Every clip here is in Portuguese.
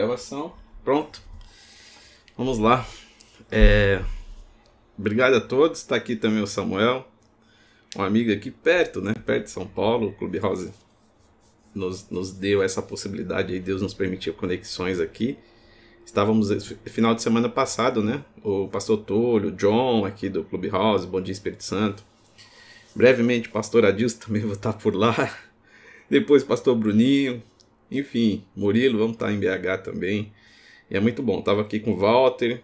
Gravação. Pronto. Vamos lá. É... Obrigado a todos. Está aqui também o Samuel, um amigo aqui perto, né? Perto de São Paulo. O Clube House nos, nos deu essa possibilidade aí. Deus nos permitiu conexões aqui. Estávamos final de semana passado, né? O pastor Tolho, o John aqui do Clube House, Bom Dia Espírito Santo. Brevemente, pastor Adilson também vou estar por lá. Depois, pastor Bruninho, enfim, Murilo, vamos estar em BH também. E é muito bom. Tava aqui com o Walter.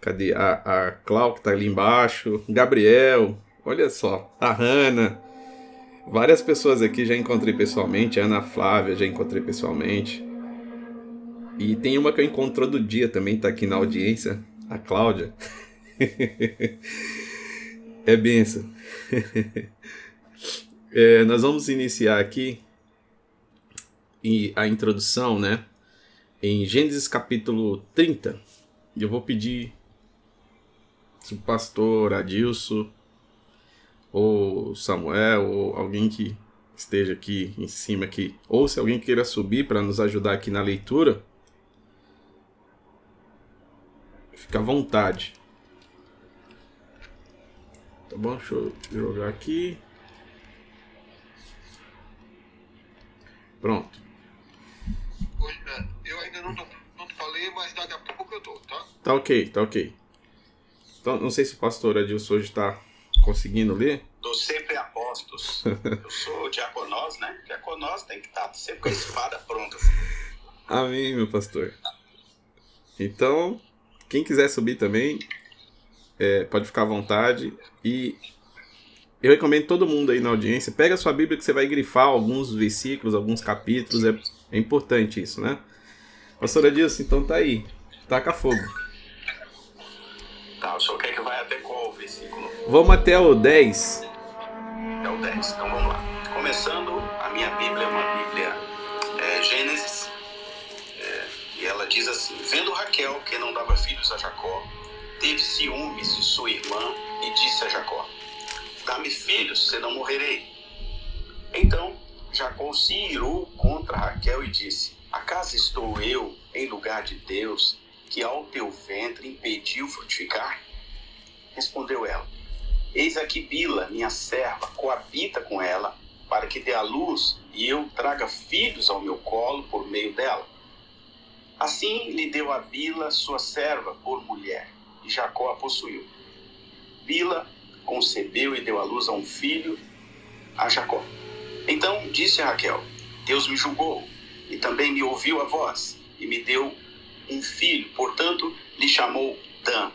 Cadê a, a Clau que tá ali embaixo? Gabriel, olha só. A Hanna. Várias pessoas aqui já encontrei pessoalmente. A Ana Flávia já encontrei pessoalmente. E tem uma que eu encontrou do dia também, tá aqui na audiência. A Cláudia. é benção. é, nós vamos iniciar aqui e a introdução, né? Em Gênesis capítulo 30. E eu vou pedir se o pastor Adilson ou Samuel ou alguém que esteja aqui em cima aqui, ou se alguém queira subir para nos ajudar aqui na leitura, fica à vontade. Tá bom? Deixa eu jogar aqui. Pronto. Eu ainda não, não falei, mas daqui a pouco eu tô, tá? Tá ok, tá ok. Então, não sei se o pastor Adilson hoje está conseguindo ler. Tô sempre apostos. eu sou diaconós, né? Diaconós tem que estar tá sempre com a espada pronta. Amém, meu pastor. Então, quem quiser subir também, é, pode ficar à vontade. E eu recomendo todo mundo aí na audiência, pega a sua Bíblia que você vai grifar alguns versículos, alguns capítulos. É, é importante isso, né? Pastora Dilson, então tá aí. Taca fogo. Tá, o senhor quer que vai até qual versículo? Vamos até o 10. É o 10, então vamos lá. Começando, a minha Bíblia é uma Bíblia é, Gênesis. É, e ela diz assim: Vendo Raquel que não dava filhos a Jacó, teve ciúmes de sua irmã e disse a Jacó: Dá-me filhos, senão morrerei. Então Jacó se irou contra Raquel e disse: Acaso estou eu em lugar de Deus, que ao teu ventre impediu frutificar? Respondeu ela: Eis aqui Bila, minha serva, coabita com ela, para que dê a luz e eu traga filhos ao meu colo por meio dela. Assim lhe deu a Bila, sua serva, por mulher, e Jacó a possuiu. Bila concebeu e deu à luz a um filho, a Jacó. Então disse a Raquel: Deus me julgou e também me ouviu a voz e me deu um filho, portanto lhe chamou Dan.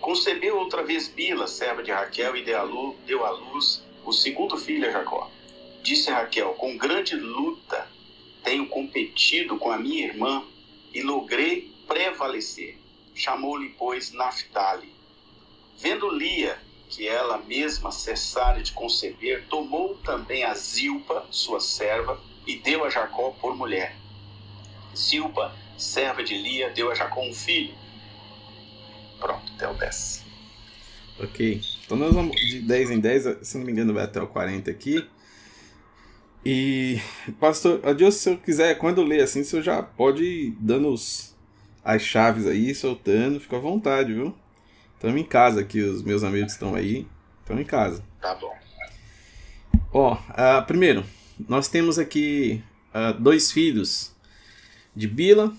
Concebeu outra vez Bila, serva de Raquel, e deu à luz, o segundo filho a Jacó. Disse Raquel: Com grande luta tenho competido com a minha irmã e logrei prevalecer. Chamou-lhe, pois, Naphtali. Vendo Lia que ela mesma cessara de conceber, tomou também a Zilpa, sua serva, e deu a Jacó por mulher. Zilpa, serva de Lia, deu a Jacó um filho. Pronto, até o 10. Ok. Então nós vamos de 10 em 10, se não me engano vai até o 40 aqui. E, pastor, adiós, se eu quiser, quando ler assim, você já pode ir dando os, as chaves aí, soltando, fica à vontade, viu? Estamos em casa aqui, os meus amigos estão aí, estão em casa. Tá bom. Ó, uh, primeiro, nós temos aqui uh, dois filhos de Bila,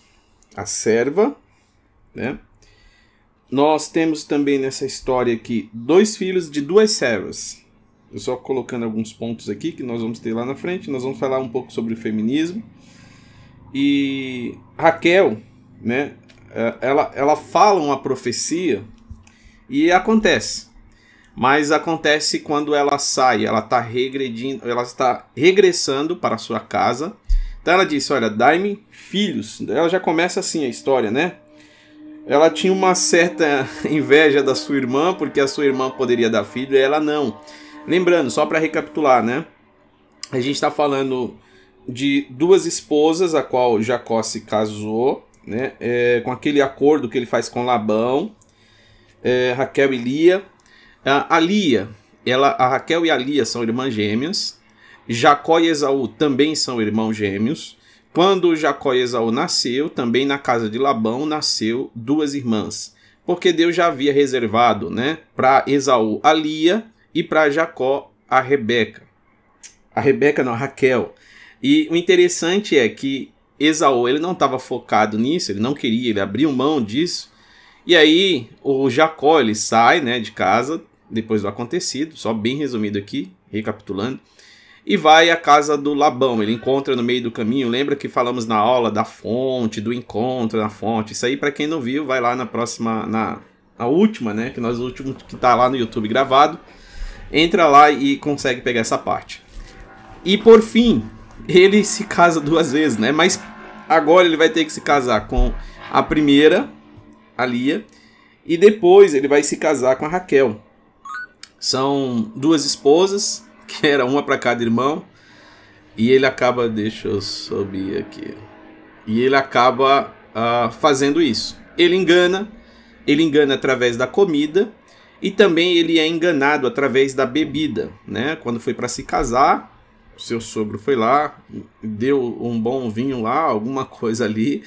a serva, né? Nós temos também nessa história aqui dois filhos de duas servas. Eu só colocando alguns pontos aqui que nós vamos ter lá na frente. Nós vamos falar um pouco sobre o feminismo. E Raquel, né? Eh, ela, ela fala uma profecia e acontece. Mas acontece quando ela sai, ela está regredindo, ela está regressando para sua casa. Então ela disse: Olha, dai-me filhos. Ela já começa assim a história, né? Ela tinha uma certa inveja da sua irmã, porque a sua irmã poderia dar filho e ela não. Lembrando, só para recapitular, né? A gente está falando de duas esposas, a qual Jacó se casou, né? É, com aquele acordo que ele faz com Labão é, Raquel e Lia. A, Lia, ela, a Raquel e a Lia são irmãs gêmeas. Jacó e Esaú também são irmãos gêmeos. quando Jacó e Esaú nasceu, também na casa de Labão nasceu duas irmãs, porque Deus já havia reservado, né, para Esaú a Lia e para Jacó a Rebeca. A Rebeca não, a Raquel. E o interessante é que Esaú ele não estava focado nisso, ele não queria, ele abriu mão disso. E aí o Jacó ele sai, né, de casa depois do acontecido, só bem resumido aqui, recapitulando e vai à casa do Labão. Ele encontra no meio do caminho. Lembra que falamos na aula da fonte, do encontro na fonte? Isso aí, para quem não viu, vai lá na próxima, na, última, né? Que nós último que tá lá no YouTube gravado. Entra lá e consegue pegar essa parte. E por fim, ele se casa duas vezes, né? Mas agora ele vai ter que se casar com a primeira, a Lia, e depois ele vai se casar com a Raquel. São duas esposas que era uma para cada irmão. E ele acaba, deixa eu subir aqui. E ele acaba uh, fazendo isso. Ele engana, ele engana através da comida e também ele é enganado através da bebida, né? Quando foi para se casar, seu sogro foi lá, deu um bom vinho lá, alguma coisa ali.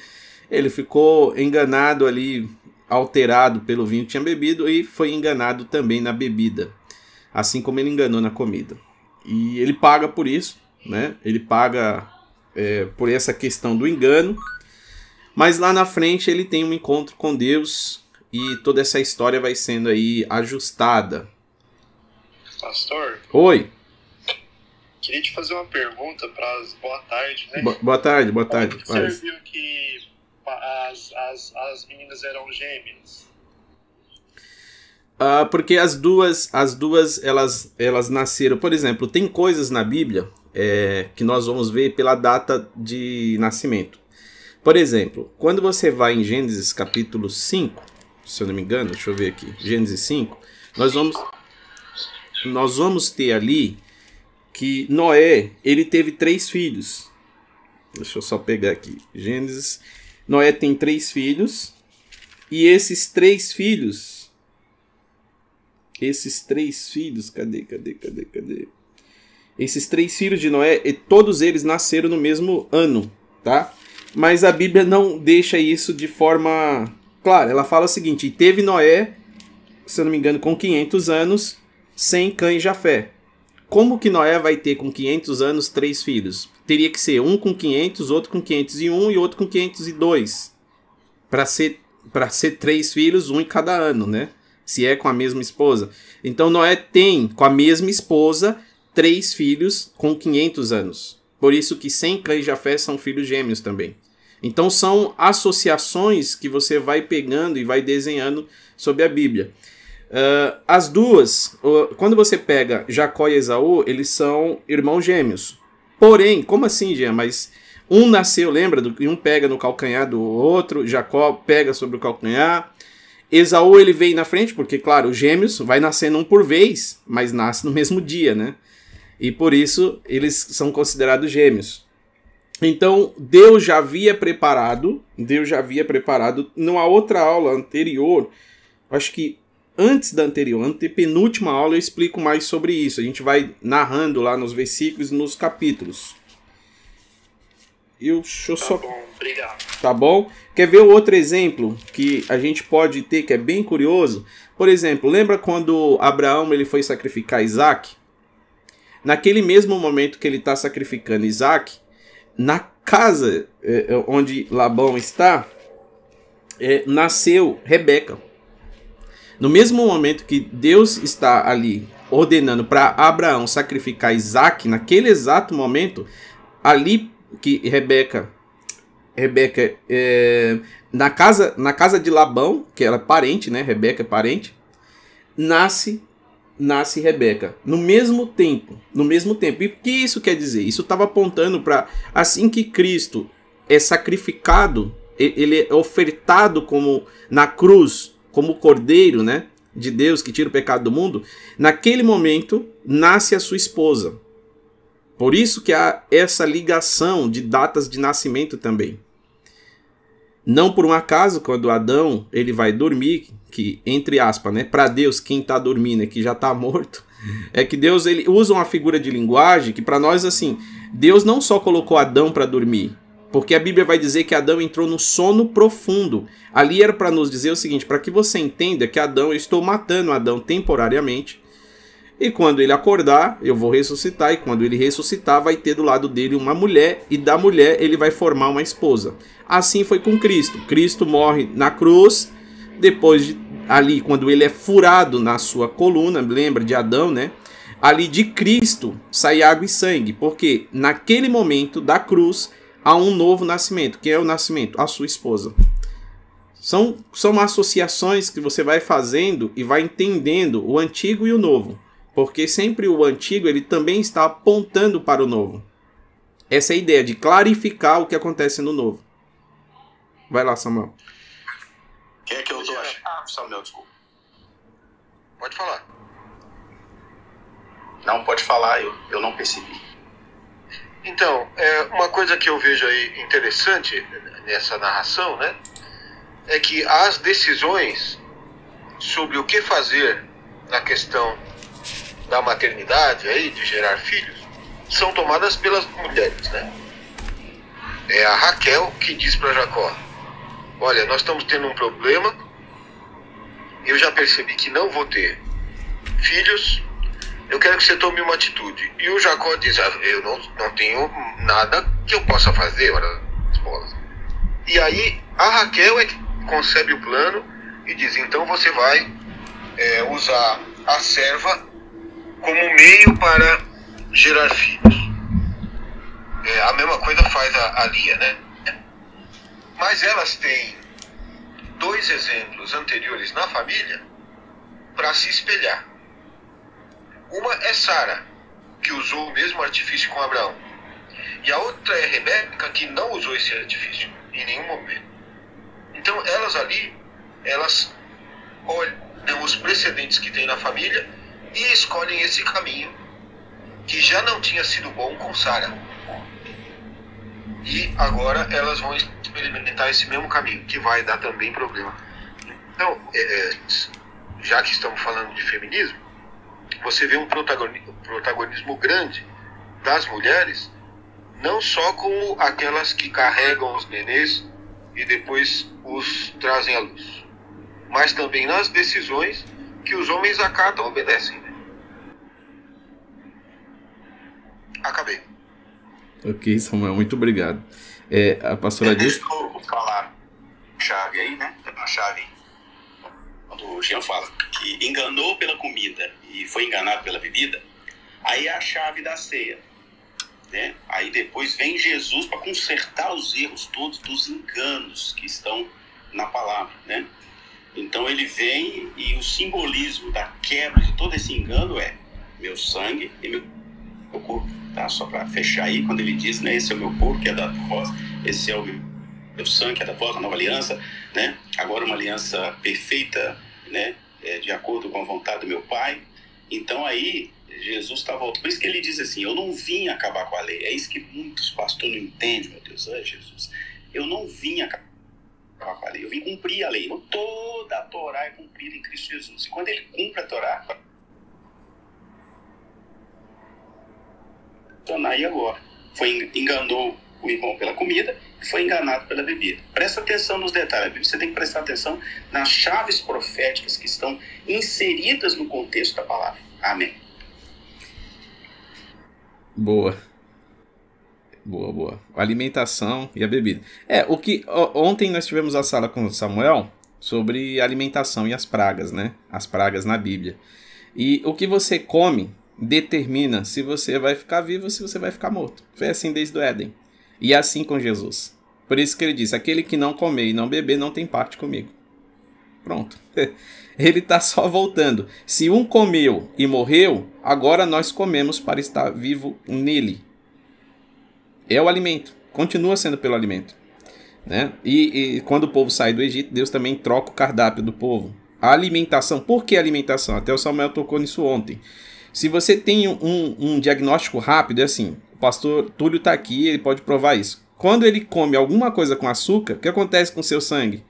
Ele ficou enganado ali, alterado pelo vinho que tinha bebido e foi enganado também na bebida, assim como ele enganou na comida. E ele paga por isso, né? Ele paga é, por essa questão do engano. Mas lá na frente ele tem um encontro com Deus e toda essa história vai sendo aí ajustada. Pastor? Oi. Queria te fazer uma pergunta para as boa tarde, né? Bo boa tarde, boa tarde. Como você viu que as, as, as meninas eram gêmeas? Uh, porque as duas, as duas elas, elas nasceram. Por exemplo, tem coisas na Bíblia é, que nós vamos ver pela data de nascimento. Por exemplo, quando você vai em Gênesis capítulo 5, se eu não me engano, deixa eu ver aqui, Gênesis 5, nós vamos, nós vamos ter ali que Noé, ele teve três filhos. Deixa eu só pegar aqui. Gênesis, Noé tem três filhos, e esses três filhos esses três filhos, cadê, cadê, cadê, cadê? Esses três filhos de Noé, e todos eles nasceram no mesmo ano, tá? Mas a Bíblia não deixa isso de forma clara. Ela fala o seguinte: teve Noé, se eu não me engano, com 500 anos, sem Cã e Jafé. Como que Noé vai ter com 500 anos três filhos? Teria que ser um com 500, outro com 501 e outro com 502. Para ser para ser três filhos, um em cada ano, né? Se é com a mesma esposa. Então Noé tem com a mesma esposa três filhos com 500 anos. Por isso que Sem, Cã e Jafé são filhos gêmeos também. Então são associações que você vai pegando e vai desenhando sobre a Bíblia. Uh, as duas, uh, quando você pega Jacó e Esaú, eles são irmãos gêmeos. Porém, como assim, Jean? Mas um nasceu, lembra? Do, um pega no calcanhar do outro, Jacó pega sobre o calcanhar, Esaú ele vem na frente, porque, claro, os gêmeos vai nascendo um por vez, mas nasce no mesmo dia, né? E por isso eles são considerados gêmeos. Então, Deus já havia preparado, Deus já havia preparado, numa outra aula anterior, acho que antes da anterior, antepenúltima aula, eu explico mais sobre isso. A gente vai narrando lá nos versículos, nos capítulos. Eu, deixa eu tá só. Bom, obrigado. Tá bom? Quer ver outro exemplo que a gente pode ter que é bem curioso? Por exemplo, lembra quando Abraão ele foi sacrificar Isaac? Naquele mesmo momento que ele está sacrificando Isaac, na casa é, é, onde Labão está, é, nasceu Rebeca. No mesmo momento que Deus está ali ordenando para Abraão sacrificar Isaac, naquele exato momento, ali que Rebeca Rebeca é, na casa na casa de Labão, que era parente, né? Rebeca é parente, nasce nasce Rebeca no mesmo tempo, no mesmo tempo. E o que isso quer dizer? Isso estava apontando para assim que Cristo é sacrificado, ele é ofertado como na cruz, como cordeiro, né, de Deus que tira o pecado do mundo, naquele momento nasce a sua esposa. Por isso que há essa ligação de datas de nascimento também. Não por um acaso, quando Adão ele vai dormir, que entre aspas, né, para Deus quem está dormindo é que já está morto, é que Deus ele usa uma figura de linguagem que para nós assim, Deus não só colocou Adão para dormir, Porque a Bíblia vai dizer que Adão entrou no sono profundo. Ali era para nos dizer o seguinte: para que você entenda que Adão, eu estou matando Adão temporariamente. E quando ele acordar, eu vou ressuscitar. E quando ele ressuscitar, vai ter do lado dele uma mulher. E da mulher ele vai formar uma esposa. Assim foi com Cristo. Cristo morre na cruz. Depois de ali, quando ele é furado na sua coluna, lembra de Adão, né? Ali de Cristo sai água e sangue. Porque naquele momento da cruz a um novo nascimento. Que é o nascimento? A sua esposa. São, são associações que você vai fazendo e vai entendendo o antigo e o novo. Porque sempre o antigo ele também está apontando para o novo. Essa é a ideia de clarificar o que acontece no novo. Vai lá, Samuel. Quem é que eu tô achando? Ah, Samuel, desculpa. Pode falar. Não, pode falar, eu, eu não percebi. Então, é, uma coisa que eu vejo aí interessante nessa narração, né? É que as decisões sobre o que fazer na questão da maternidade aí, de gerar filhos, são tomadas pelas mulheres, né? É a Raquel que diz para Jacó: Olha, nós estamos tendo um problema. Eu já percebi que não vou ter filhos eu quero que você tome uma atitude. E o Jacó diz, ah, eu não, não tenho nada que eu possa fazer, ora. E aí a Raquel é que concebe o plano e diz, então você vai é, usar a serva como meio para gerar filhos. É, a mesma coisa faz a, a Lia, né? Mas elas têm dois exemplos anteriores na família para se espelhar. Uma é Sara, que usou o mesmo artifício com Abraão. E a outra é Rebeca, que não usou esse artifício em nenhum momento. Então, elas ali, elas olham os precedentes que tem na família e escolhem esse caminho que já não tinha sido bom com Sara. E agora elas vão experimentar esse mesmo caminho, que vai dar também problema. Então, é, é já que estamos falando de feminismo, você vê um protagonismo, grande das mulheres, não só como aquelas que carregam os nenês e depois os trazem à luz, mas também nas decisões que os homens acatam e obedecem. Né? Acabei. Ok, Samuel, muito obrigado. É, a pastora disse. Deixa eu falar chave aí, né? A chave quando o Jean fala que enganou pela comida e foi enganado pela bebida, aí é a chave da ceia. Né? Aí depois vem Jesus para consertar os erros todos dos enganos que estão na palavra. Né? Então ele vem e o simbolismo da quebra de todo esse engano é meu sangue e meu corpo. Tá? Só para fechar aí, quando ele diz, né, esse é o meu corpo que é da voz, esse é o meu sangue, é da voz, a nova aliança, né? Agora uma aliança perfeita, né? É, de acordo com a vontade do meu Pai. Então aí Jesus está voltando. Por isso que ele diz assim: Eu não vim acabar com a lei. É isso que muitos pastores não entendem, meu Deus. É Jesus. Eu não vim acabar com a lei. Eu vim cumprir a lei. Toda a Torá é cumprida em Cristo Jesus. E quando ele cumpre a Torá, aí agora. Foi enganou o irmão pela comida e foi enganado pela bebida. Presta atenção nos detalhes. Você tem que prestar atenção nas chaves proféticas que estão inseridas no contexto da palavra. Amém. Boa. Boa, boa. Alimentação e a bebida. É, o que. Ontem nós tivemos a sala com o Samuel sobre alimentação e as pragas, né? As pragas na Bíblia. E o que você come determina se você vai ficar vivo ou se você vai ficar morto. Foi assim desde o Éden. E assim com Jesus. Por isso que ele diz: aquele que não comer e não beber não tem parte comigo. Pronto. Ele está só voltando. Se um comeu e morreu, agora nós comemos para estar vivo nele. É o alimento. Continua sendo pelo alimento. Né? E, e quando o povo sai do Egito, Deus também troca o cardápio do povo. A alimentação. Por que alimentação? Até o Samuel tocou nisso ontem. Se você tem um, um diagnóstico rápido, é assim: o pastor Túlio está aqui, ele pode provar isso. Quando ele come alguma coisa com açúcar, o que acontece com o seu sangue?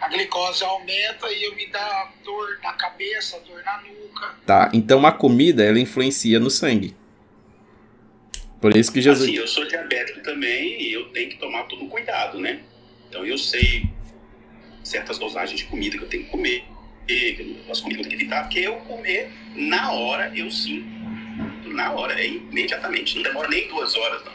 A glicose aumenta e me dá dor na cabeça, dor na nuca. Tá, então a comida ela influencia no sangue. Por isso que Jesus. Assim, eu sou diabético também e eu tenho que tomar todo cuidado, né? Então eu sei certas dosagens de comida que eu tenho que comer, as comidas que eu tenho que evitar, eu comer na hora eu sim. Na hora, é imediatamente, não demora nem duas horas, não.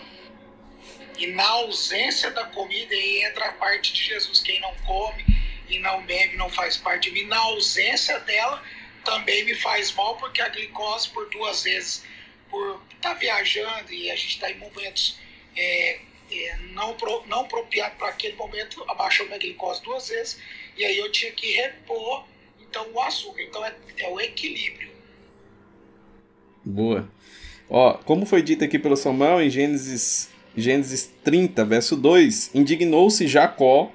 E na ausência da comida aí entra a parte de Jesus. Quem não come e não bebe não faz parte de mim. Na ausência dela também me faz mal, porque a glicose por duas vezes, por estar tá viajando e a gente está em momentos é, é, não, pro, não apropriado para aquele momento, abaixou minha glicose duas vezes, e aí eu tinha que repor então o açúcar. Então é, é o equilíbrio. Boa. Ó, como foi dito aqui pelo Samuel em Gênesis, Gênesis 30, verso 2, indignou-se Jacó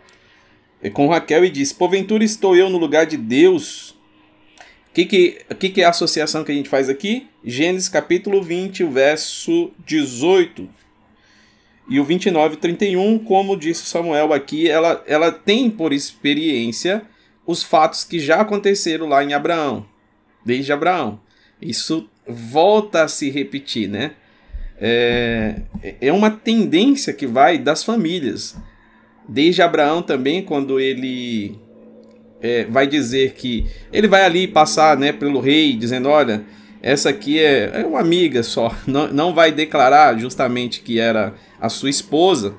com Raquel e disse: Porventura estou eu no lugar de Deus? O que, que, que, que é a associação que a gente faz aqui? Gênesis capítulo 20, o verso 18 e o 29 31, como disse Samuel aqui, ela, ela tem por experiência os fatos que já aconteceram lá em Abraão, desde Abraão. Isso volta a se repetir, né? É, é uma tendência que vai das famílias. Desde Abraão também, quando ele é, vai dizer que ele vai ali passar né, pelo rei, dizendo: Olha, essa aqui é, é uma amiga só, não, não vai declarar justamente que era a sua esposa.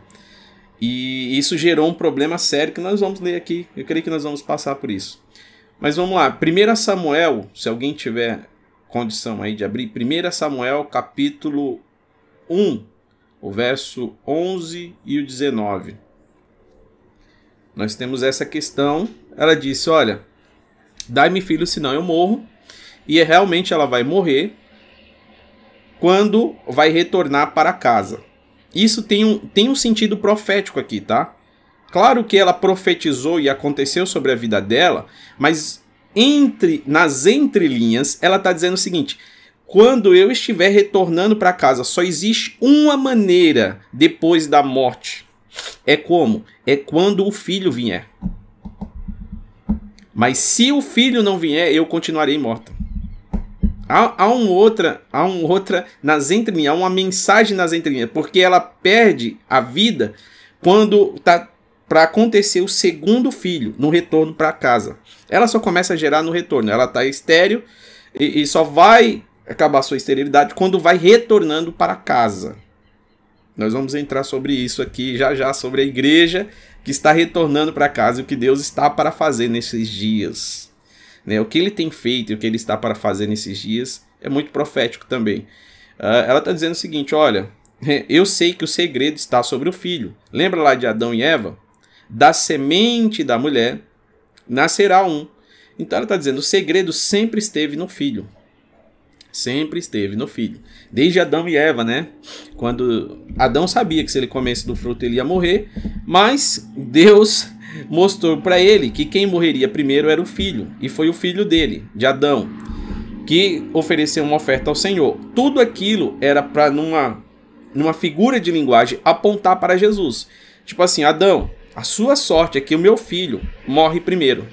E isso gerou um problema sério que nós vamos ler aqui. Eu creio que nós vamos passar por isso. Mas vamos lá. 1 Samuel, se alguém tiver condição aí de abrir, 1 Samuel capítulo 1, o verso 11 e o 19. Nós temos essa questão. Ela disse: Olha, dai-me filho, senão eu morro. E realmente ela vai morrer quando vai retornar para casa. Isso tem um, tem um sentido profético aqui, tá? Claro que ela profetizou e aconteceu sobre a vida dela, mas entre nas entrelinhas ela está dizendo o seguinte: quando eu estiver retornando para casa, só existe uma maneira depois da morte. É como? É quando o filho vier. Mas se o filho não vier, eu continuarei morta. Há, há, um outra, há um outra nas entrelinhas, há uma mensagem nas entrelinhas, porque ela perde a vida quando tá para acontecer o segundo filho no retorno para casa. Ela só começa a gerar no retorno. Ela tá estéreo e, e só vai acabar sua esterilidade quando vai retornando para casa. Nós vamos entrar sobre isso aqui já já sobre a igreja que está retornando para casa e o que Deus está para fazer nesses dias. Né? O que ele tem feito e o que ele está para fazer nesses dias é muito profético também. Uh, ela está dizendo o seguinte: olha, eu sei que o segredo está sobre o filho. Lembra lá de Adão e Eva? Da semente da mulher nascerá um. Então ela está dizendo: o segredo sempre esteve no filho. Sempre esteve no filho. Desde Adão e Eva, né? Quando Adão sabia que se ele comesse do fruto ele ia morrer, mas Deus mostrou para ele que quem morreria primeiro era o filho, e foi o filho dele, de Adão, que ofereceu uma oferta ao Senhor. Tudo aquilo era para numa numa figura de linguagem apontar para Jesus. Tipo assim, Adão, a sua sorte é que o meu filho morre primeiro.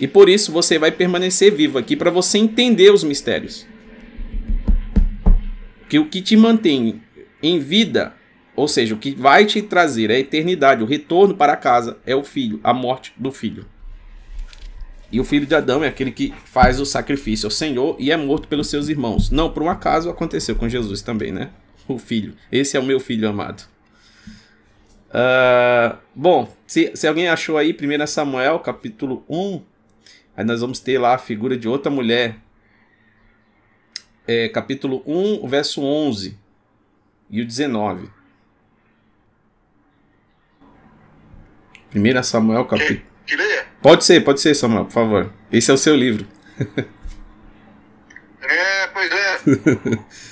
E por isso você vai permanecer vivo aqui para você entender os mistérios. Que o que te mantém em vida ou seja, o que vai te trazer a eternidade, o retorno para casa, é o filho, a morte do filho. E o filho de Adão é aquele que faz o sacrifício ao Senhor e é morto pelos seus irmãos. Não, por um acaso aconteceu com Jesus também, né? O filho. Esse é o meu filho amado. Uh, bom, se, se alguém achou aí, 1 Samuel, capítulo 1, aí nós vamos ter lá a figura de outra mulher. É, capítulo 1, verso 11 e o 19. 1 Samuel capítulo. Que, que Pode ser, pode ser, Samuel, por favor. Esse é o seu livro. é, pois é.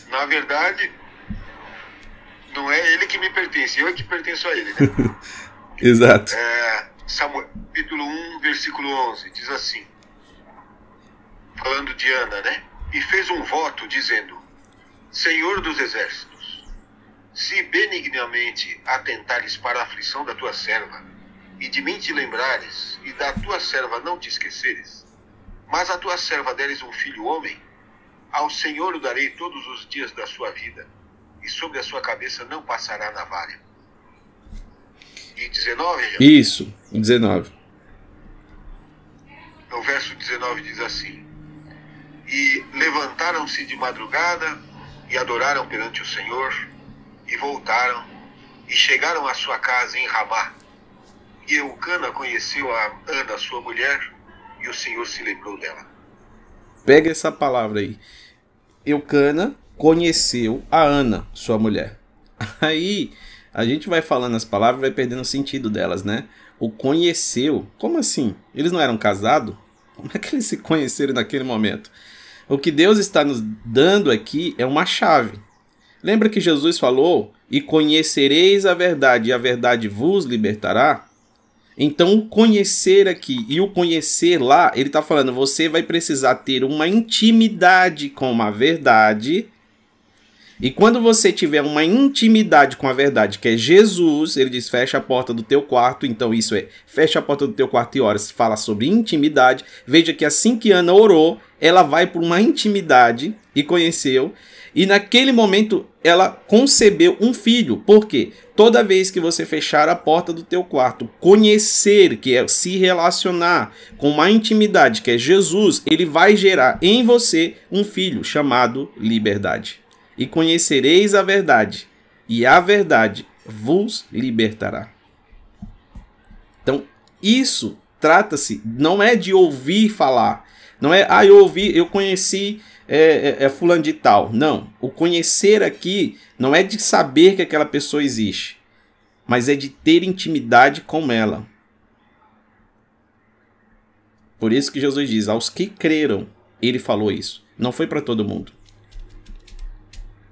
Na verdade, não é ele que me pertence, eu é que pertenço a ele, né? Exato. É, Samuel, capítulo 1, versículo 11, diz assim: falando de Ana, né? E fez um voto dizendo: Senhor dos exércitos, se benignamente atentares para a aflição da tua serva, e de mim te lembrares, e da tua serva não te esqueceres, mas a tua serva deres um filho homem, ao Senhor o darei todos os dias da sua vida, e sobre a sua cabeça não passará navalha. E 19, já? Isso, 19. No verso 19 diz assim: E levantaram-se de madrugada e adoraram perante o Senhor, e voltaram, e chegaram à sua casa em Ramá. E Eucana conheceu a Ana, sua mulher, e o Senhor se lembrou dela. Pega essa palavra aí. Eucana conheceu a Ana, sua mulher. Aí a gente vai falando as palavras, vai perdendo o sentido delas, né? O conheceu, como assim? Eles não eram casados? Como é que eles se conheceram naquele momento? O que Deus está nos dando aqui é uma chave. Lembra que Jesus falou: "E conhecereis a verdade, e a verdade vos libertará"? Então, conhecer aqui e o conhecer lá, ele está falando, você vai precisar ter uma intimidade com a verdade. E quando você tiver uma intimidade com a verdade, que é Jesus, ele diz: fecha a porta do teu quarto. Então, isso é: fecha a porta do teu quarto e ora. Se fala sobre intimidade. Veja que assim que Ana orou, ela vai por uma intimidade e conheceu. E naquele momento ela concebeu um filho. Por quê? Toda vez que você fechar a porta do teu quarto, conhecer, que é se relacionar com uma intimidade, que é Jesus, ele vai gerar em você um filho chamado liberdade. E conhecereis a verdade, e a verdade vos libertará. Então, isso trata-se não é de ouvir falar, não é, ah, eu ouvi, eu conheci é, é, é fulano de tal. Não. O conhecer aqui não é de saber que aquela pessoa existe, mas é de ter intimidade com ela. Por isso que Jesus diz: aos que creram, ele falou isso. Não foi para todo mundo.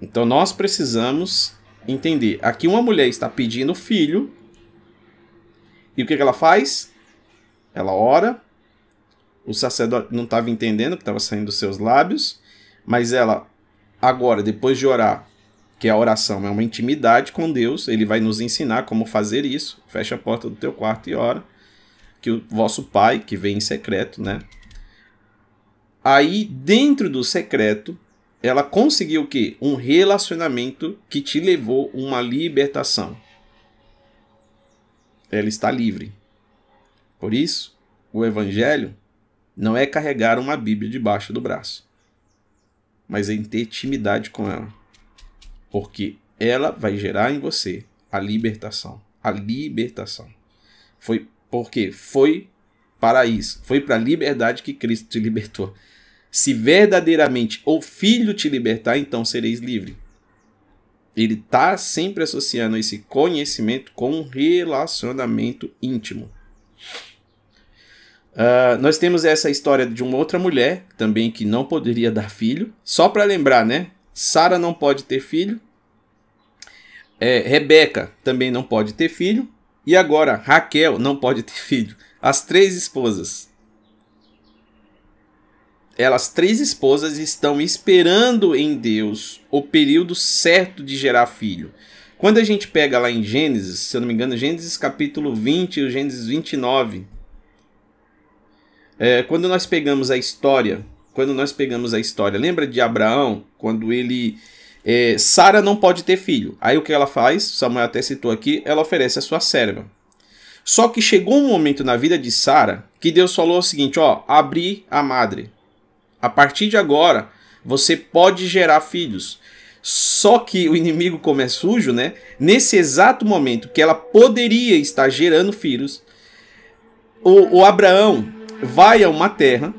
Então nós precisamos entender. Aqui uma mulher está pedindo filho. E o que, que ela faz? Ela ora. O sacerdote não estava entendendo o que estava saindo dos seus lábios. Mas ela, agora, depois de orar, que a oração é uma intimidade com Deus, ele vai nos ensinar como fazer isso. Fecha a porta do teu quarto e ora. Que o vosso pai, que vem em secreto, né? Aí, dentro do secreto, ela conseguiu o quê? Um relacionamento que te levou uma libertação. Ela está livre. Por isso, o evangelho não é carregar uma Bíblia debaixo do braço mas em ter intimidade com ela. Porque ela vai gerar em você a libertação. A libertação. Foi porque foi para isso. Foi para a liberdade que Cristo te libertou. Se verdadeiramente o Filho te libertar, então sereis livre. Ele está sempre associando esse conhecimento com um relacionamento íntimo. Uh, nós temos essa história de uma outra mulher também que não poderia dar filho. Só para lembrar, né? Sara não pode ter filho. É, Rebeca também não pode ter filho. E agora Raquel não pode ter filho. As três esposas. Elas três esposas estão esperando em Deus o período certo de gerar filho. Quando a gente pega lá em Gênesis, se eu não me engano, Gênesis capítulo 20 e Gênesis 29, é, quando nós pegamos a história, quando nós pegamos a história, lembra de Abraão, quando ele é, Sara não pode ter filho. Aí o que ela faz? Samuel até citou aqui, ela oferece a sua serva. Só que chegou um momento na vida de Sara que Deus falou o seguinte, ó, abri a madre. A partir de agora, você pode gerar filhos. Só que o inimigo como é sujo, né? Nesse exato momento que ela poderia estar gerando filhos, o, o Abraão vai a uma terra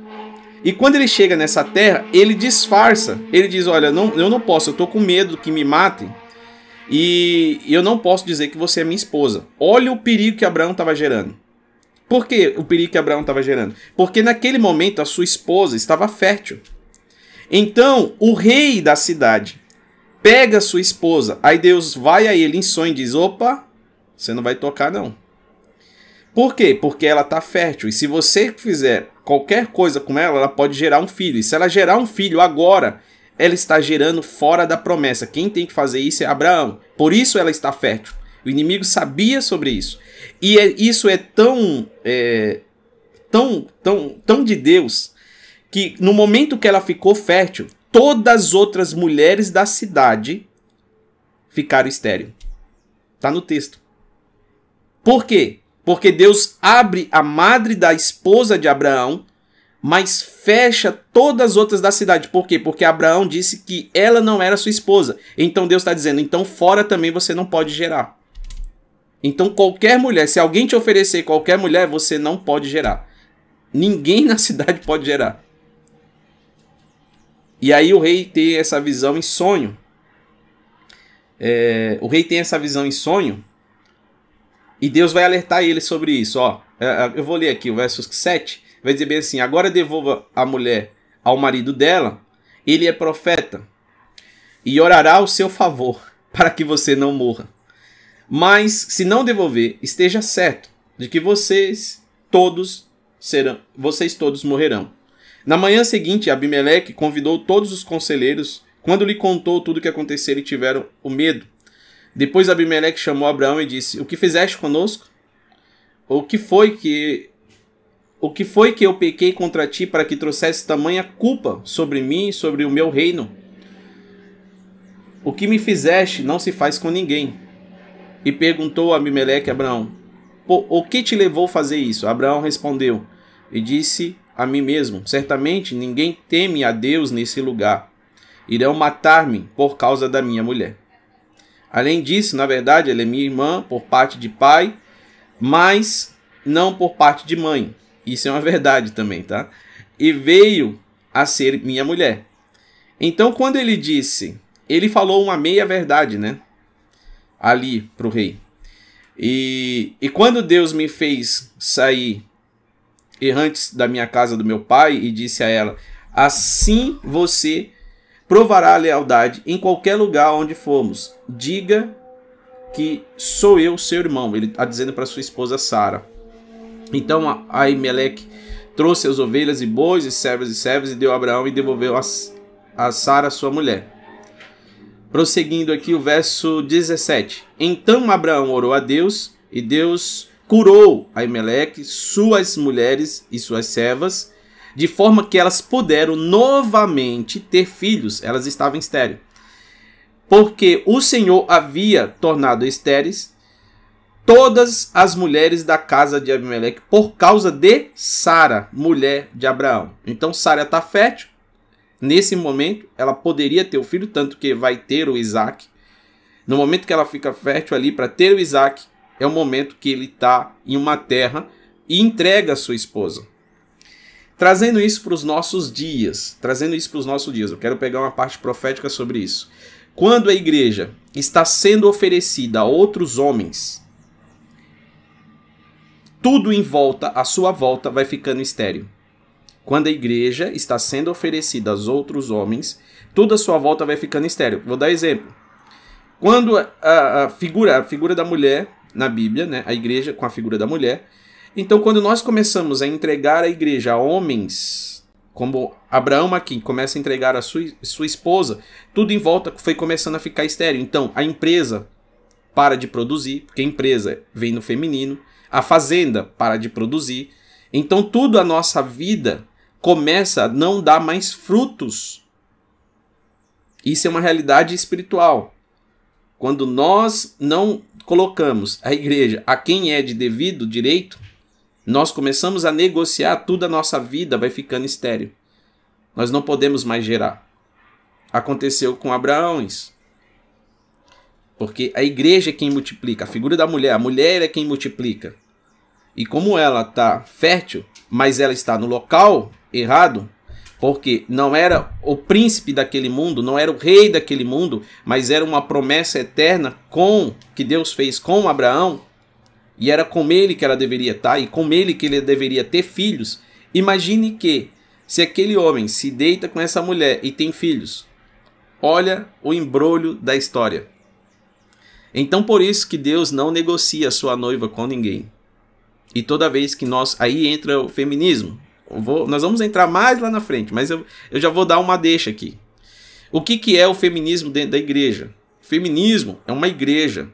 e quando ele chega nessa terra, ele disfarça. Ele diz: Olha, não, eu não posso, eu tô com medo que me matem. E eu não posso dizer que você é minha esposa. Olha o perigo que Abraão estava gerando. Por que o perigo que Abraão estava gerando? Porque naquele momento a sua esposa estava fértil. Então o rei da cidade pega sua esposa. Aí Deus vai a ele em sonho e diz: Opa, você não vai tocar não. Por quê? Porque ela está fértil. E se você fizer qualquer coisa com ela, ela pode gerar um filho. E se ela gerar um filho agora, ela está gerando fora da promessa. Quem tem que fazer isso é Abraão. Por isso ela está fértil. O inimigo sabia sobre isso. E é, isso é tão, é, tão, tão, tão de Deus que no momento que ela ficou fértil, todas as outras mulheres da cidade ficaram estéreo. Está no texto. Por quê? Porque Deus abre a madre da esposa de Abraão, mas fecha todas as outras da cidade. Por quê? Porque Abraão disse que ela não era sua esposa. Então Deus está dizendo: então fora também você não pode gerar. Então qualquer mulher, se alguém te oferecer qualquer mulher, você não pode gerar. Ninguém na cidade pode gerar. E aí o rei tem essa visão em sonho. É, o rei tem essa visão em sonho. E Deus vai alertar ele sobre isso. Ó, é, é, eu vou ler aqui o verso 7. Vai dizer bem assim: Agora devolva a mulher ao marido dela. Ele é profeta. E orará ao seu favor, para que você não morra. Mas se não devolver, esteja certo de que vocês todos serão, vocês todos morrerão. Na manhã seguinte, Abimeleque convidou todos os conselheiros. Quando lhe contou tudo o que acontecera, tiveram o medo. Depois Abimeleque chamou Abraão e disse: O que fizeste conosco? O que foi que o que foi que eu pequei contra ti para que trouxesse tamanha culpa sobre mim e sobre o meu reino? O que me fizeste não se faz com ninguém. E perguntou Abimeleque a Abraão: O que te levou a fazer isso? Abraão respondeu e disse a mim mesmo: Certamente ninguém teme a Deus nesse lugar. Irão matar-me por causa da minha mulher. Além disso, na verdade, ela é minha irmã por parte de pai, mas não por parte de mãe. Isso é uma verdade também, tá? E veio a ser minha mulher. Então, quando ele disse, ele falou uma meia verdade, né? Ali para o rei. E, e quando Deus me fez sair errantes da minha casa do meu pai e disse a ela: Assim você provará a lealdade em qualquer lugar onde formos. Diga que sou eu, seu irmão. Ele está dizendo para sua esposa Sara. Então Aimeleque trouxe as ovelhas e bois e servas e servas e deu a Abraão e devolveu a, a Sara, sua mulher. Prosseguindo aqui o verso 17. Então Abraão orou a Deus e Deus curou Aimeleque, suas mulheres e suas servas, de forma que elas puderam novamente ter filhos. Elas estavam estéreis. Porque o Senhor havia tornado estéreis todas as mulheres da casa de Abimeleque por causa de Sara, mulher de Abraão. Então Sara está fértil. Nesse momento, ela poderia ter o filho, tanto que vai ter o Isaac. No momento que ela fica fértil ali para ter o Isaac, é o momento que ele está em uma terra e entrega a sua esposa. Trazendo isso para os nossos dias, trazendo isso para os nossos dias, eu quero pegar uma parte profética sobre isso. Quando a igreja está sendo oferecida a outros homens, tudo em volta, à sua volta, vai ficando estéreo. Quando a igreja está sendo oferecida aos outros homens, tudo à sua volta vai ficando estéreo. Vou dar exemplo. Quando a, a, figura, a figura da mulher na Bíblia, né, a igreja com a figura da mulher. Então, quando nós começamos a entregar a igreja a homens, como Abraão aqui começa a entregar a sua, sua esposa, tudo em volta foi começando a ficar estéreo. Então, a empresa para de produzir, porque a empresa vem no feminino, a fazenda para de produzir. Então, tudo a nossa vida começa a não dar mais frutos. Isso é uma realidade espiritual. Quando nós não colocamos a igreja a quem é de devido direito, nós começamos a negociar tudo a nossa vida vai ficando estéreo. Nós não podemos mais gerar. Aconteceu com Abraão isso. Porque a igreja é quem multiplica, a figura da mulher, a mulher é quem multiplica. E como ela está fértil, mas ela está no local errado, porque não era o príncipe daquele mundo, não era o rei daquele mundo, mas era uma promessa eterna com que Deus fez com Abraão, e era com ele que ela deveria estar e com ele que ele deveria ter filhos. Imagine que se aquele homem se deita com essa mulher e tem filhos, olha o embrulho da história. Então por isso que Deus não negocia a sua noiva com ninguém. E toda vez que nós aí entra o feminismo, Vou, nós vamos entrar mais lá na frente, mas eu, eu já vou dar uma deixa aqui. O que, que é o feminismo dentro da igreja? Feminismo é uma igreja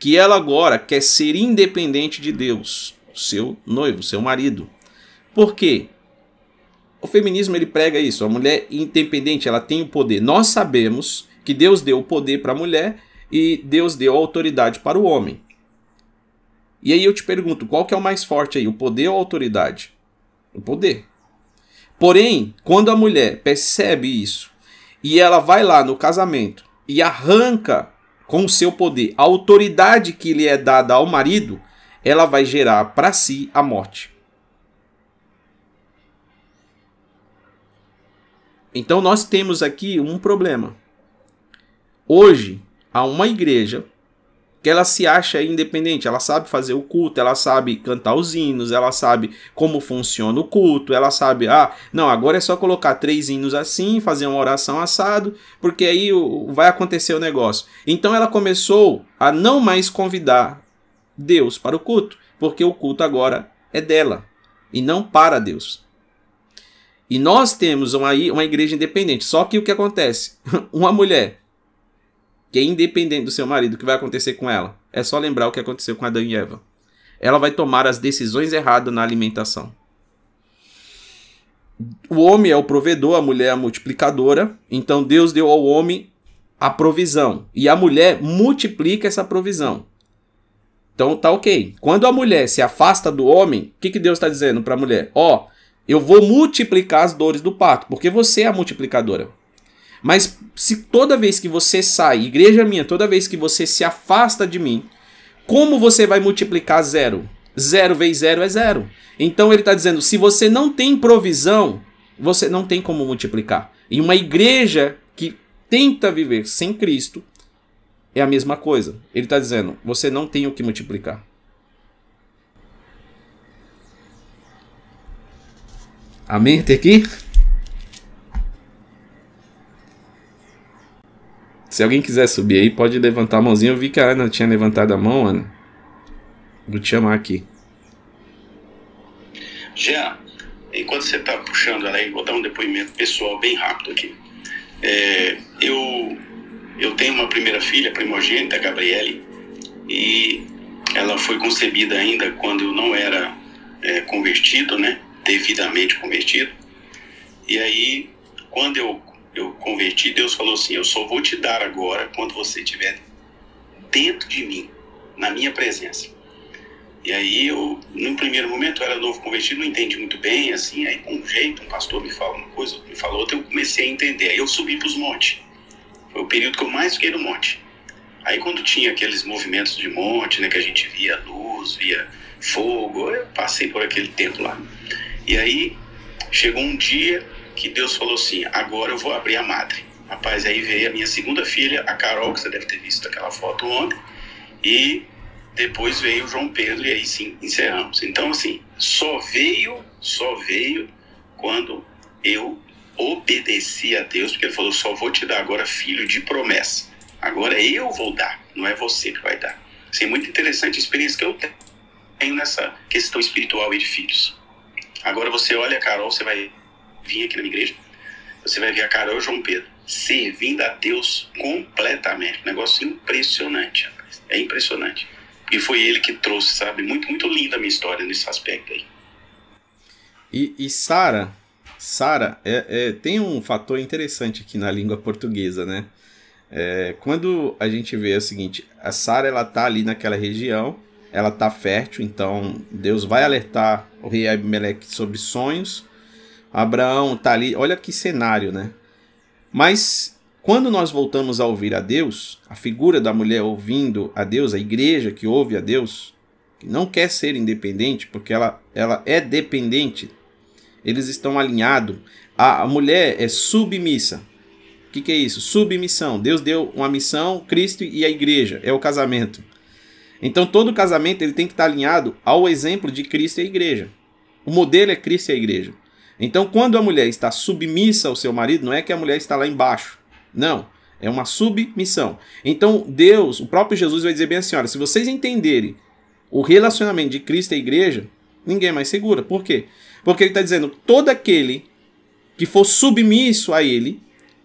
que ela agora quer ser independente de Deus, seu noivo, seu marido. Por quê? O feminismo ele prega isso, a mulher independente, ela tem o poder. Nós sabemos que Deus deu o poder para a mulher e Deus deu autoridade para o homem. E aí eu te pergunto, qual que é o mais forte aí, o poder ou a autoridade? O poder. Porém, quando a mulher percebe isso e ela vai lá no casamento e arranca com o seu poder a autoridade que lhe é dada ao marido, ela vai gerar para si a morte. Então nós temos aqui um problema. Hoje há uma igreja que ela se acha independente, ela sabe fazer o culto, ela sabe cantar os hinos, ela sabe como funciona o culto, ela sabe, ah, não, agora é só colocar três hinos assim, fazer uma oração assado, porque aí vai acontecer o negócio. Então ela começou a não mais convidar Deus para o culto, porque o culto agora é dela e não para Deus. E nós temos uma, uma igreja independente. Só que o que acontece? Uma mulher que é independente do seu marido, o que vai acontecer com ela? É só lembrar o que aconteceu com Adão e Eva. Ela vai tomar as decisões erradas na alimentação. O homem é o provedor, a mulher é a multiplicadora. Então Deus deu ao homem a provisão. E a mulher multiplica essa provisão. Então tá ok. Quando a mulher se afasta do homem, o que, que Deus está dizendo para a mulher? Ó, oh, eu vou multiplicar as dores do parto, porque você é a multiplicadora. Mas se toda vez que você sai, igreja minha, toda vez que você se afasta de mim, como você vai multiplicar zero? Zero vezes zero é zero. Então ele está dizendo: se você não tem provisão, você não tem como multiplicar. E uma igreja que tenta viver sem Cristo é a mesma coisa. Ele está dizendo: você não tem o que multiplicar. Amém? Até aqui? Se alguém quiser subir aí, pode levantar a mãozinha. Eu vi que a Ana tinha levantado a mão, Ana. Vou te chamar aqui. Já, enquanto você está puxando ela aí, vou dar um depoimento pessoal bem rápido aqui. É, eu, eu tenho uma primeira filha, primogênita, Gabriele, e ela foi concebida ainda quando eu não era é, convertido, né? Devidamente convertido. E aí, quando eu eu converti, Deus falou assim: Eu só vou te dar agora quando você estiver dentro de mim, na minha presença. E aí eu, no primeiro momento, eu era novo convertido, não entendi muito bem, assim, aí com um jeito, um pastor me fala uma coisa, me fala outra, eu comecei a entender. Aí eu subi para os montes. Foi o período que eu mais fiquei no monte. Aí quando tinha aqueles movimentos de monte, né, que a gente via luz, via fogo, eu passei por aquele tempo lá. E aí chegou um dia que Deus falou assim: agora eu vou abrir a madre. Rapaz, aí veio a minha segunda filha, a Carol, que você deve ter visto aquela foto ontem, e depois veio o João Pedro, e aí sim encerramos. Então, assim, só veio, só veio quando eu obedeci a Deus, porque Ele falou: só vou te dar agora filho de promessa. Agora eu vou dar, não é você que vai dar. Assim, muito interessante a experiência que eu tenho nessa questão espiritual e de filhos. Agora você olha a Carol, você vai vir aqui na minha igreja, você vai ver a Carol João Pedro servindo a Deus completamente. Negócio impressionante, rapaz. É impressionante. E foi ele que trouxe, sabe? Muito, muito linda a minha história nesse aspecto aí. E, e Sara, Sara, é, é, tem um fator interessante aqui na língua portuguesa, né? É, quando a gente vê o seguinte, a Sara ela tá ali naquela região, ela tá fértil, então Deus vai alertar o rei Abimeleque sobre sonhos Abraão tá ali, olha que cenário, né? Mas quando nós voltamos a ouvir a Deus, a figura da mulher ouvindo a Deus, a igreja que ouve a Deus, que não quer ser independente, porque ela, ela é dependente, eles estão alinhados. A, a mulher é submissa. O que, que é isso? Submissão. Deus deu uma missão, Cristo e a igreja, é o casamento. Então todo casamento ele tem que estar alinhado ao exemplo de Cristo e a igreja. O modelo é Cristo e a igreja. Então, quando a mulher está submissa ao seu marido, não é que a mulher está lá embaixo. Não. É uma submissão. Então, Deus, o próprio Jesus vai dizer bem assim: olha, se vocês entenderem o relacionamento de Cristo e a igreja, ninguém mais segura. Por quê? Porque ele está dizendo: todo aquele que for submisso a ele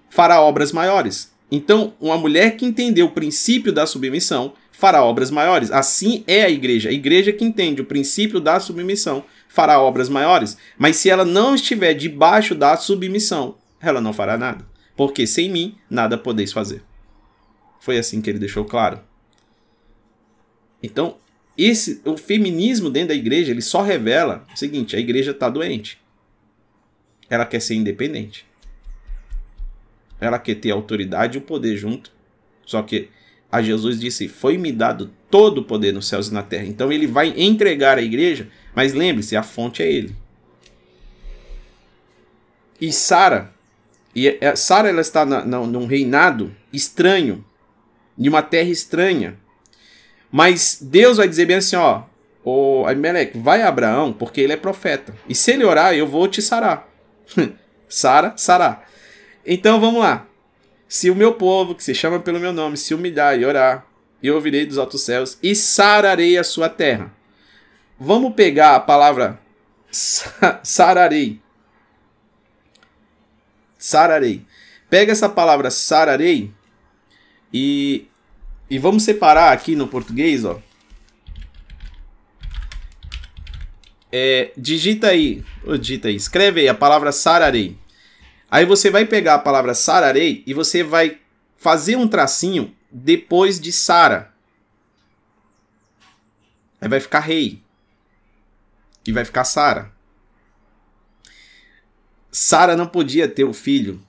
fará obras maiores. Então, uma mulher que entendeu o princípio da submissão fará obras maiores. Assim é a igreja. A igreja que entende o princípio da submissão fará obras maiores. Mas se ela não estiver debaixo da submissão, ela não fará nada. Porque sem mim nada podeis fazer. Foi assim que ele deixou claro. Então, esse o feminismo dentro da igreja, ele só revela o seguinte, a igreja está doente. Ela quer ser independente. Ela quer ter autoridade e o poder junto. Só que a Jesus disse: Foi-me dado todo o poder nos céus e na terra. Então ele vai entregar a igreja, mas lembre-se, a fonte é ele. E Sara, e é, Sara ela está na, na, num reinado estranho, de uma terra estranha. Mas Deus vai dizer bem assim, ó, o Abimelech, vai a Abraão, porque ele é profeta. E se ele orar, eu vou te sarar. Sara, Sará. Então vamos lá. Se o meu povo, que se chama pelo meu nome, se humilhar e orar, eu ouvirei dos altos céus e sararei a sua terra. Vamos pegar a palavra sararei. Sararei. Pega essa palavra sararei e, e vamos separar aqui no português, ó. É, digita aí, digita aí, escreve aí a palavra sararei. Aí você vai pegar a palavra sararei e você vai fazer um tracinho depois de Sara. Aí vai ficar rei. E vai ficar Sara. Sara não podia ter o filho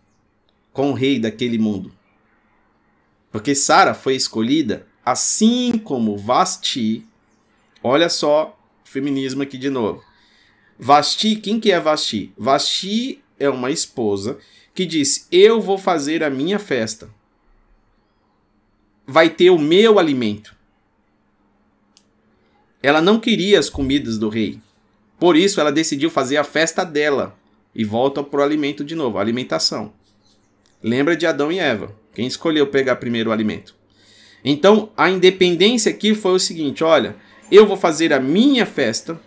com o rei daquele mundo. Porque Sara foi escolhida assim como Vasti. Olha só feminismo aqui de novo. Vasti, quem que é Vasti? Vasti é uma esposa que disse: Eu vou fazer a minha festa. Vai ter o meu alimento. Ela não queria as comidas do rei. Por isso, ela decidiu fazer a festa dela. E volta para o alimento de novo, a alimentação. Lembra de Adão e Eva. Quem escolheu pegar primeiro o alimento? Então, a independência aqui foi o seguinte: olha, eu vou fazer a minha festa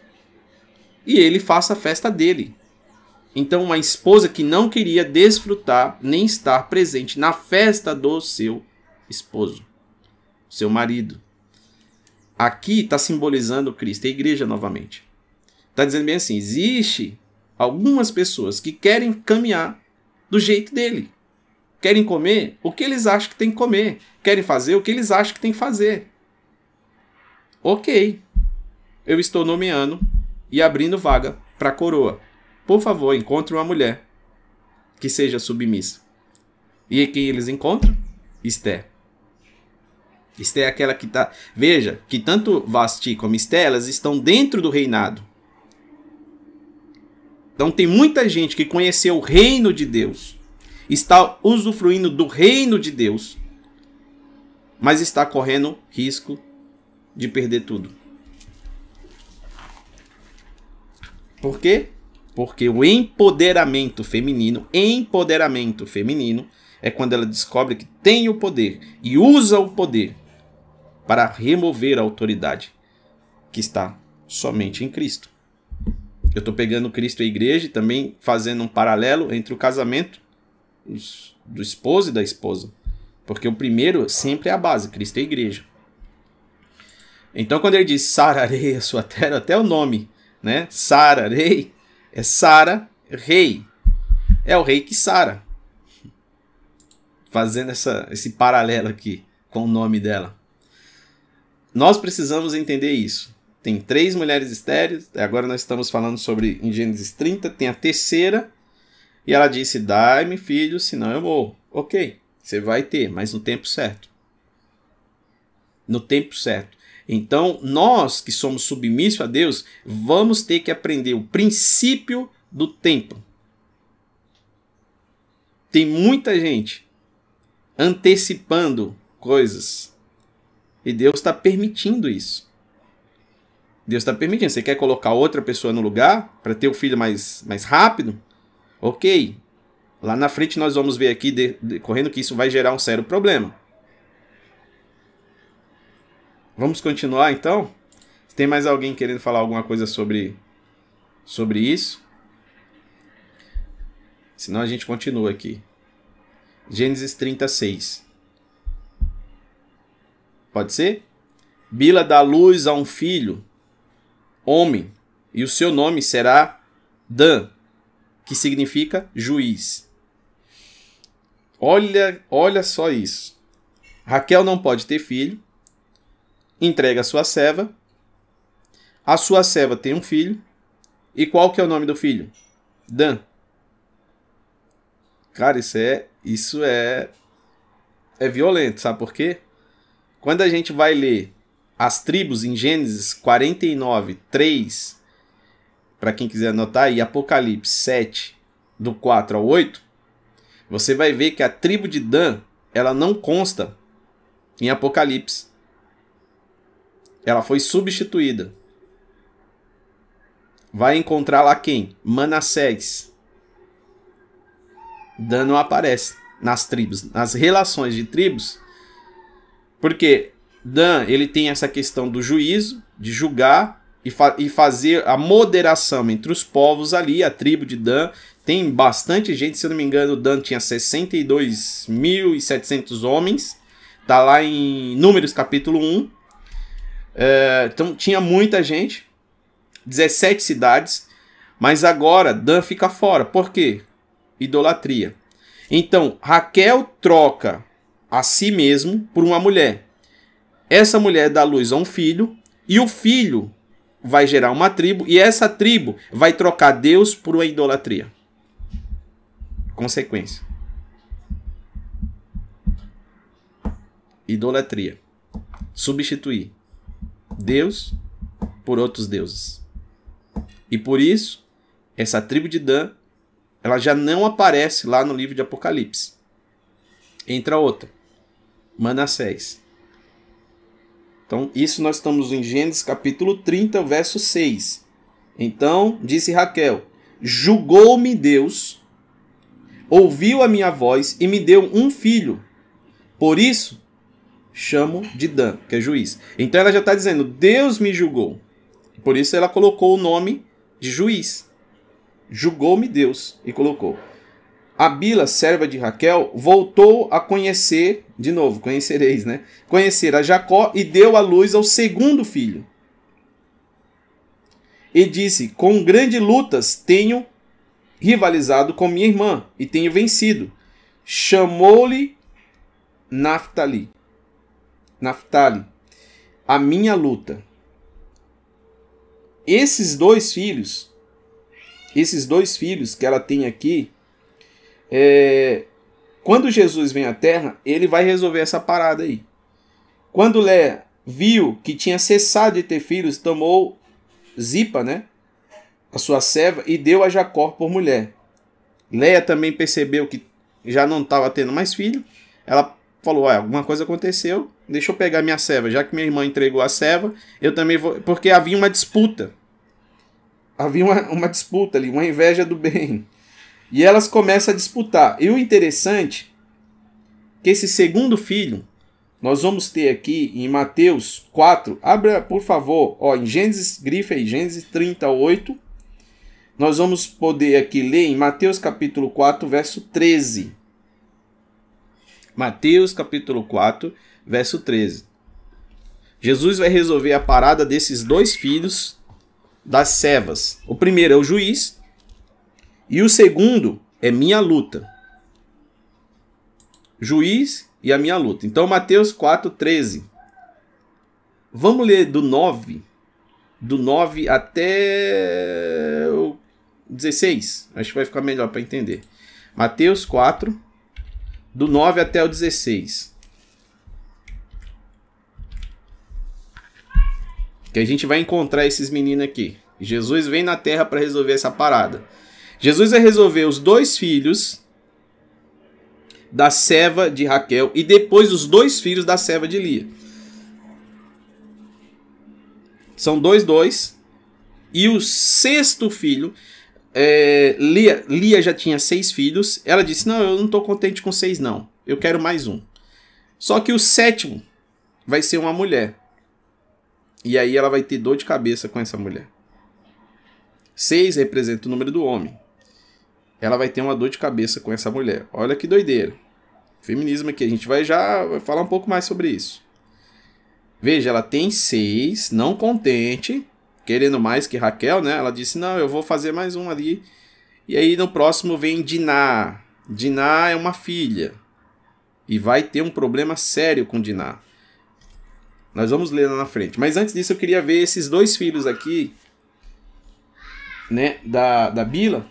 e ele faça a festa dele. Então, uma esposa que não queria desfrutar nem estar presente na festa do seu esposo, seu marido. Aqui está simbolizando Cristo, a igreja novamente. Está dizendo bem assim: existe algumas pessoas que querem caminhar do jeito dele. Querem comer o que eles acham que tem que comer. Querem fazer o que eles acham que tem que fazer. Ok. Eu estou nomeando e abrindo vaga para a coroa. Por favor, encontre uma mulher que seja submissa. E quem eles encontram? Esther. Esther é aquela que está. Veja que tanto Vasti como Esther elas estão dentro do reinado. Então tem muita gente que conheceu o reino de Deus, está usufruindo do reino de Deus, mas está correndo risco de perder tudo. Por quê? Porque o empoderamento feminino, empoderamento feminino, é quando ela descobre que tem o poder e usa o poder para remover a autoridade que está somente em Cristo. Eu estou pegando Cristo e a igreja e também fazendo um paralelo entre o casamento do esposo e da esposa. Porque o primeiro sempre é a base, Cristo e a igreja. Então, quando ele diz sararei a sua terra, até o nome, né? Sararei, é Sara, rei. É o rei que Sara. Fazendo essa, esse paralelo aqui com o nome dela. Nós precisamos entender isso. Tem três mulheres estéreis, agora nós estamos falando sobre em Gênesis 30, tem a terceira, e ela disse: Dai-me filho, senão eu morro. Ok, você vai ter, mas no tempo certo. No tempo certo. Então, nós que somos submissos a Deus, vamos ter que aprender o princípio do tempo. Tem muita gente antecipando coisas e Deus está permitindo isso. Deus está permitindo. Você quer colocar outra pessoa no lugar para ter o filho mais, mais rápido? Ok. Lá na frente nós vamos ver aqui, decorrendo, que isso vai gerar um sério problema. Vamos continuar então? Tem mais alguém querendo falar alguma coisa sobre, sobre isso? Senão a gente continua aqui. Gênesis 36. Pode ser? Bila dá luz a um filho, homem, e o seu nome será Dan, que significa juiz. Olha, olha só isso. Raquel não pode ter filho, entrega a sua serva, a sua serva tem um filho, e qual que é o nome do filho? Dan. Cara, isso é isso é é violento, sabe por quê? Quando a gente vai ler as tribos em Gênesis 49, 3, para quem quiser anotar, e Apocalipse 7, do 4 ao 8, você vai ver que a tribo de Dan, ela não consta em Apocalipse. Ela foi substituída. Vai encontrar lá quem? Manassés. Dan não aparece nas tribos, nas relações de tribos, porque Dan ele tem essa questão do juízo, de julgar e, fa e fazer a moderação entre os povos ali, a tribo de Dan. Tem bastante gente, se eu não me engano, Dan tinha 62.700 homens. Tá lá em Números capítulo 1. É, então tinha muita gente, 17 cidades, mas agora Dan fica fora. Por quê? Idolatria. Então Raquel troca a si mesmo por uma mulher. Essa mulher dá luz a um filho e o filho vai gerar uma tribo e essa tribo vai trocar Deus por uma idolatria. Consequência. Idolatria. Substituir Deus por outros deuses. E por isso, essa tribo de Dan, ela já não aparece lá no livro de Apocalipse. Entra outra. Manassés. Então, isso nós estamos em Gênesis capítulo 30, verso 6. Então, disse Raquel: Julgou-me Deus, ouviu a minha voz e me deu um filho. Por isso, chamo de Dan, que é juiz. Então, ela já está dizendo: Deus me julgou. Por isso, ela colocou o nome de juiz. Julgou-me Deus e colocou. A Bila, serva de Raquel, voltou a conhecer, de novo, conhecereis, né? Conhecer a Jacó e deu à luz ao segundo filho. E disse: Com grandes lutas tenho rivalizado com minha irmã e tenho vencido. Chamou-lhe Naftali. Naftali, a minha luta. Esses dois filhos, esses dois filhos que ela tem aqui, é, quando Jesus vem à Terra, ele vai resolver essa parada aí. Quando Lé viu que tinha cessado de ter filhos, tomou Zipa, né? A sua serva, e deu a Jacó por mulher. Leia também percebeu que já não estava tendo mais filho. Ela falou: ah, alguma coisa aconteceu, deixa eu pegar minha serva. Já que minha irmã entregou a serva, eu também vou. Porque havia uma disputa. Havia uma, uma disputa ali, uma inveja do bem. E elas começam a disputar. E o interessante que esse segundo filho, nós vamos ter aqui em Mateus 4, abra por favor, ó, em Gênesis, grife aí, Gênesis 38, nós vamos poder aqui ler em Mateus capítulo 4, verso 13. Mateus capítulo 4, verso 13. Jesus vai resolver a parada desses dois filhos das servas. O primeiro é o juiz e o segundo é minha luta. Juiz e a minha luta. Então, Mateus 4,13. Vamos ler do 9. Do 9 até o 16. Acho que vai ficar melhor para entender. Mateus 4, do 9 até o 16. Que a gente vai encontrar esses meninos aqui. Jesus vem na terra para resolver essa parada. Jesus vai resolver os dois filhos da serva de Raquel e depois os dois filhos da serva de Lia. São dois, dois. E o sexto filho, é, Lia, Lia já tinha seis filhos. Ela disse: Não, eu não estou contente com seis, não. Eu quero mais um. Só que o sétimo vai ser uma mulher. E aí ela vai ter dor de cabeça com essa mulher. Seis representa o número do homem ela vai ter uma dor de cabeça com essa mulher. Olha que doideira. Feminismo aqui, a gente vai já falar um pouco mais sobre isso. Veja, ela tem seis, não contente, querendo mais que Raquel, né? Ela disse: Não, eu vou fazer mais um ali. E aí no próximo vem Diná. Diná é uma filha. E vai ter um problema sério com Diná. Nós vamos ler lá na frente. Mas antes disso, eu queria ver esses dois filhos aqui, né, da, da Bila,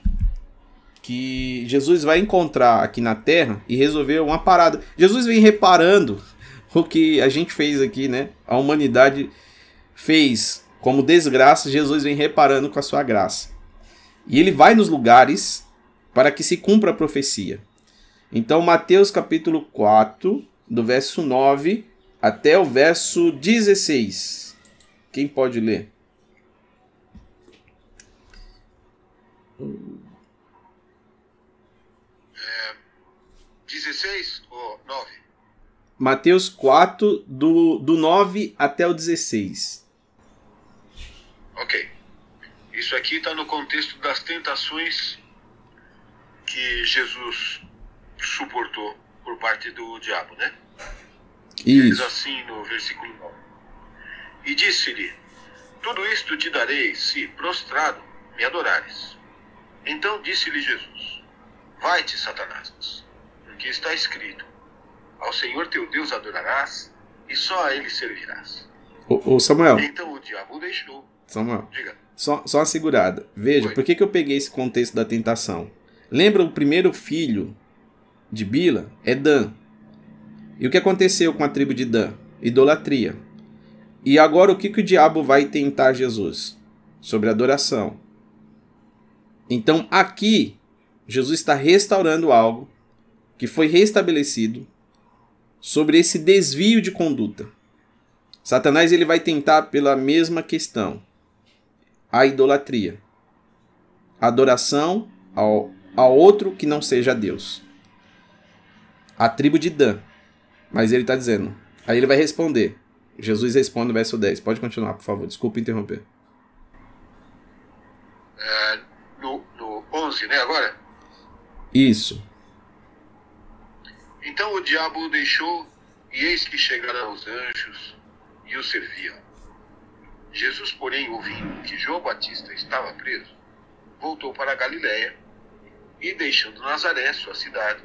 que Jesus vai encontrar aqui na terra e resolver uma parada. Jesus vem reparando o que a gente fez aqui, né? A humanidade fez como desgraça, Jesus vem reparando com a sua graça. E ele vai nos lugares para que se cumpra a profecia. Então, Mateus capítulo 4, do verso 9 até o verso 16. Quem pode ler? É, 16 ou 9? Mateus 4, do, do 9 até o 16. Ok. Isso aqui está no contexto das tentações que Jesus suportou por parte do diabo, né? Diz Isso. assim no versículo 9. E disse-lhe: Tudo isto te darei se, prostrado, me adorares. Então disse-lhe Jesus: Vai-te, Satanás, porque está escrito: Ao Senhor teu Deus adorarás e só a ele servirás. Ô, ô, Samuel, Então o diabo o deixou. Samuel, Diga. só, só uma segurada. Veja, Oi. por que, que eu peguei esse contexto da tentação? Lembra o primeiro filho de Bila? É Dan. E o que aconteceu com a tribo de Dan? Idolatria. E agora o que, que o diabo vai tentar Jesus? Sobre adoração. Então aqui, Jesus está restaurando algo que foi restabelecido sobre esse desvio de conduta. Satanás ele vai tentar pela mesma questão a idolatria. A adoração ao, ao outro que não seja Deus. A tribo de Dan. Mas ele está dizendo. Aí ele vai responder. Jesus responde no verso 10. Pode continuar, por favor. Desculpa interromper. É, no, no 11, né, agora? Isso. Então o diabo o deixou, e eis que chegaram os anjos e o serviam. Jesus, porém, ouvindo que João Batista estava preso, voltou para a Galiléia e, deixando Nazaré, sua cidade,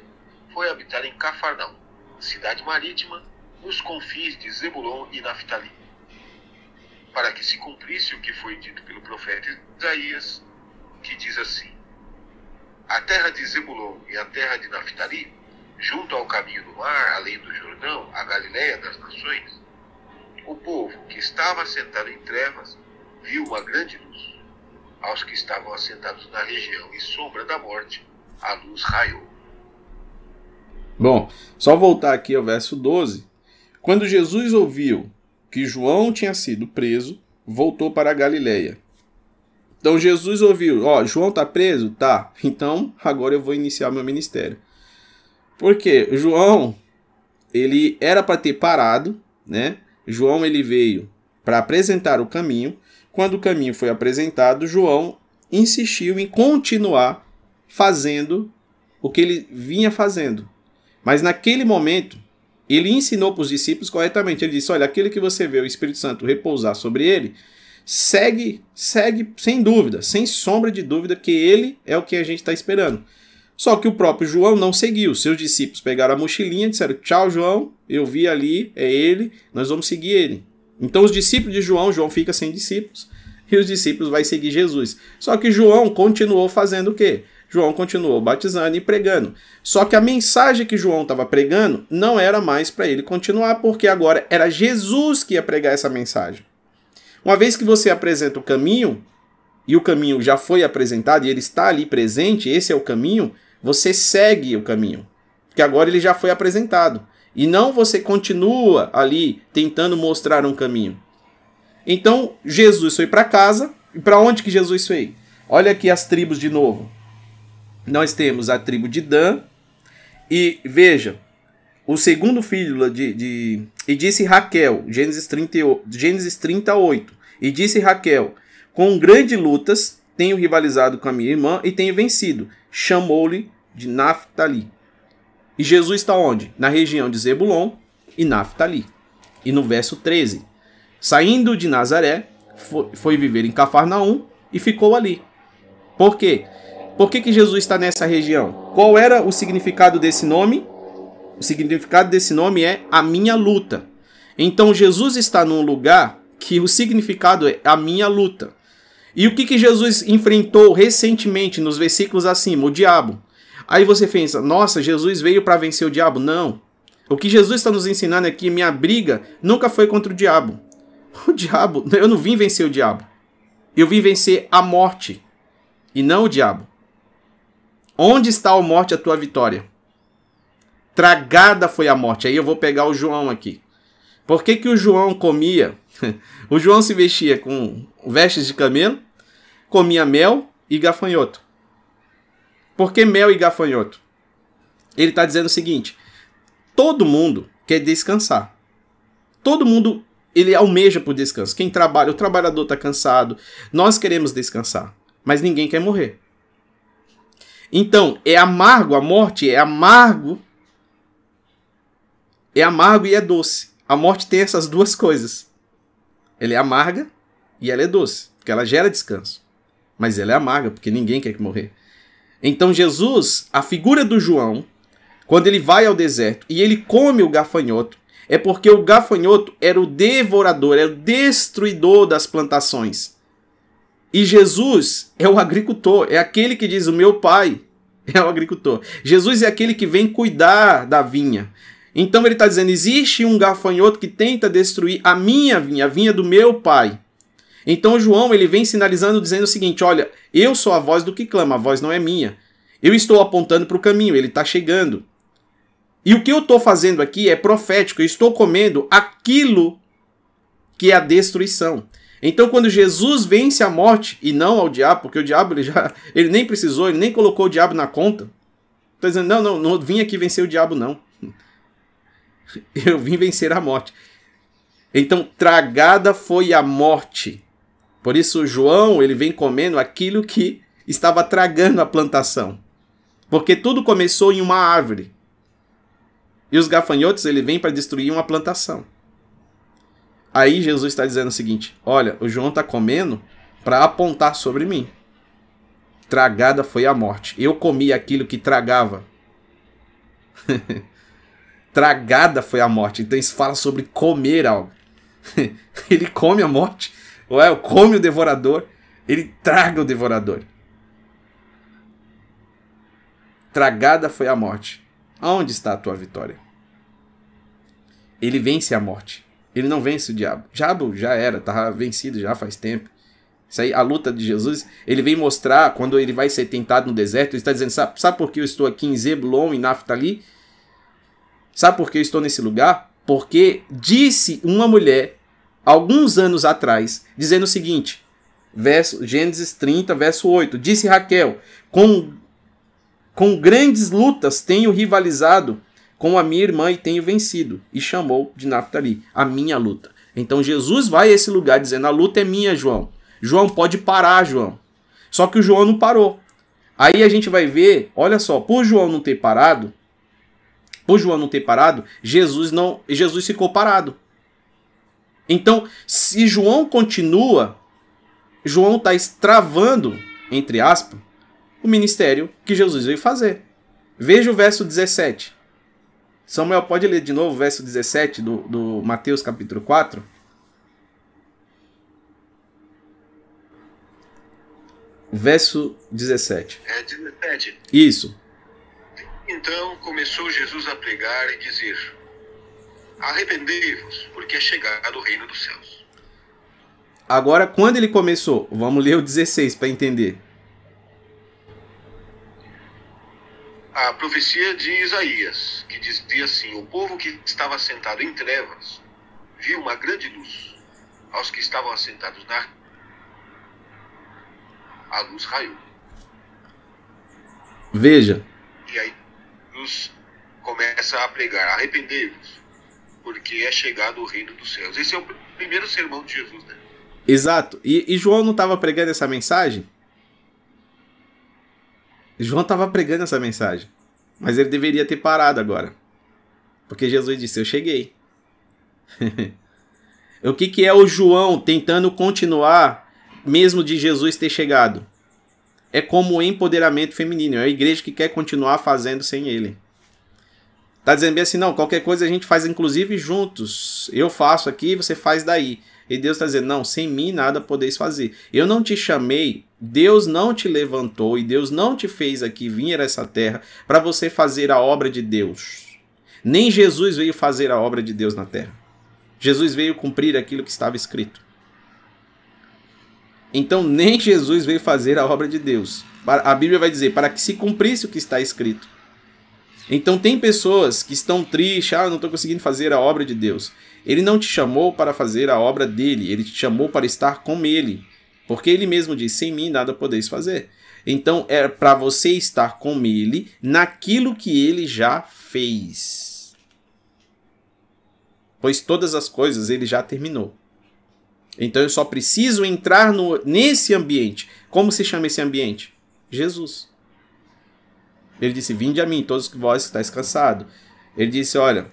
foi habitar em Cafarnaum, cidade marítima, nos confins de Zebulon e Naftali, para que se cumprisse o que foi dito pelo profeta Isaías, que diz assim: A terra de Zebulon e a terra de Naftali junto ao caminho do mar, além do Jordão, a Galiléia das nações, o povo que estava assentado em trevas viu uma grande luz. Aos que estavam assentados na região e sombra da morte, a luz raiou. Bom, só voltar aqui ao verso 12. Quando Jesus ouviu que João tinha sido preso, voltou para a Galiléia. Então Jesus ouviu, ó, João tá preso? Tá. Então, agora eu vou iniciar meu ministério. Porque João, ele era para ter parado, né? João ele veio para apresentar o caminho. Quando o caminho foi apresentado, João insistiu em continuar fazendo o que ele vinha fazendo. Mas naquele momento, ele ensinou para os discípulos corretamente. Ele disse: Olha, aquele que você vê o Espírito Santo repousar sobre ele, segue, segue sem dúvida, sem sombra de dúvida, que ele é o que a gente está esperando. Só que o próprio João não seguiu. Seus discípulos pegaram a mochilinha e disseram: Tchau, João, eu vi ali, é ele, nós vamos seguir ele. Então, os discípulos de João, João fica sem discípulos, e os discípulos vai seguir Jesus. Só que João continuou fazendo o quê? João continuou batizando e pregando. Só que a mensagem que João estava pregando não era mais para ele continuar, porque agora era Jesus que ia pregar essa mensagem. Uma vez que você apresenta o caminho, e o caminho já foi apresentado e ele está ali presente, esse é o caminho, você segue o caminho. Porque agora ele já foi apresentado. E não você continua ali tentando mostrar um caminho. Então, Jesus foi para casa. E para onde que Jesus foi? Olha aqui as tribos de novo. Nós temos a tribo de Dan. E veja, o segundo filho de. de e disse Raquel, Gênesis, 38, Gênesis 38. E disse Raquel: Com grandes lutas tenho rivalizado com a minha irmã e tenho vencido. Chamou-lhe de Naphtali. E Jesus está onde? Na região de Zebulon e Naphtali. E no verso 13: Saindo de Nazaré, foi viver em Cafarnaum e ficou ali. Por quê? Por que, que Jesus está nessa região? Qual era o significado desse nome? O significado desse nome é a minha luta. Então Jesus está num lugar que o significado é a minha luta. E o que, que Jesus enfrentou recentemente nos versículos acima? O diabo. Aí você pensa, nossa, Jesus veio para vencer o diabo? Não. O que Jesus está nos ensinando aqui, minha briga nunca foi contra o diabo. O diabo, eu não vim vencer o diabo. Eu vim vencer a morte e não o diabo. Onde está a morte, a tua vitória? Tragada foi a morte. Aí eu vou pegar o João aqui. Por que, que o João comia? o João se vestia com vestes de camelo, comia mel e gafanhoto. Por que mel e gafanhoto? Ele está dizendo o seguinte: todo mundo quer descansar. Todo mundo ele almeja por descanso. Quem trabalha, o trabalhador está cansado. Nós queremos descansar, mas ninguém quer morrer. Então, é amargo a morte, é amargo. É amargo e é doce. A morte tem essas duas coisas. Ela é amarga e ela é doce, porque ela gera descanso. Mas ela é amarga, porque ninguém quer morrer. Então Jesus, a figura do João, quando ele vai ao deserto e ele come o gafanhoto, é porque o gafanhoto era o devorador, era o destruidor das plantações. E Jesus é o agricultor, é aquele que diz: O meu pai é o agricultor. Jesus é aquele que vem cuidar da vinha. Então ele está dizendo: existe um gafanhoto que tenta destruir a minha vinha, a vinha do meu pai. Então João ele vem sinalizando dizendo o seguinte: olha, eu sou a voz do que clama, a voz não é minha. Eu estou apontando para o caminho, ele está chegando. E o que eu estou fazendo aqui é profético, eu estou comendo aquilo que é a destruição. Então, quando Jesus vence a morte e não ao diabo, porque o diabo ele já ele nem precisou, ele nem colocou o diabo na conta. Estou dizendo, não, não, não vim aqui vencer o diabo, não. Eu vim vencer a morte. Então, tragada foi a morte. Por isso, João ele vem comendo aquilo que estava tragando a plantação. Porque tudo começou em uma árvore. E os gafanhotos ele vem para destruir uma plantação. Aí Jesus está dizendo o seguinte: Olha, o João está comendo para apontar sobre mim. Tragada foi a morte. Eu comi aquilo que tragava. Tragada foi a morte. Então isso fala sobre comer algo. ele come a morte. Ou é, come o devorador. Ele traga o devorador. Tragada foi a morte. Aonde está a tua vitória? Ele vence a morte. Ele não vence o diabo. O diabo já era, estava vencido já faz tempo. Isso aí, a luta de Jesus, ele vem mostrar quando ele vai ser tentado no deserto. Ele está dizendo: sabe, sabe por que eu estou aqui em Zebulon e Naftali? Sabe por que eu estou nesse lugar? Porque disse uma mulher, alguns anos atrás, dizendo o seguinte: verso, Gênesis 30, verso 8: Disse Raquel, com, com grandes lutas tenho rivalizado com a minha irmã e tenho vencido. E chamou de Naftali, a minha luta. Então Jesus vai a esse lugar dizendo: A luta é minha, João. João pode parar, João. Só que o João não parou. Aí a gente vai ver, olha só, por João não ter parado, por João não ter parado, Jesus não, Jesus ficou parado. Então, se João continua, João está estravando, entre aspas, o ministério que Jesus veio fazer. Veja o verso 17. Samuel, pode ler de novo o verso 17 do, do Mateus capítulo 4? Verso 17. É 17. Isso. Então começou Jesus a pregar e dizer: Arrependei-vos, porque é chegado o reino dos céus. Agora, quando ele começou? Vamos ler o 16 para entender. A profecia de Isaías, que dizia assim: O povo que estava sentado em trevas viu uma grande luz. Aos que estavam assentados na a luz raiou. Veja. E aí Jesus começa a pregar: arrependei-vos, porque é chegado o reino dos céus. Esse é o primeiro sermão de Jesus, né? Exato. E, e João não estava pregando essa mensagem? João estava pregando essa mensagem. Mas ele deveria ter parado agora. Porque Jesus disse: Eu cheguei. o que, que é o João tentando continuar, mesmo de Jesus ter chegado? É como o empoderamento feminino. É a igreja que quer continuar fazendo sem ele. Tá dizendo bem assim, não, qualquer coisa a gente faz inclusive juntos. Eu faço aqui, você faz daí. E Deus está dizendo, não, sem mim nada podeis fazer. Eu não te chamei, Deus não te levantou e Deus não te fez aqui vir a essa terra para você fazer a obra de Deus. Nem Jesus veio fazer a obra de Deus na terra. Jesus veio cumprir aquilo que estava escrito. Então nem Jesus veio fazer a obra de Deus. A Bíblia vai dizer para que se cumprisse o que está escrito. Então tem pessoas que estão tristes, ah, não estou conseguindo fazer a obra de Deus. Ele não te chamou para fazer a obra dele, ele te chamou para estar com ele. Porque ele mesmo disse: sem mim nada podeis fazer. Então é para você estar com ele naquilo que ele já fez. Pois todas as coisas ele já terminou. Então eu só preciso entrar no, nesse ambiente. Como se chama esse ambiente? Jesus. Ele disse: Vinde a mim, todos vós que estáis cansados. Ele disse: Olha,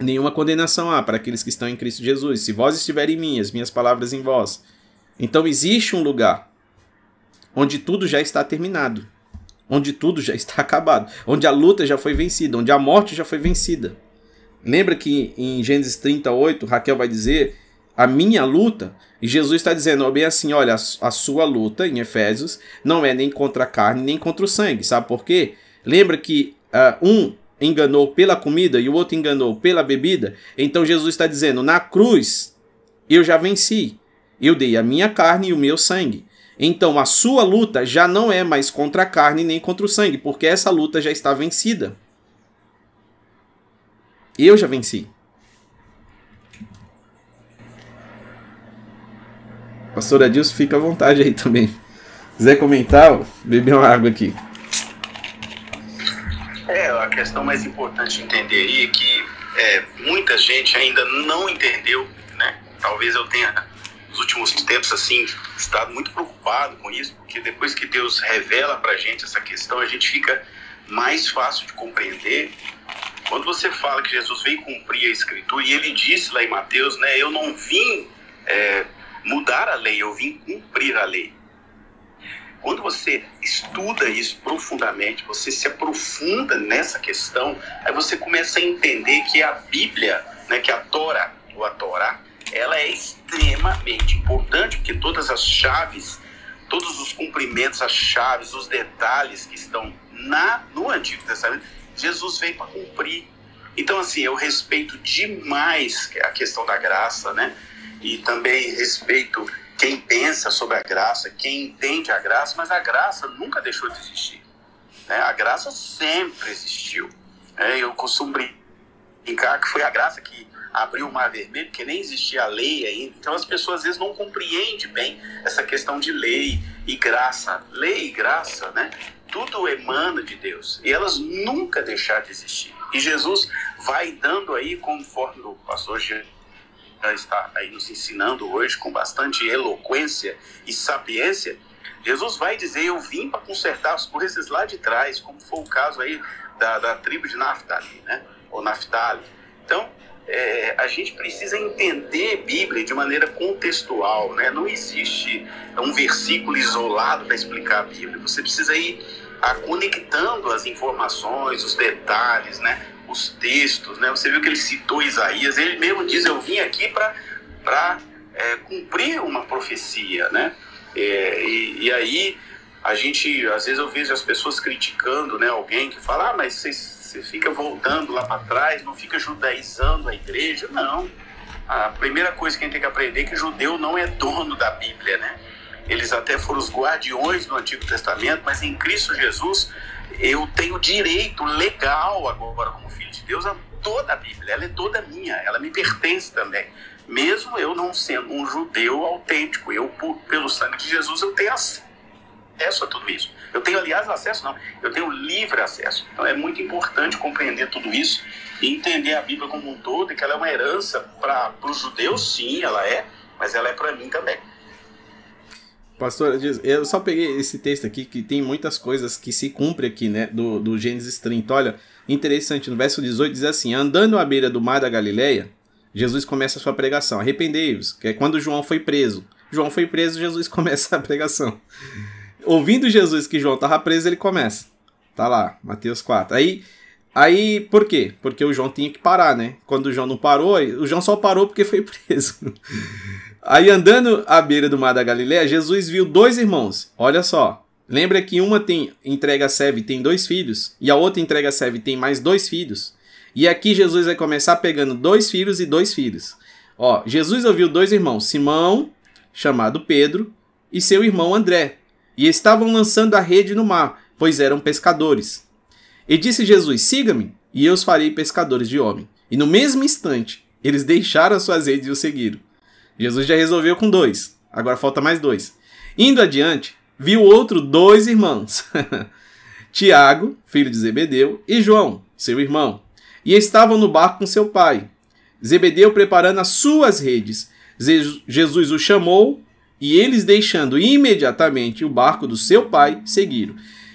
nenhuma condenação há para aqueles que estão em Cristo Jesus. Se vós estiverem em mim, as minhas palavras em vós. Então existe um lugar onde tudo já está terminado, onde tudo já está acabado, onde a luta já foi vencida, onde a morte já foi vencida. Lembra que em Gênesis 38, Raquel vai dizer: A minha luta e Jesus está dizendo bem assim: olha, a sua luta, em Efésios, não é nem contra a carne, nem contra o sangue. Sabe por quê? Lembra que uh, um enganou pela comida e o outro enganou pela bebida? Então Jesus está dizendo: na cruz eu já venci. Eu dei a minha carne e o meu sangue. Então a sua luta já não é mais contra a carne nem contra o sangue, porque essa luta já está vencida. Eu já venci. Pastor Adilson, fica à vontade aí também. Se quiser comentar, beber uma água aqui. É, a questão mais importante de entender aí é que é, muita gente ainda não entendeu, né? Talvez eu tenha, nos últimos tempos, assim, estado muito preocupado com isso, porque depois que Deus revela pra gente essa questão, a gente fica mais fácil de compreender. Quando você fala que Jesus veio cumprir a Escritura, e ele disse lá em Mateus, né? Eu não vim é, mudar a lei, eu vim cumprir a lei. Quando você estuda isso profundamente, você se aprofunda nessa questão, aí você começa a entender que a Bíblia, né, que a Torá, ou a Torá, ela é extremamente importante, porque todas as chaves, todos os cumprimentos, as chaves, os detalhes que estão na no Antigo Testamento, Jesus veio para cumprir. Então, assim, eu respeito demais a questão da graça, né? e também respeito quem pensa sobre a graça, quem entende a graça, mas a graça nunca deixou de existir. Né? A graça sempre existiu. Né? Eu costumo brincar que foi a graça que abriu o Mar Vermelho, porque nem existia lei ainda. Então as pessoas às vezes não compreendem bem essa questão de lei e graça. Lei e graça, né? Tudo emana de Deus. E elas nunca deixaram de existir. E Jesus vai dando aí, conforme o pastor está aí nos ensinando hoje com bastante eloquência e sapiência, Jesus vai dizer: Eu vim para consertar as coisas lá de trás, como foi o caso aí da, da tribo de Naphtali, né? Ou Naphtali. Então, é, a gente precisa entender Bíblia de maneira contextual, né? Não existe um versículo isolado para explicar a Bíblia. Você precisa ir a, conectando as informações, os detalhes, né? os textos, né? Você viu que ele citou Isaías, ele mesmo diz: Eu vim aqui para é, cumprir uma profecia, né? É, e, e, aí a gente, às vezes eu vejo as pessoas criticando, né? Alguém que fala: Ah, mas você, você fica voltando lá para trás, não fica judaizando a igreja. Não. A primeira coisa que a gente tem que aprender é que judeu não é dono da Bíblia, né? Eles até foram os guardiões do Antigo Testamento, mas em Cristo Jesus eu tenho direito legal agora como filho de Deus a toda a Bíblia. Ela é toda minha, ela me pertence também. Mesmo eu não sendo um judeu autêntico, eu pelo sangue de Jesus eu tenho acesso a tudo isso. Eu tenho, aliás, acesso não, eu tenho livre acesso. Então é muito importante compreender tudo isso e entender a Bíblia como um todo, que ela é uma herança para os judeus, sim, ela é, mas ela é para mim também. Pastor, eu só peguei esse texto aqui que tem muitas coisas que se cumpre aqui, né? Do, do Gênesis 30. Olha, interessante, no verso 18 diz assim: Andando à beira do mar da Galileia, Jesus começa a sua pregação. Arrependei-vos, que é quando João foi preso. João foi preso, Jesus começa a pregação. Ouvindo Jesus que João estava preso, ele começa. Tá lá, Mateus 4. Aí Aí, por quê? Porque o João tinha que parar, né? Quando o João não parou, o João só parou porque foi preso. Aí, andando à beira do mar da Galileia, Jesus viu dois irmãos. Olha só. Lembra que uma tem entrega a serva e tem dois filhos, e a outra entrega a serva e tem mais dois filhos. E aqui Jesus vai começar pegando dois filhos e dois filhos. Ó, Jesus ouviu dois irmãos, Simão, chamado Pedro, e seu irmão André, e estavam lançando a rede no mar, pois eram pescadores. E disse Jesus: Siga-me, e eu os farei pescadores de homem. E no mesmo instante, eles deixaram suas redes e o seguiram. Jesus já resolveu com dois, agora falta mais dois. Indo adiante, viu outro dois irmãos, Tiago, filho de Zebedeu, e João, seu irmão, e estavam no barco com seu pai. Zebedeu preparando as suas redes. Jesus o chamou e eles, deixando imediatamente o barco do seu pai, seguiram.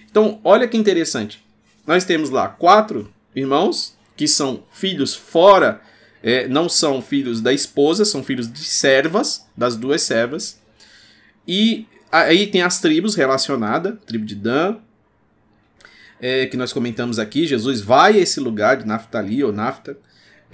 Então, olha que interessante. Nós temos lá quatro irmãos que são filhos fora, é, não são filhos da esposa, são filhos de servas, das duas servas. E aí tem as tribos relacionadas, tribo de Dan, é, que nós comentamos aqui. Jesus vai a esse lugar de Naftali ou Nafta.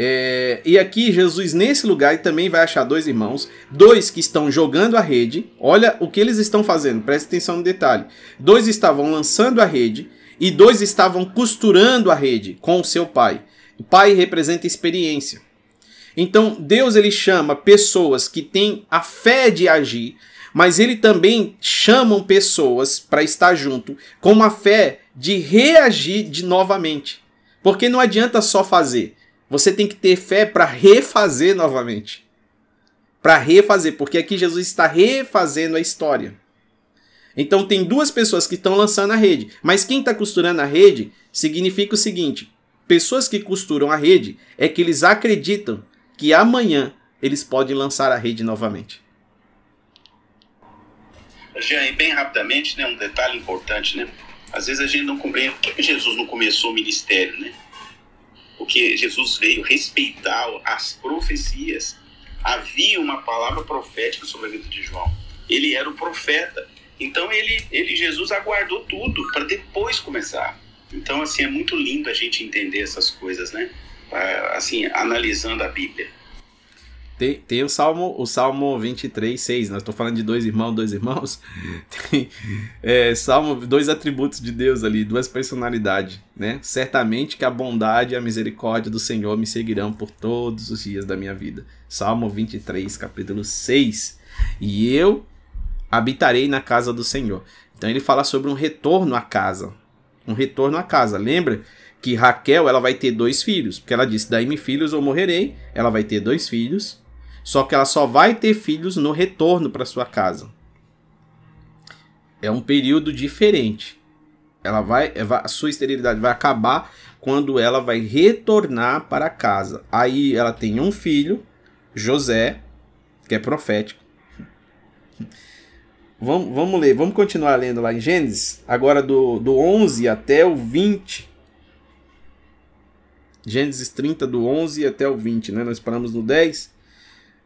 É, e aqui Jesus nesse lugar também vai achar dois irmãos, dois que estão jogando a rede. Olha o que eles estão fazendo, preste atenção no detalhe. Dois estavam lançando a rede e dois estavam costurando a rede com o seu pai. O pai representa experiência. Então Deus ele chama pessoas que têm a fé de agir, mas ele também chama pessoas para estar junto com uma fé de reagir de novamente. Porque não adianta só fazer. Você tem que ter fé para refazer novamente. Para refazer, porque aqui Jesus está refazendo a história. Então tem duas pessoas que estão lançando a rede, mas quem está costurando a rede significa o seguinte: pessoas que costuram a rede é que eles acreditam que amanhã eles podem lançar a rede novamente. Jean, e bem rapidamente, né, um detalhe importante, né? Às vezes a gente não compreende por que Jesus não começou o ministério, né? Porque Jesus veio respeitar as profecias. Havia uma palavra profética sobre a vida de João. Ele era o profeta. Então ele, ele Jesus aguardou tudo para depois começar. Então assim é muito lindo a gente entender essas coisas, né? Ah, assim, analisando a Bíblia. Tem, tem o Salmo, o Salmo 23, 6. Nós estou falando de dois irmãos, dois irmãos. Tem é, Salmo, dois atributos de Deus ali, duas personalidades, né? Certamente que a bondade e a misericórdia do Senhor me seguirão por todos os dias da minha vida. Salmo 23, capítulo 6. E eu habitarei na casa do Senhor. Então ele fala sobre um retorno à casa. Um retorno à casa. Lembra que Raquel ela vai ter dois filhos, porque ela disse: "Daí-me filhos ou morrerei". Ela vai ter dois filhos só que ela só vai ter filhos no retorno para sua casa. É um período diferente. Ela vai, a sua esterilidade vai acabar quando ela vai retornar para casa. Aí ela tem um filho, José, que é profético. Vamos, vamos ler, vamos continuar lendo lá em Gênesis, agora do, do 11 até o 20. Gênesis 30, do 11 até o 20, né? Nós paramos no 10.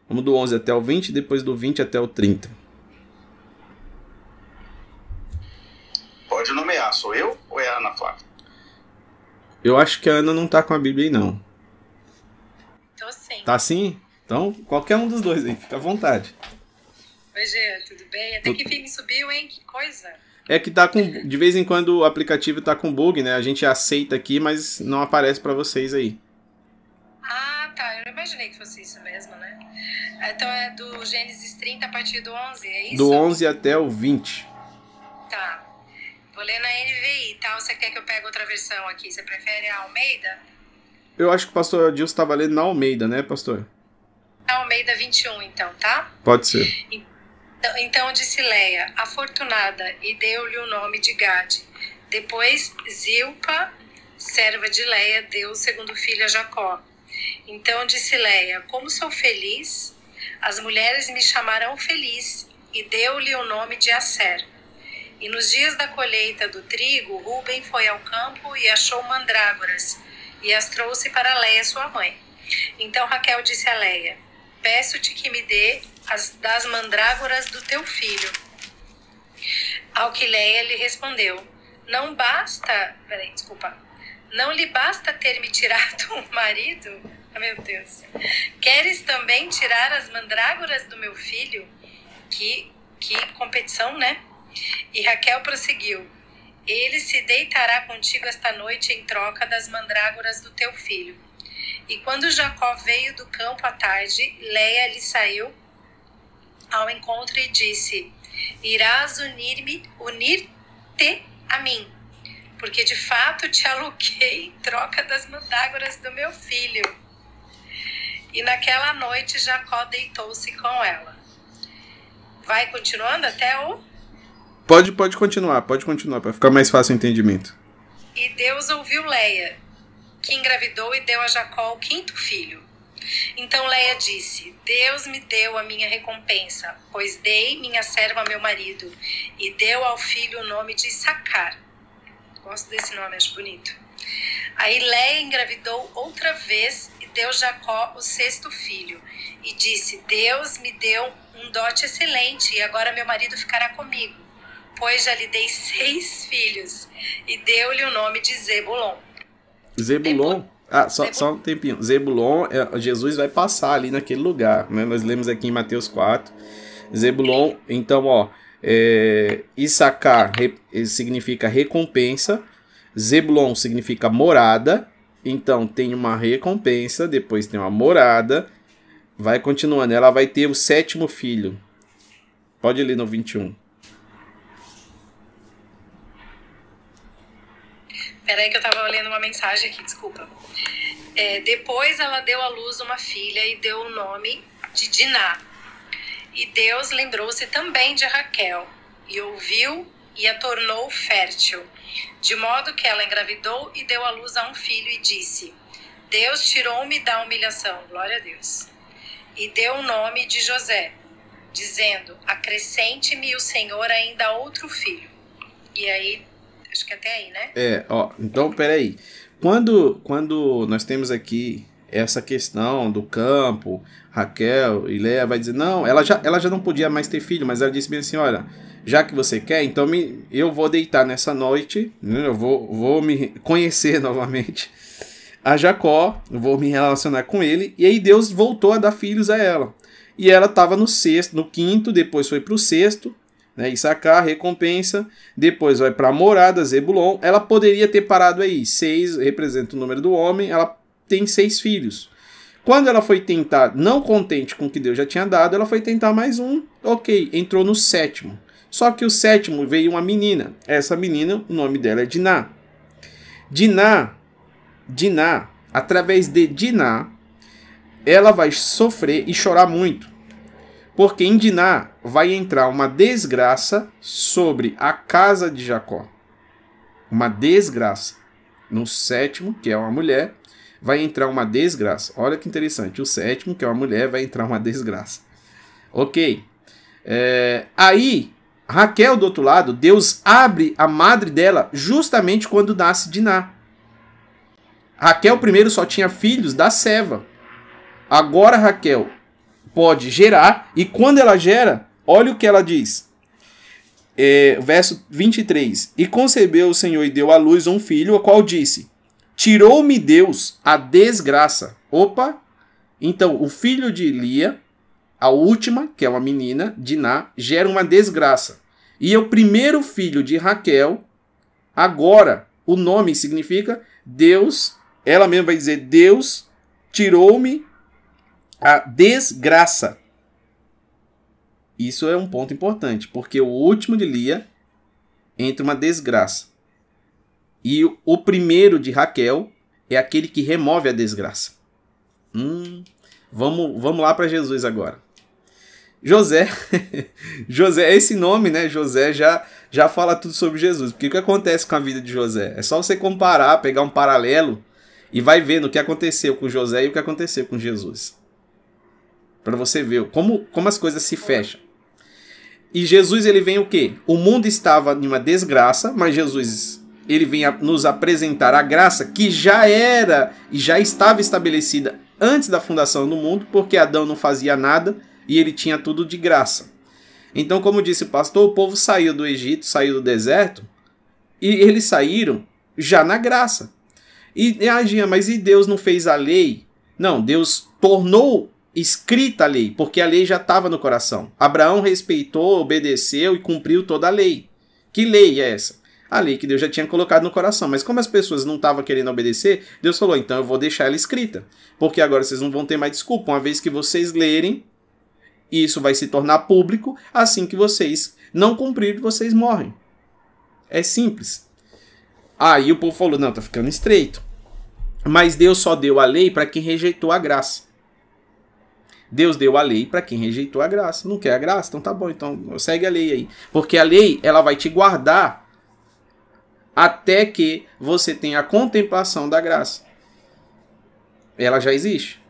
Vamos do 11 até o 20, depois do 20 até o 30. Pode nomear, sou eu ou é a Ana Flávia? Eu acho que a Ana não tá com a Bíblia aí, não. Tô sim. Tá sim? Então, qualquer um dos dois aí, fica à vontade. Oi, Gê, tudo bem? Até que filme subiu, hein? Que coisa. É que tá com. De vez em quando o aplicativo tá com bug, né? A gente aceita aqui, mas não aparece para vocês aí. Tá. Eu imaginei que fosse isso mesmo, né? Então é do Gênesis 30 a partir do 11, é isso? Do 11 até o 20. Tá. Vou ler na NVI, tá? Você quer que eu pegue outra versão aqui? Você prefere a Almeida? Eu acho que o pastor Adilson estava lendo na Almeida, né, pastor? Na Almeida 21, então, tá? Pode ser. Então, então disse Leia, afortunada, e deu-lhe o nome de Gade. Depois Zilpa, serva de Leia, deu o segundo filho a Jacó. Então disse Leia: Como sou feliz, as mulheres me chamarão feliz, e deu-lhe o nome de Asser. E nos dias da colheita do trigo, Ruben foi ao campo e achou mandrágoras, e as trouxe para Leia, sua mãe. Então Raquel disse a Leia: Peço-te que me dê as das mandrágoras do teu filho. Ao que Leia lhe respondeu: Não basta. Peraí, desculpa. Não lhe basta ter me tirado um marido? Oh, meu Deus. Queres também tirar as mandrágoras do meu filho? Que, que competição, né? E Raquel prosseguiu: Ele se deitará contigo esta noite em troca das mandrágoras do teu filho. E quando Jacó veio do campo à tarde, Leia lhe saiu ao encontro e disse: Irás unir-me, unir-te a mim, porque de fato te aluguei em troca das mandrágoras do meu filho. E naquela noite Jacó deitou-se com ela. Vai continuando até o Pode, pode continuar, pode continuar, para ficar mais fácil o entendimento. E Deus ouviu Leia, que engravidou e deu a Jacó o quinto filho. Então Leia disse: Deus me deu a minha recompensa, pois dei minha serva a meu marido, e deu ao filho o nome de Sacar. Gosto desse nome, acho bonito. Aí Leia engravidou outra vez e deu Jacó o sexto filho, e disse: Deus me deu um dote excelente, e agora meu marido ficará comigo, pois já lhe dei seis filhos, e deu-lhe o nome de Zebulon. Zebulon. Ah, só, só um tempinho. Zebulon, é, Jesus vai passar ali naquele lugar. Né? Nós lemos aqui em Mateus 4. Zebulon, então, ó. É, Issacar re, significa recompensa. Zebulon significa morada. Então tem uma recompensa, depois tem uma morada. Vai continuando. Ela vai ter o sétimo filho. Pode ler no 21. Peraí que eu tava lendo uma mensagem aqui, desculpa. É, depois ela deu à luz uma filha e deu o nome de Diná. E Deus lembrou-se também de Raquel e ouviu e a tornou fértil, de modo que ela engravidou e deu à luz a um filho e disse: Deus tirou-me da humilhação, glória a Deus. E deu o nome de José, dizendo: Acrescente-me o Senhor ainda outro filho. E aí Acho que até aí, né? É, ó, então peraí. Quando, quando nós temos aqui essa questão do campo, Raquel e Leia vai dizer, não, ela já, ela já não podia mais ter filho, mas ela disse bem assim, olha, já que você quer, então me, eu vou deitar nessa noite, né, eu vou, vou me conhecer novamente a Jacó, vou me relacionar com ele, e aí Deus voltou a dar filhos a ela. E ela estava no sexto, no quinto, depois foi para o sexto, né? Issacar, recompensa, depois vai para a morada, Zebulon. Ela poderia ter parado aí, seis representa o número do homem, ela tem seis filhos. Quando ela foi tentar, não contente com o que Deus já tinha dado, ela foi tentar mais um, ok, entrou no sétimo. Só que o sétimo veio uma menina. Essa menina, o nome dela é Diná. Diná, Diná, através de Diná, ela vai sofrer e chorar muito. Porque em Diná vai entrar uma desgraça sobre a casa de Jacó. Uma desgraça. No sétimo, que é uma mulher, vai entrar uma desgraça. Olha que interessante. O sétimo, que é uma mulher, vai entrar uma desgraça. Ok. É, aí, Raquel, do outro lado, Deus abre a madre dela justamente quando nasce Diná. Raquel primeiro só tinha filhos da Seva. Agora Raquel pode gerar, e quando ela gera, olha o que ela diz. É, verso 23. E concebeu o Senhor e deu à luz um filho, o qual disse: Tirou-me Deus a desgraça. Opa! Então, o filho de Lia, a última, que é uma menina, Diná, gera uma desgraça. E o primeiro filho de Raquel, agora, o nome significa Deus, ela mesma vai dizer: Deus tirou-me a desgraça. Isso é um ponto importante, porque o último de Lia entra uma desgraça. E o primeiro de Raquel é aquele que remove a desgraça. Hum, vamos, vamos lá para Jesus agora. José, José, esse nome, né? José já já fala tudo sobre Jesus. Porque o que acontece com a vida de José? É só você comparar, pegar um paralelo e vai vendo o que aconteceu com José e o que aconteceu com Jesus para você ver como, como as coisas se fecham. E Jesus ele vem o quê? O mundo estava em uma desgraça, mas Jesus ele vem nos apresentar a graça que já era e já estava estabelecida antes da fundação do mundo, porque Adão não fazia nada e ele tinha tudo de graça. Então, como disse o pastor, o povo saiu do Egito, saiu do deserto, e eles saíram já na graça. E agia, mas e Deus não fez a lei? Não, Deus tornou escrita a lei, porque a lei já estava no coração. Abraão respeitou, obedeceu e cumpriu toda a lei. Que lei é essa? A lei que Deus já tinha colocado no coração. Mas como as pessoas não estavam querendo obedecer, Deus falou: então eu vou deixar ela escrita. Porque agora vocês não vão ter mais desculpa. Uma vez que vocês lerem, isso vai se tornar público. Assim que vocês não cumprirem, vocês morrem. É simples. Aí o povo falou: não, tá ficando estreito. Mas Deus só deu a lei para quem rejeitou a graça. Deus deu a lei para quem rejeitou a graça. Não quer a graça? Então tá bom, então segue a lei aí. Porque a lei, ela vai te guardar até que você tenha a contemplação da graça. Ela já existe.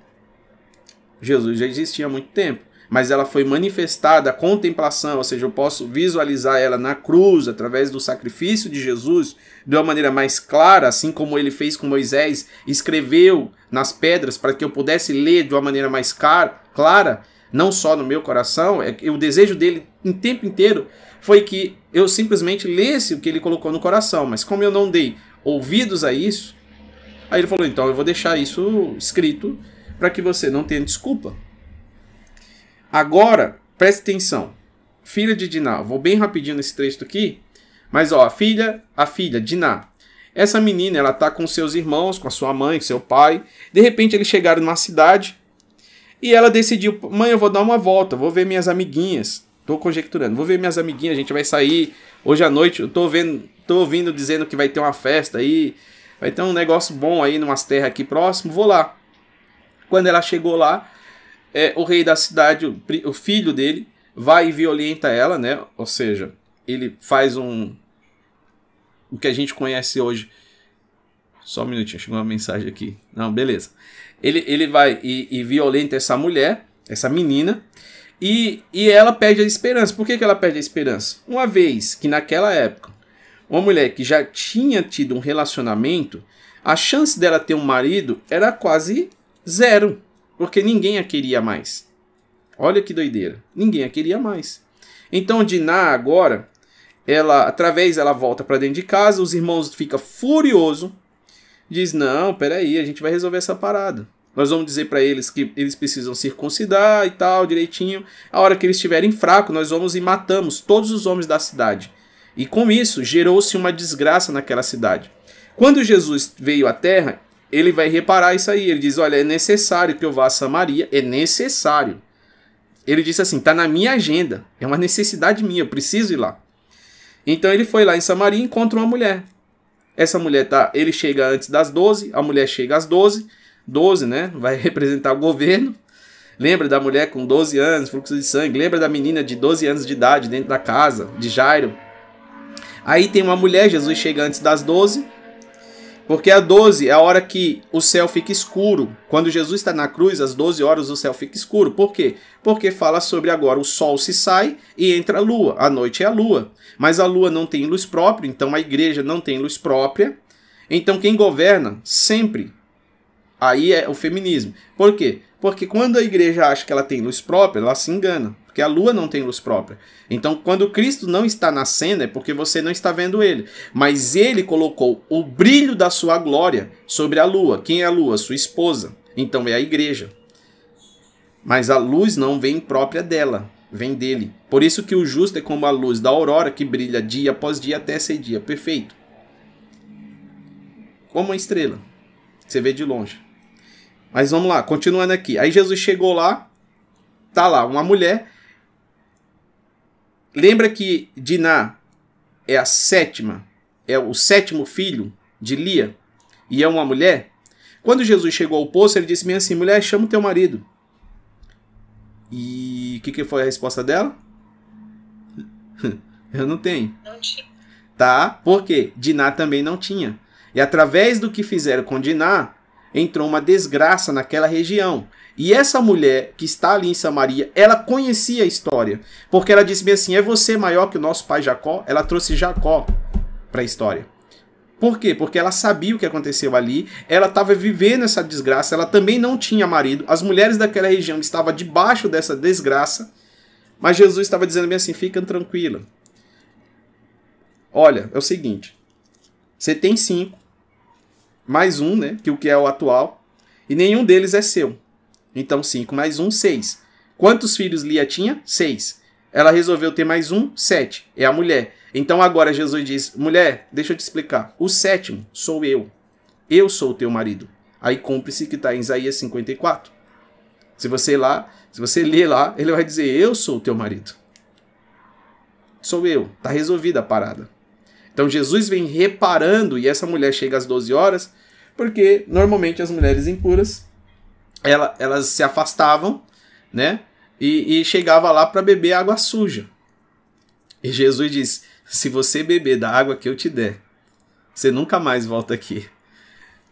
Jesus já existia há muito tempo mas ela foi manifestada a contemplação, ou seja, eu posso visualizar ela na cruz através do sacrifício de Jesus de uma maneira mais clara, assim como ele fez com Moisés, escreveu nas pedras para que eu pudesse ler de uma maneira mais clara, não só no meu coração, é o desejo dele em tempo inteiro foi que eu simplesmente lesse o que ele colocou no coração, mas como eu não dei ouvidos a isso, aí ele falou: então eu vou deixar isso escrito para que você não tenha desculpa. Agora, preste atenção. Filha de Diná. Vou bem rapidinho nesse texto aqui. Mas ó, a filha, a filha, Diná. Essa menina, ela tá com seus irmãos, com a sua mãe, com seu pai. De repente eles chegaram numa cidade e ela decidiu, mãe, eu vou dar uma volta, vou ver minhas amiguinhas. Tô conjecturando, vou ver minhas amiguinhas, a gente vai sair hoje à noite. Eu tô vendo, tô ouvindo dizendo que vai ter uma festa aí, vai ter um negócio bom aí numas terras aqui próximo, vou lá. Quando ela chegou lá, é, o rei da cidade, o, o filho dele, vai e violenta ela, né? Ou seja, ele faz um. O que a gente conhece hoje. Só um minutinho, chegou uma mensagem aqui. Não, beleza. Ele, ele vai e, e violenta essa mulher, essa menina, e, e ela perde a esperança. Por que, que ela perde a esperança? Uma vez que naquela época, uma mulher que já tinha tido um relacionamento, a chance dela ter um marido era quase zero porque ninguém a queria mais. Olha que doideira. Ninguém a queria mais. Então Diná agora, ela através ela volta para dentro de casa, os irmãos ficam furioso, diz: "Não, peraí, a gente vai resolver essa parada. Nós vamos dizer para eles que eles precisam circuncidar e tal, direitinho. A hora que eles estiverem fracos, nós vamos e matamos todos os homens da cidade. E com isso gerou-se uma desgraça naquela cidade. Quando Jesus veio à terra, ele vai reparar isso aí. Ele diz: Olha, é necessário que eu vá a Samaria, é necessário. Ele disse assim: Está na minha agenda, é uma necessidade minha, eu preciso ir lá. Então ele foi lá em Samaria e encontra uma mulher. Essa mulher tá, ele chega antes das 12, a mulher chega às 12, 12, né? Vai representar o governo. Lembra da mulher com 12 anos, fluxo de sangue, lembra da menina de 12 anos de idade dentro da casa de Jairo. Aí tem uma mulher, Jesus chega antes das 12, porque a 12 é a hora que o céu fica escuro. Quando Jesus está na cruz, às 12 horas o céu fica escuro. Por quê? Porque fala sobre agora o sol se sai e entra a lua. A noite é a lua. Mas a lua não tem luz própria, então a igreja não tem luz própria. Então quem governa sempre aí é o feminismo. Por quê? Porque quando a igreja acha que ela tem luz própria, ela se engana porque a lua não tem luz própria. Então, quando Cristo não está na cena, é porque você não está vendo ele. Mas ele colocou o brilho da sua glória sobre a lua. Quem é a lua? Sua esposa. Então é a igreja. Mas a luz não vem própria dela, vem dele. Por isso que o justo é como a luz da aurora que brilha dia após dia até ser dia perfeito. Como uma estrela. Você vê de longe. Mas vamos lá, continuando aqui. Aí Jesus chegou lá, tá lá uma mulher Lembra que Diná é a sétima, é o sétimo filho de Lia e é uma mulher? Quando Jesus chegou ao poço, ele disse assim: mulher, chama o teu marido. E o que, que foi a resposta dela? Eu não tenho. Não tinha. Tá? Por quê? Diná também não tinha. E através do que fizeram com Diná, entrou uma desgraça naquela região. E essa mulher que está ali em Samaria, ela conhecia a história, porque ela disse bem assim: é você maior que o nosso pai Jacó? Ela trouxe Jacó para a história. Por quê? Porque ela sabia o que aconteceu ali, ela estava vivendo essa desgraça, ela também não tinha marido, as mulheres daquela região estavam debaixo dessa desgraça, mas Jesus estava dizendo bem assim: fica tranquila. Olha, é o seguinte: você tem cinco, mais um, né? Que o que é o atual. E nenhum deles é seu. Então 5 mais 1, 6. Quantos filhos Lia tinha? 6. Ela resolveu ter mais um, 7. É a mulher. Então agora Jesus diz: mulher, deixa eu te explicar. O sétimo sou eu. Eu sou o teu marido. Aí cumpre-se que está em Isaías 54. Se você lá, se você ler lá, ele vai dizer: Eu sou o teu marido. Sou eu. Está resolvida a parada. Então Jesus vem reparando e essa mulher chega às 12 horas, porque normalmente as mulheres impuras ela, elas se afastavam, né? E, e chegava lá para beber água suja. E Jesus diz: Se você beber da água que eu te der, você nunca mais volta aqui.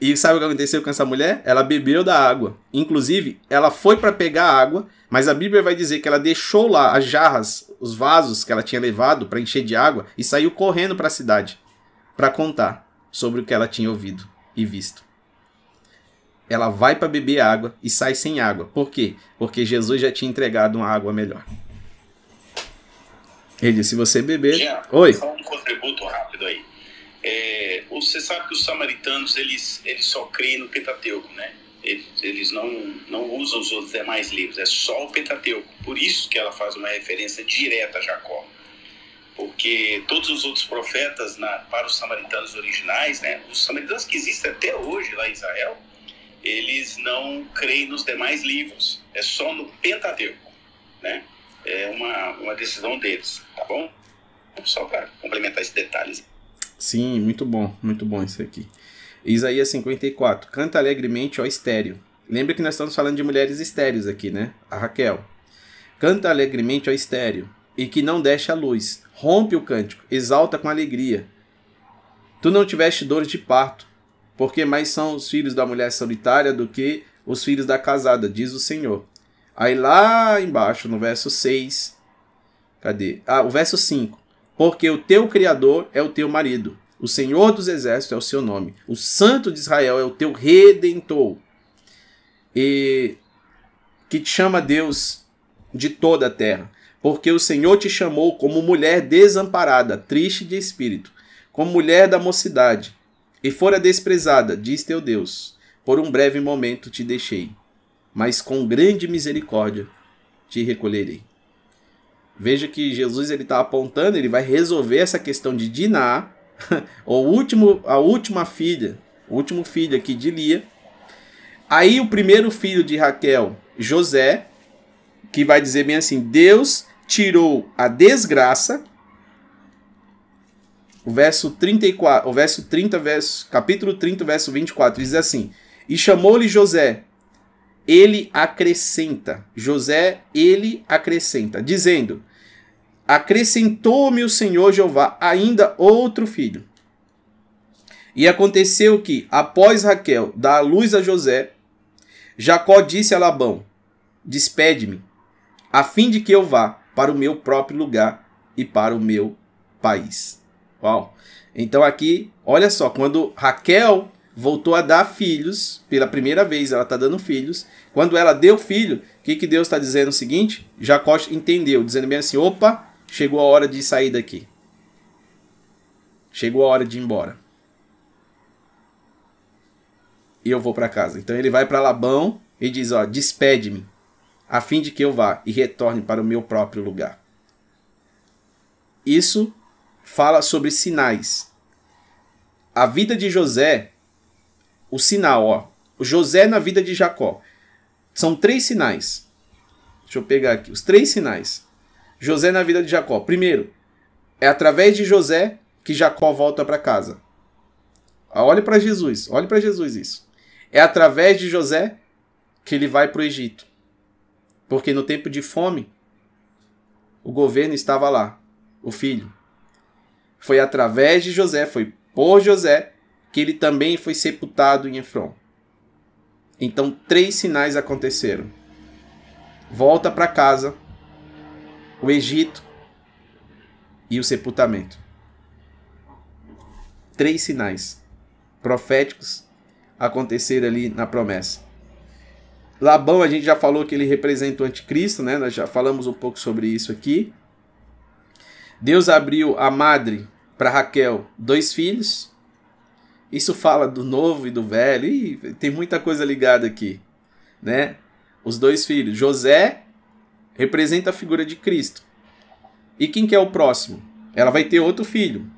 E sabe o que aconteceu com essa mulher? Ela bebeu da água. Inclusive, ela foi para pegar a água, mas a Bíblia vai dizer que ela deixou lá as jarras, os vasos que ela tinha levado para encher de água e saiu correndo para a cidade para contar sobre o que ela tinha ouvido e visto. Ela vai para beber água e sai sem água. Por quê? Porque Jesus já tinha entregado uma água melhor. Ele disse: se você beber. Jean, Oi. Só um contributo rápido aí. É, você sabe que os samaritanos eles, eles só creem no Pentateuco, né? Eles, não, não usam os outros demais livros, é só o Pentateuco. Por isso que ela faz uma referência direta a Jacó. Porque todos os outros profetas, na, para os samaritanos originais, né? Os samaritanos que existem até hoje lá em Israel, eles não creem nos demais livros, é só no Pentateuco, né? É uma, uma decisão deles, tá bom? Só para complementar esses detalhes. Sim, muito bom, muito bom isso aqui. Isaías 54. Canta alegremente, ó estéreo. Lembra que nós estamos falando de mulheres estéreos aqui, né? A Raquel. Canta alegremente, ó estéreo, e que não deixe a luz. Rompe o cântico, exalta com alegria. Tu não tiveste dores de parto, porque mais são os filhos da mulher solitária do que os filhos da casada, diz o Senhor. Aí lá embaixo, no verso 6, cadê? Ah, o verso 5. Porque o teu Criador é o teu marido, o Senhor dos Exércitos é o seu nome, o Santo de Israel é o teu Redentor, e que te chama Deus de toda a terra. Porque o Senhor te chamou como mulher desamparada, triste de espírito, como mulher da mocidade, e fora desprezada, diz teu Deus. Por um breve momento te deixei, mas com grande misericórdia te recolherei. Veja que Jesus ele está apontando, ele vai resolver essa questão de Diná, o último, a última filha, o último filho aqui de Lia. Aí o primeiro filho de Raquel, José, que vai dizer bem assim: Deus tirou a desgraça. O verso 34, o verso 30, verso, capítulo 30, verso 24 diz assim: E chamou-lhe José, ele acrescenta. José, ele acrescenta, dizendo: Acrescentou-me o Senhor Jeová ainda outro filho. E aconteceu que, após Raquel dar a luz a José, Jacó disse a Labão: Despede-me, a fim de que eu vá para o meu próprio lugar e para o meu país. Uau! Então aqui, olha só, quando Raquel voltou a dar filhos, pela primeira vez ela está dando filhos, quando ela deu filho, o que, que Deus está dizendo o seguinte? Jacó entendeu, dizendo bem assim: opa, chegou a hora de sair daqui. Chegou a hora de ir embora. E eu vou para casa. Então ele vai para Labão e diz: ó, despede-me, a fim de que eu vá e retorne para o meu próprio lugar. Isso fala sobre sinais. A vida de José, o sinal, ó, o José na vida de Jacó. São três sinais. Deixa eu pegar aqui os três sinais. José na vida de Jacó. Primeiro, é através de José que Jacó volta para casa. Olhe para Jesus, olhe para Jesus isso. É através de José que ele vai para o Egito. Porque no tempo de fome, o governo estava lá, o filho. Foi através de José, foi por José, que ele também foi sepultado em Efron. Então, três sinais aconteceram: volta para casa, o Egito e o sepultamento. Três sinais proféticos aconteceram ali na promessa. Labão, a gente já falou que ele representa o anticristo, né? Nós já falamos um pouco sobre isso aqui. Deus abriu a madre para Raquel dois filhos. Isso fala do novo e do velho. E tem muita coisa ligada aqui, né? Os dois filhos. José representa a figura de Cristo. E quem que é o próximo? Ela vai ter outro filho.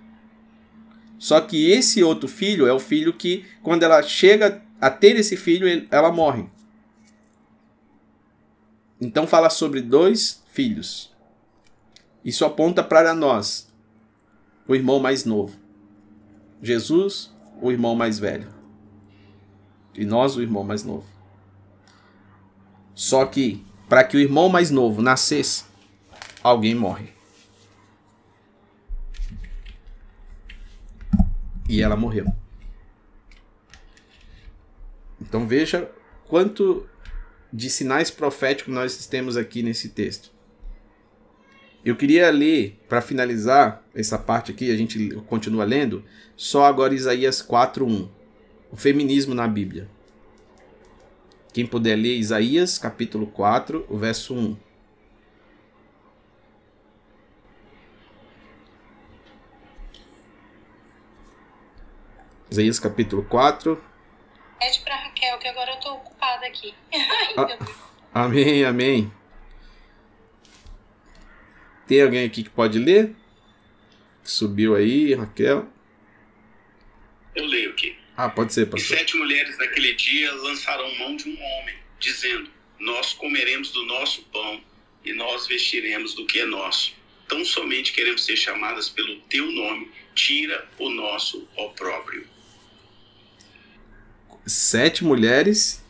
Só que esse outro filho é o filho que, quando ela chega a ter esse filho, ela morre. Então fala sobre dois filhos. Isso aponta para nós, o irmão mais novo. Jesus, o irmão mais velho. E nós, o irmão mais novo. Só que, para que o irmão mais novo nascesse, alguém morre. E ela morreu. Então veja quanto de sinais proféticos nós temos aqui nesse texto. Eu queria ler, para finalizar essa parte aqui, a gente continua lendo, só agora Isaías 4.1. O feminismo na Bíblia. Quem puder ler Isaías capítulo 4, o verso 1. Isaías capítulo 4. Pede para Raquel, que agora eu tô ocupada aqui. Ah, amém, amém. Tem alguém aqui que pode ler? Subiu aí, Raquel. Eu leio aqui. Ah, pode ser, pastor. E sete mulheres naquele dia lançaram mão de um homem, dizendo: Nós comeremos do nosso pão e nós vestiremos do que é nosso. Tão somente queremos ser chamadas pelo teu nome, tira o nosso opróbrio. Sete mulheres.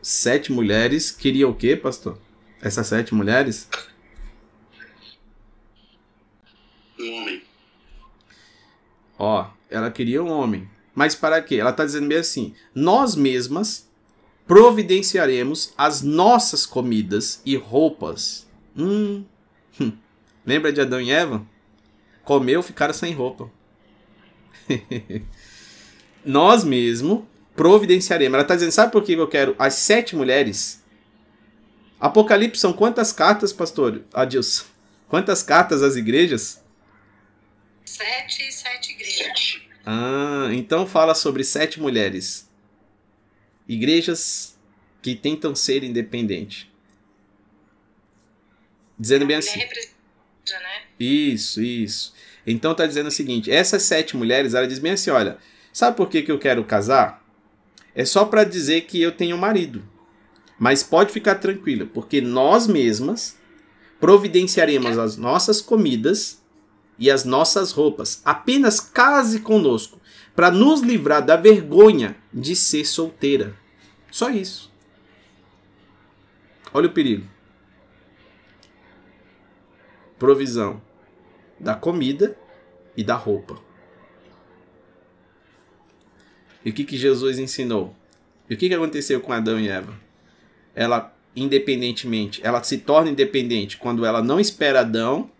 Sete mulheres queriam o quê, pastor? Essas sete mulheres? Um homem. Ó, ela queria um homem. Mas para quê? Ela está dizendo bem assim: nós mesmas providenciaremos as nossas comidas e roupas. Hum. hum. Lembra de Adão e Eva? Comeu, ficaram sem roupa. nós mesmos providenciaremos. Ela está dizendo: sabe por que eu quero as sete mulheres? Apocalipse são quantas cartas, pastor Adilson? Quantas cartas às igrejas? Sete e sete igrejas. Ah, então fala sobre sete mulheres. Igrejas que tentam ser independentes. Dizendo bem assim. Né? Isso, isso. Então tá dizendo o seguinte: essas sete mulheres, ela diz bem assim: olha, sabe por que, que eu quero casar? É só para dizer que eu tenho um marido. Mas pode ficar tranquila, porque nós mesmas providenciaremos as nossas comidas e as nossas roupas. Apenas case conosco, para nos livrar da vergonha de ser solteira. Só isso. Olha o perigo. Provisão da comida e da roupa. E o que, que Jesus ensinou? E o que, que aconteceu com Adão e Eva? Ela, independentemente, ela se torna independente quando ela não espera Adão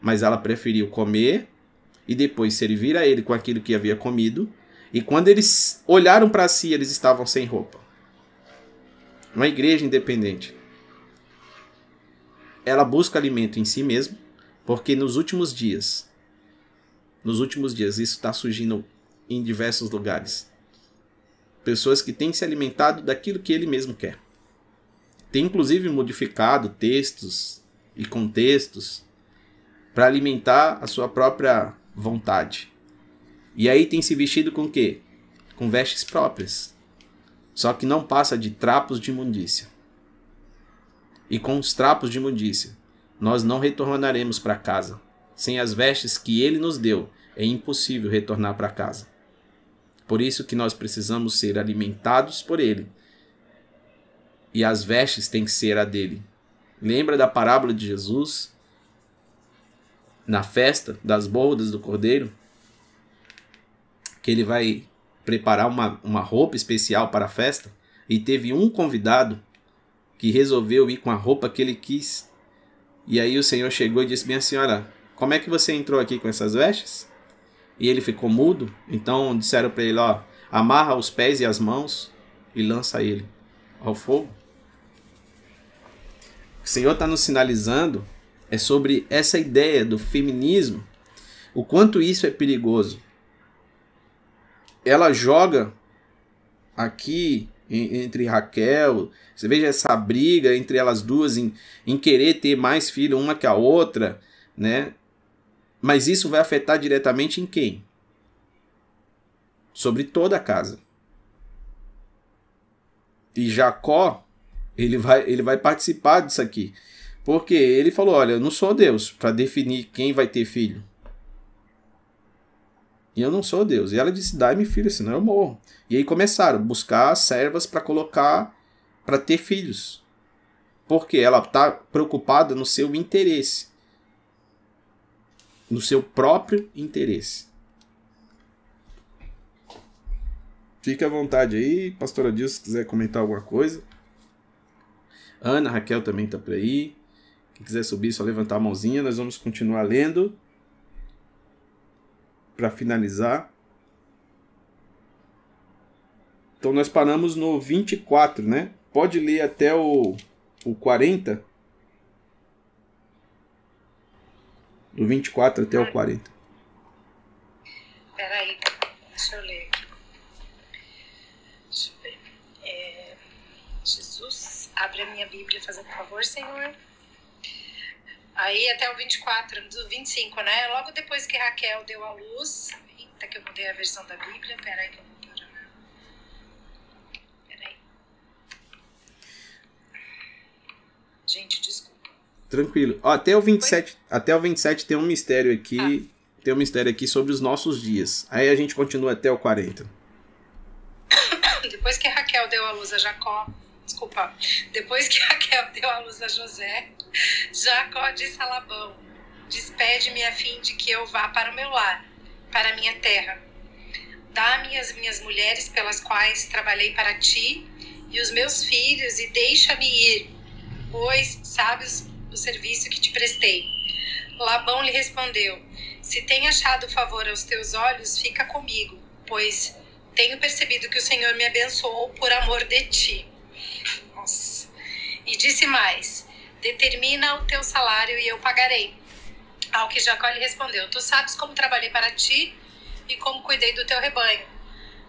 mas ela preferiu comer e depois servir a ele com aquilo que havia comido. E quando eles olharam para si, eles estavam sem roupa. Uma igreja independente. Ela busca alimento em si mesma, porque nos últimos dias, nos últimos dias, isso está surgindo em diversos lugares. Pessoas que têm se alimentado daquilo que ele mesmo quer. Tem inclusive modificado textos e contextos para alimentar a sua própria vontade. E aí tem se vestido com quê? Com vestes próprias. Só que não passa de trapos de imundícia. E com os trapos de imundícia, nós não retornaremos para casa. Sem as vestes que ele nos deu, é impossível retornar para casa. Por isso que nós precisamos ser alimentados por ele. E as vestes têm que ser a dele. Lembra da parábola de Jesus na festa das bodas do cordeiro, que ele vai preparar uma, uma roupa especial para a festa, e teve um convidado que resolveu ir com a roupa que ele quis. E aí o Senhor chegou e disse: Minha senhora, como é que você entrou aqui com essas vestes? E ele ficou mudo. Então disseram para ele: Ó, amarra os pés e as mãos e lança ele ao fogo. O Senhor está nos sinalizando é sobre essa ideia do feminismo, o quanto isso é perigoso. ela joga aqui entre Raquel, você veja essa briga entre elas duas em, em querer ter mais filho uma que a outra, né? Mas isso vai afetar diretamente em quem? Sobre toda a casa. E Jacó, ele vai, ele vai participar disso aqui. Porque ele falou: Olha, eu não sou Deus para definir quem vai ter filho. E eu não sou Deus. E ela disse: Dai-me filho, senão eu morro. E aí começaram a buscar servas para colocar, para ter filhos. Porque ela está preocupada no seu interesse. No seu próprio interesse. Fique à vontade aí, pastora Dilson, se quiser comentar alguma coisa. Ana, Raquel também está por aí. Quem quiser subir, só levantar a mãozinha. Nós vamos continuar lendo para finalizar. Então nós paramos no 24, né? Pode ler até o, o 40. Do 24 até o 40. Peraí, deixa eu ler. Deixa eu ver. É, Jesus, abre a minha Bíblia, fazendo favor, Senhor. Aí até o 24, do 25, né? Logo depois que Raquel deu a luz. Eita, que eu mudei a versão da Bíblia. Peraí que eu vou parar. Peraí. Gente, desculpa. Tranquilo. Ó, até o 27, até o 27 tem um mistério aqui. Ah. Tem um mistério aqui sobre os nossos dias. Aí a gente continua até o 40. Depois que Raquel deu a luz a Jacó, desculpa, depois que Raquel deu a luz a José, Jacó disse a Labão: Despede-me a fim de que eu vá para o meu lar, para a minha terra. Dá-me as minhas mulheres pelas quais trabalhei para ti e os meus filhos, e deixa-me ir, pois sabes o serviço que te prestei. Labão lhe respondeu: Se tem achado favor aos teus olhos, fica comigo, pois tenho percebido que o Senhor me abençoou por amor de ti. Nossa. E disse mais: Determina o teu salário e eu pagarei. Ao que Jacó lhe respondeu: Tu sabes como trabalhei para ti e como cuidei do teu rebanho,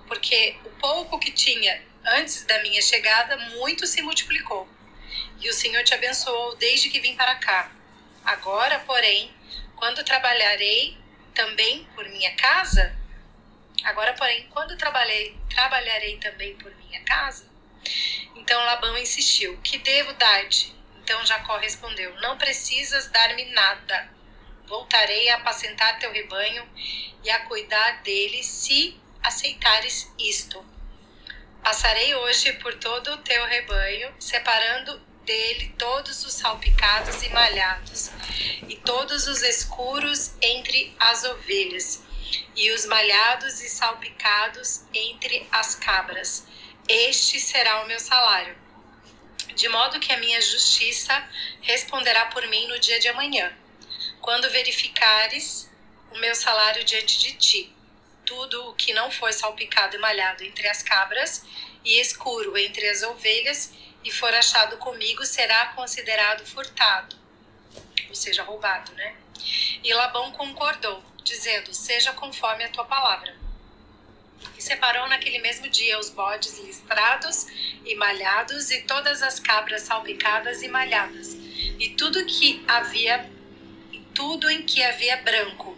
porque o pouco que tinha antes da minha chegada muito se multiplicou. E o Senhor te abençoou desde que vim para cá. Agora, porém, quando trabalharei também por minha casa, agora, porém, quando trabalhei, trabalharei também por minha casa, então Labão insistiu: Que devo dar-te? Então Jacó respondeu: Não precisas dar-me nada. Voltarei a apacentar teu rebanho e a cuidar dele se aceitares isto. Passarei hoje por todo o teu rebanho, separando dele todos os salpicados e malhados, e todos os escuros entre as ovelhas, e os malhados e salpicados entre as cabras este será o meu salário. De modo que a minha justiça responderá por mim no dia de amanhã, quando verificares o meu salário diante de ti. Tudo o que não for salpicado e malhado entre as cabras e escuro entre as ovelhas e for achado comigo será considerado furtado, ou seja, roubado, né? E Labão concordou, dizendo: Seja conforme a tua palavra e separou naquele mesmo dia os bodes listrados e malhados e todas as cabras salpicadas e malhadas. E tudo que havia e tudo em que havia branco.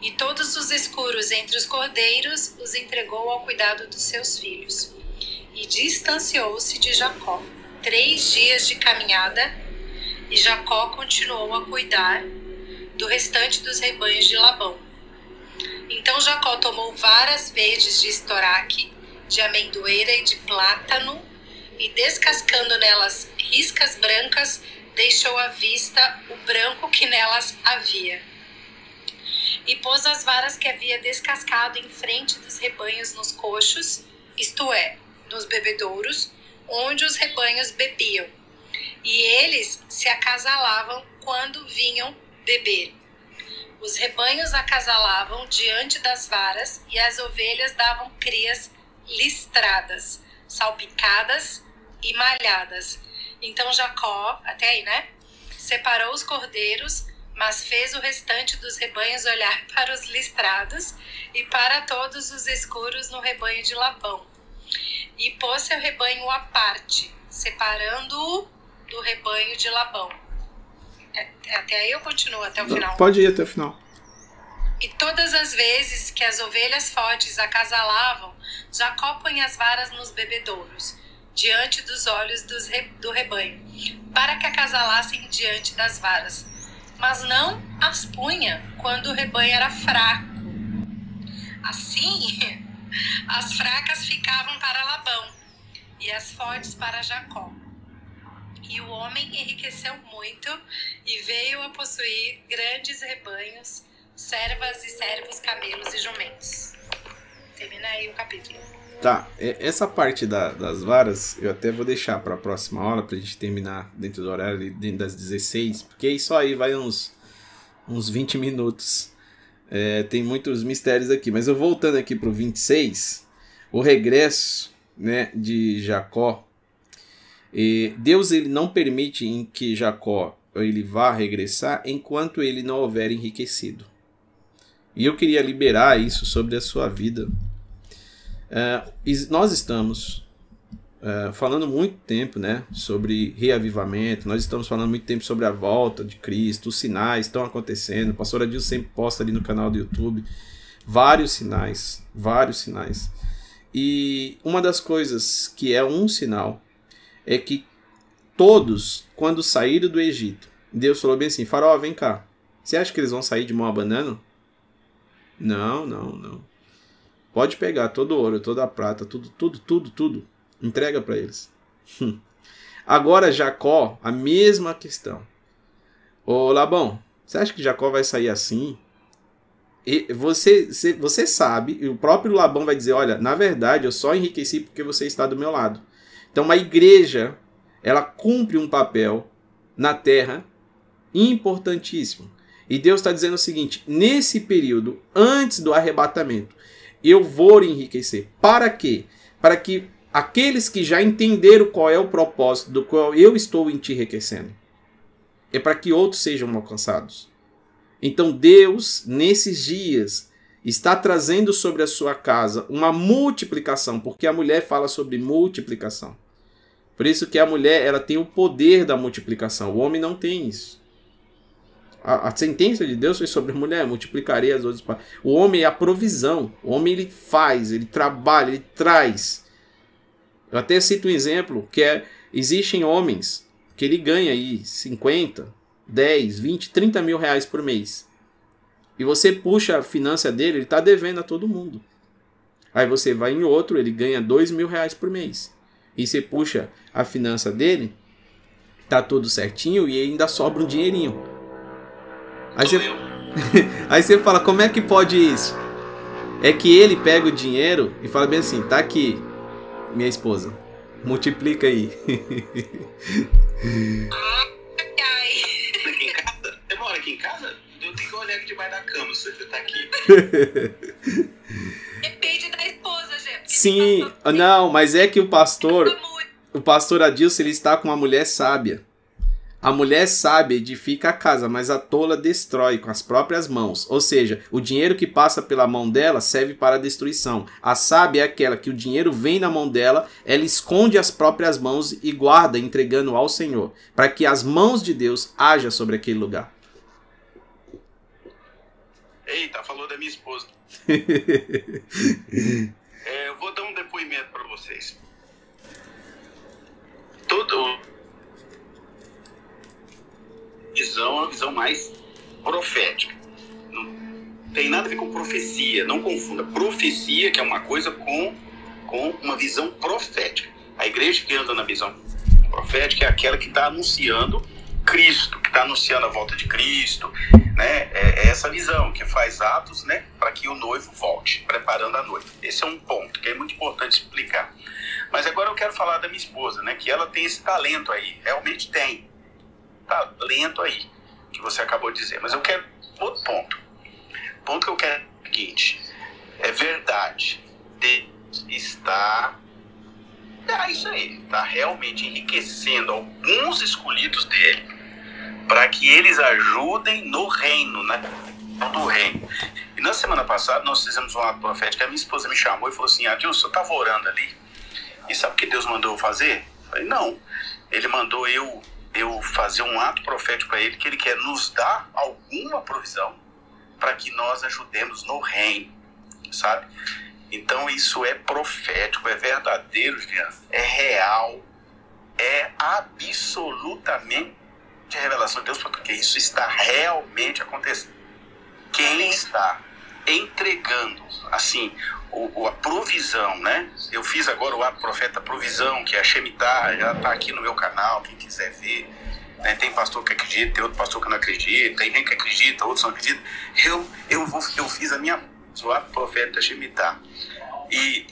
E todos os escuros entre os cordeiros os entregou ao cuidado dos seus filhos. E distanciou-se de Jacó. Três dias de caminhada e Jacó continuou a cuidar do restante dos rebanhos de Labão então Jacó tomou varas verdes de estoraque, de amendoeira e de plátano, e descascando nelas riscas brancas, deixou à vista o branco que nelas havia. E pôs as varas que havia descascado em frente dos rebanhos nos coxos, isto é, nos bebedouros, onde os rebanhos bebiam. E eles se acasalavam quando vinham beber. Os rebanhos acasalavam diante das varas e as ovelhas davam crias listradas, salpicadas e malhadas. Então Jacó, até aí, né? Separou os cordeiros, mas fez o restante dos rebanhos olhar para os listrados e para todos os escuros no rebanho de Labão. E pôs seu rebanho à parte, separando-o do rebanho de Labão. É, até aí eu continuo até o final. Pode ir até o final. E todas as vezes que as ovelhas fortes acasalavam, Jacó punha as varas nos bebedouros, diante dos olhos dos re, do rebanho, para que acasalassem diante das varas. Mas não as punha quando o rebanho era fraco. Assim, as fracas ficavam para Labão e as fortes para Jacó. E o homem enriqueceu muito e veio a possuir grandes rebanhos, servas e servos, camelos e jumentos. Termina aí o capítulo. Tá, essa parte da, das varas eu até vou deixar para a próxima aula, para a gente terminar dentro do horário, dentro das 16, porque isso aí vai uns, uns 20 minutos. É, tem muitos mistérios aqui, mas eu voltando aqui para o 26, o regresso né, de Jacó. E Deus ele não permite em que Jacó ele vá regressar enquanto ele não houver enriquecido. E eu queria liberar isso sobre a sua vida Uh, nós estamos uh, falando muito tempo né, sobre reavivamento, nós estamos falando muito tempo sobre a volta de Cristo, os sinais estão acontecendo. O pastor Adil sempre posta ali no canal do YouTube vários sinais, vários sinais. E uma das coisas que é um sinal é que todos, quando saíram do Egito, Deus falou bem assim: Faraó, vem cá. Você acha que eles vão sair de mão abanando? Não, não, não. Pode pegar todo o ouro, toda a prata, tudo, tudo, tudo, tudo. Entrega para eles. Agora Jacó, a mesma questão. Ô Labão, você acha que Jacó vai sair assim? E você, você sabe, e o próprio Labão vai dizer: Olha, na verdade eu só enriqueci porque você está do meu lado. Então a igreja, ela cumpre um papel na terra importantíssimo. E Deus está dizendo o seguinte: nesse período, antes do arrebatamento, eu vou enriquecer. Para quê? Para que aqueles que já entenderam qual é o propósito do qual eu estou te enriquecendo, é para que outros sejam alcançados. Então Deus, nesses dias, está trazendo sobre a sua casa uma multiplicação, porque a mulher fala sobre multiplicação. Por isso que a mulher ela tem o poder da multiplicação, o homem não tem isso. A, a, sentença de Deus foi sobre a mulher, multiplicaria as outras. O homem é a provisão. O homem ele faz, ele trabalha, ele traz. Eu até cito um exemplo que é existem homens que ele ganha aí 50, 10, 20, 30 mil reais por mês. E você puxa a finança dele, ele está devendo a todo mundo. Aí você vai em outro, ele ganha 2 mil reais por mês. E você puxa a finança dele, tá tudo certinho e ainda sobra um dinheirinho. Aí você, aí você fala, como é que pode isso? É que ele pega o dinheiro e fala bem assim, tá aqui, minha esposa, multiplica aí. Você mora aqui em casa? Eu tenho que olhar aqui debaixo da cama se você tá aqui. Depende da esposa, gente. Sim, não, mas é que o pastor, o pastor Adilson, ele está com uma mulher sábia. A mulher sábia edifica a casa, mas a tola destrói com as próprias mãos. Ou seja, o dinheiro que passa pela mão dela serve para a destruição. A sábia é aquela que o dinheiro vem na mão dela, ela esconde as próprias mãos e guarda, entregando ao Senhor, para que as mãos de Deus haja sobre aquele lugar. Eita, falou da minha esposa. é, eu vou dar um depoimento para vocês. Todo visão é uma visão mais profética. Não tem nada a ver com profecia, não confunda. Profecia, que é uma coisa, com, com uma visão profética. A igreja que anda na visão profética é aquela que está anunciando Cristo, que está anunciando a volta de Cristo, né? É, é essa visão que faz atos, né, para que o noivo volte, preparando a noiva. Esse é um ponto que é muito importante explicar. Mas agora eu quero falar da minha esposa, né, que ela tem esse talento aí, realmente tem talento aí, que você acabou de dizer. Mas eu quero outro ponto. O ponto que eu quero é o seguinte: é verdade. Deus está. É isso aí. Está realmente enriquecendo alguns escolhidos dele para que eles ajudem no reino, né? Do reino. E na semana passada nós fizemos um ato profético. A minha esposa me chamou e falou assim: Adilson, eu estava orando ali. E sabe o que Deus mandou eu fazer? Eu falei: Não. Ele mandou eu, eu fazer um ato profético para ele, que ele quer nos dar alguma provisão para que nós ajudemos no reino, sabe? Então isso é profético, é verdadeiro, é real, é absolutamente a revelação de Deus, porque isso está realmente acontecendo. Quem está entregando, assim, o, a provisão, né? Eu fiz agora o ato profeta provisão, que é a Shemitah, já está aqui no meu canal, quem quiser ver. Né? Tem pastor que acredita, tem outro pastor que não acredita, tem gente que acredita, outros não acreditam. Eu, eu, vou, eu fiz a minha o ato profeta Shemitah. E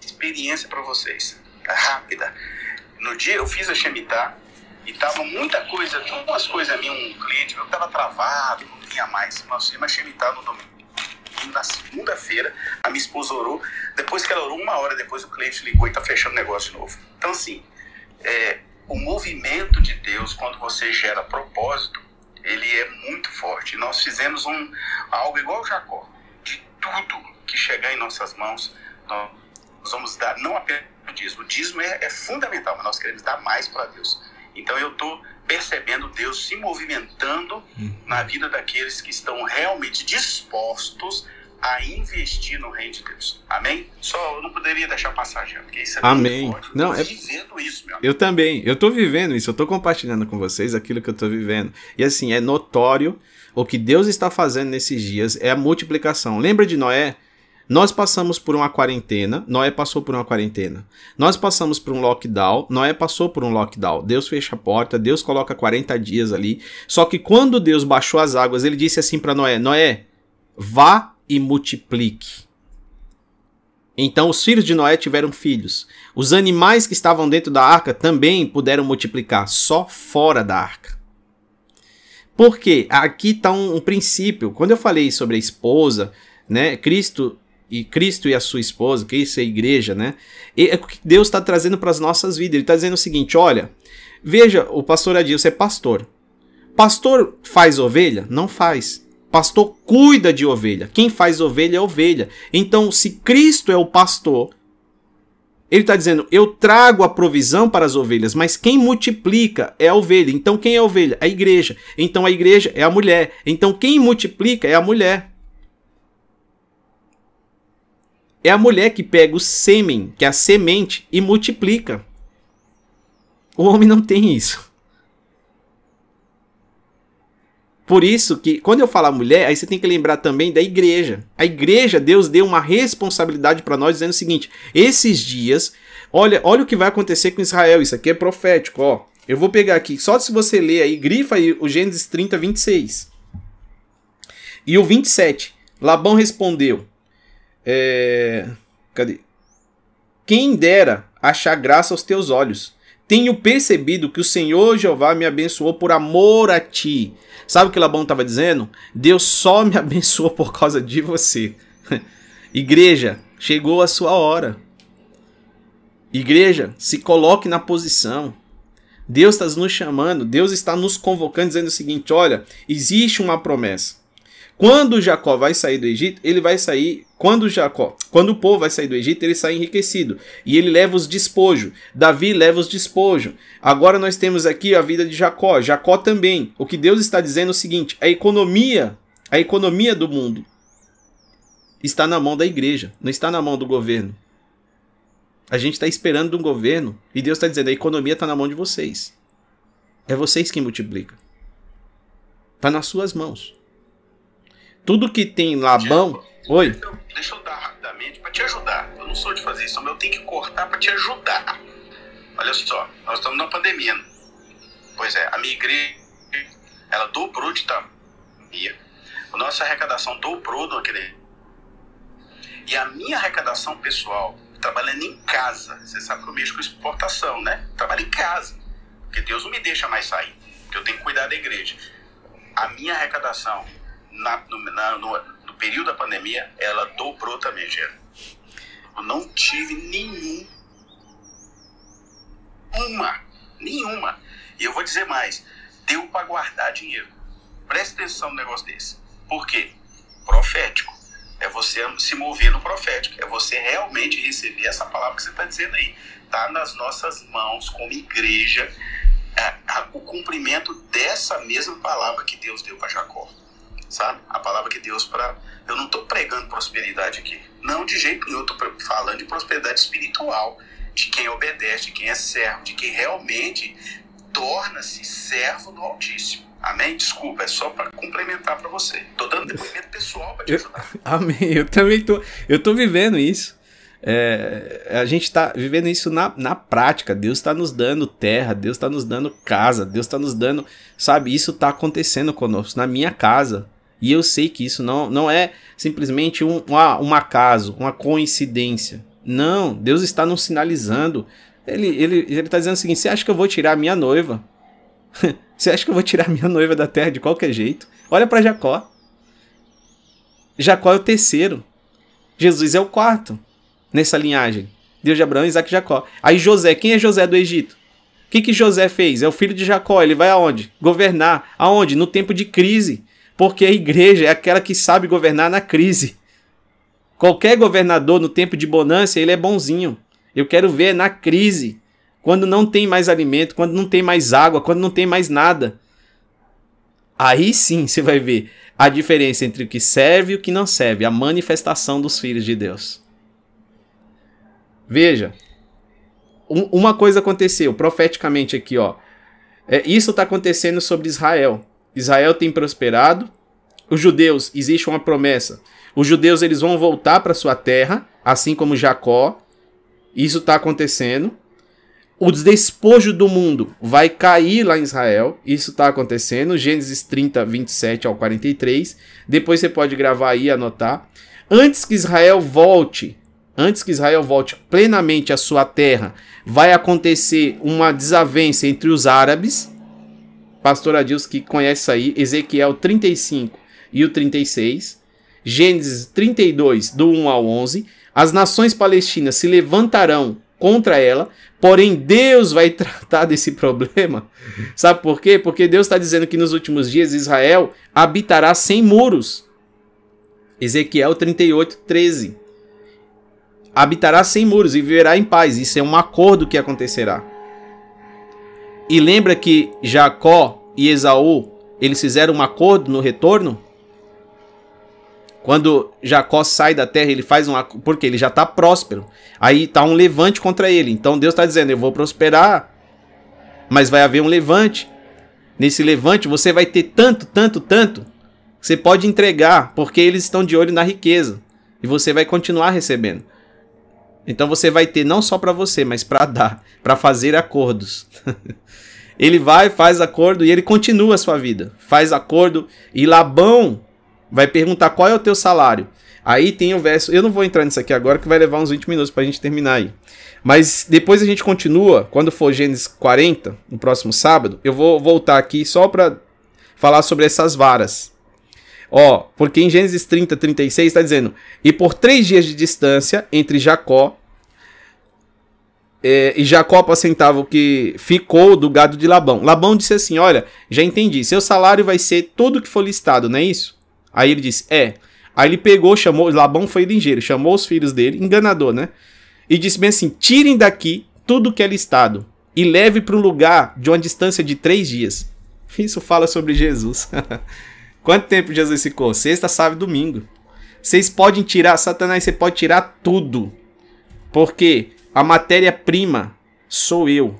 experiência para vocês, rápida. No dia eu fiz a Shemitah e tava muita coisa, tinha umas coisas minhas, um cliente meu tava travado, não tinha mais. Nós a Shemitah no domingo na segunda-feira, a minha esposa orou. Depois que ela orou, uma hora depois o cliente ligou e está fechando o negócio de novo. Então, assim, é, o movimento de Deus, quando você gera propósito, ele é muito forte. Nós fizemos um, algo igual Jacó. De tudo que chegar em nossas mãos, nós vamos dar, não apenas o dízimo. O dízimo é, é fundamental, mas nós queremos dar mais para Deus. Então, eu estou percebendo Deus se movimentando hum. na vida daqueles que estão realmente dispostos a investir no reino de Deus. Amém? Só eu não poderia deixar passar, já, porque isso é Amém. Forte. Não, eu é... vivendo isso, meu Eu também. Eu tô vivendo isso, eu tô compartilhando com vocês aquilo que eu tô vivendo. E assim, é notório o que Deus está fazendo nesses dias é a multiplicação. Lembra de Noé? Nós passamos por uma quarentena, Noé passou por uma quarentena. Nós passamos por um lockdown, Noé passou por um lockdown. Deus fecha a porta, Deus coloca 40 dias ali. Só que quando Deus baixou as águas, ele disse assim para Noé: Noé, vá e multiplique. Então os filhos de Noé tiveram filhos. Os animais que estavam dentro da arca também puderam multiplicar, só fora da arca. Porque aqui está um, um, princípio. Quando eu falei sobre a esposa, né, Cristo e Cristo e a sua esposa, Cristo e a igreja, né? E é o que Deus está trazendo para as nossas vidas. Ele está dizendo o seguinte: olha, veja, o pastor Adilson é pastor. Pastor faz ovelha? Não faz. Pastor cuida de ovelha. Quem faz ovelha é ovelha. Então, se Cristo é o pastor, ele está dizendo: eu trago a provisão para as ovelhas, mas quem multiplica é a ovelha. Então, quem é a ovelha? A igreja. Então, a igreja é a mulher. Então, quem multiplica é a mulher. É a mulher que pega o sêmen, que é a semente, e multiplica. O homem não tem isso. Por isso que, quando eu falar mulher, aí você tem que lembrar também da igreja. A igreja, Deus deu uma responsabilidade para nós, dizendo o seguinte: esses dias, olha, olha o que vai acontecer com Israel. Isso aqui é profético, ó. Eu vou pegar aqui, só se você ler aí, grifa aí o Gênesis 30, 26. E o 27. Labão respondeu: é... Cadê? Quem dera achar graça aos teus olhos. Tenho percebido que o Senhor Jeová me abençoou por amor a ti. Sabe o que Labão estava dizendo? Deus só me abençoou por causa de você. Igreja, chegou a sua hora. Igreja, se coloque na posição. Deus está nos chamando, Deus está nos convocando, dizendo o seguinte: olha, existe uma promessa. Quando Jacó vai sair do Egito, ele vai sair. Quando Jacó, quando o povo vai sair do Egito, ele sai enriquecido e ele leva os despojos. Davi leva os despojos. Agora nós temos aqui a vida de Jacó. Jacó também. O que Deus está dizendo é o seguinte: a economia, a economia do mundo está na mão da igreja, não está na mão do governo. A gente está esperando de um governo e Deus está dizendo: a economia está na mão de vocês. É vocês quem multiplicam. Está nas suas mãos. Tudo que tem Labão. Oi? Deixa eu dar rapidamente para te ajudar. Eu não sou de fazer isso, mas eu tenho que cortar para te ajudar. Olha só, nós estamos na pandemia. Pois é, a minha igreja, ela dobrou de tamanho. A nossa arrecadação dobrou naquele. E a minha arrecadação pessoal, trabalhando em casa, você sabe que eu mexo com exportação, né? Trabalho em casa. Porque Deus não me deixa mais sair. Porque eu tenho que cuidar da igreja. A minha arrecadação na, no, na, no, no, período da pandemia, ela dobrou também, Gera. Eu não tive nenhum. Uma. Nenhuma. E eu vou dizer mais. deu para guardar dinheiro. Preste atenção no negócio desse. Por quê? Profético. É você se mover no profético. É você realmente receber essa palavra que você está dizendo aí. Está nas nossas mãos, como igreja, a, a, o cumprimento dessa mesma palavra que Deus deu para Jacó. Sabe? A palavra que Deus para. Eu não estou pregando prosperidade aqui. Não de jeito nenhum. Eu estou falando de prosperidade espiritual. De quem obedece, de quem é servo, de quem realmente torna-se servo do Altíssimo. Amém? Desculpa, é só para complementar para você. Tô dando depoimento pessoal para te ajudar. Eu, amém. Eu também tô, eu tô vivendo isso. É, a gente está vivendo isso na, na prática. Deus está nos dando terra, Deus está nos dando casa, Deus está nos dando, sabe? Isso está acontecendo conosco, na minha casa. E eu sei que isso não, não é simplesmente um, uma, um acaso, uma coincidência. Não, Deus está nos sinalizando. Ele está ele, ele tá dizendo o seguinte: você acha que eu vou tirar minha noiva? Você acha que eu vou tirar minha noiva da terra de qualquer jeito? Olha para Jacó. Jacó é o terceiro. Jesus é o quarto nessa linhagem. Deus de Abraão, Isaac e Jacó. Aí José, quem é José do Egito? O que, que José fez? É o filho de Jacó. Ele vai aonde? Governar. Aonde? No tempo de crise. Porque a igreja é aquela que sabe governar na crise. Qualquer governador no tempo de bonança, ele é bonzinho. Eu quero ver na crise quando não tem mais alimento, quando não tem mais água, quando não tem mais nada. Aí sim você vai ver a diferença entre o que serve e o que não serve, a manifestação dos filhos de Deus. Veja, um, uma coisa aconteceu profeticamente aqui, ó. É, isso está acontecendo sobre Israel. Israel tem prosperado. Os judeus, existe uma promessa. Os judeus eles vão voltar para sua terra, assim como Jacó. Isso está acontecendo o despojo do mundo vai cair lá em Israel. Isso está acontecendo. Gênesis 30, 27 ao 43. Depois você pode gravar aí e anotar. Antes que Israel volte, antes que Israel volte plenamente à sua terra, vai acontecer uma desavença entre os árabes. Pastor Adilson que conhece isso aí. Ezequiel 35 e o 36. Gênesis 32, do 1 ao 11. As nações palestinas se levantarão contra ela, porém Deus vai tratar desse problema. Sabe por quê? Porque Deus está dizendo que nos últimos dias Israel habitará sem muros. Ezequiel 38, 13. Habitará sem muros e viverá em paz. Isso é um acordo que acontecerá. E lembra que Jacó e Esaú eles fizeram um acordo no retorno? Quando Jacó sai da terra, ele faz um. Porque ele já está próspero. Aí está um levante contra ele. Então Deus está dizendo: Eu vou prosperar, mas vai haver um levante. Nesse levante você vai ter tanto, tanto, tanto. Você pode entregar, porque eles estão de olho na riqueza. E você vai continuar recebendo. Então você vai ter não só para você, mas para dar, para fazer acordos. ele vai, faz acordo e ele continua a sua vida. Faz acordo e Labão vai perguntar qual é o teu salário. Aí tem o verso, eu não vou entrar nisso aqui agora que vai levar uns 20 minutos para a gente terminar aí. Mas depois a gente continua, quando for Gênesis 40, no próximo sábado, eu vou voltar aqui só para falar sobre essas varas. Ó, porque em Gênesis 30, 36 está dizendo: E por três dias de distância entre Jacó é, e Jacó apacentava o que ficou do gado de Labão. Labão disse assim: Olha, já entendi, seu salário vai ser tudo que for listado, não é isso? Aí ele disse: É. Aí ele pegou, chamou, Labão foi ligeiro, chamou os filhos dele, enganador, né? E disse bem assim: tirem daqui tudo que é listado e leve para um lugar de uma distância de três dias. Isso fala sobre Jesus. Quanto tempo Jesus ficou? Sexta, sábado e domingo. Vocês podem tirar, Satanás, você pode tirar tudo. Porque a matéria-prima sou eu.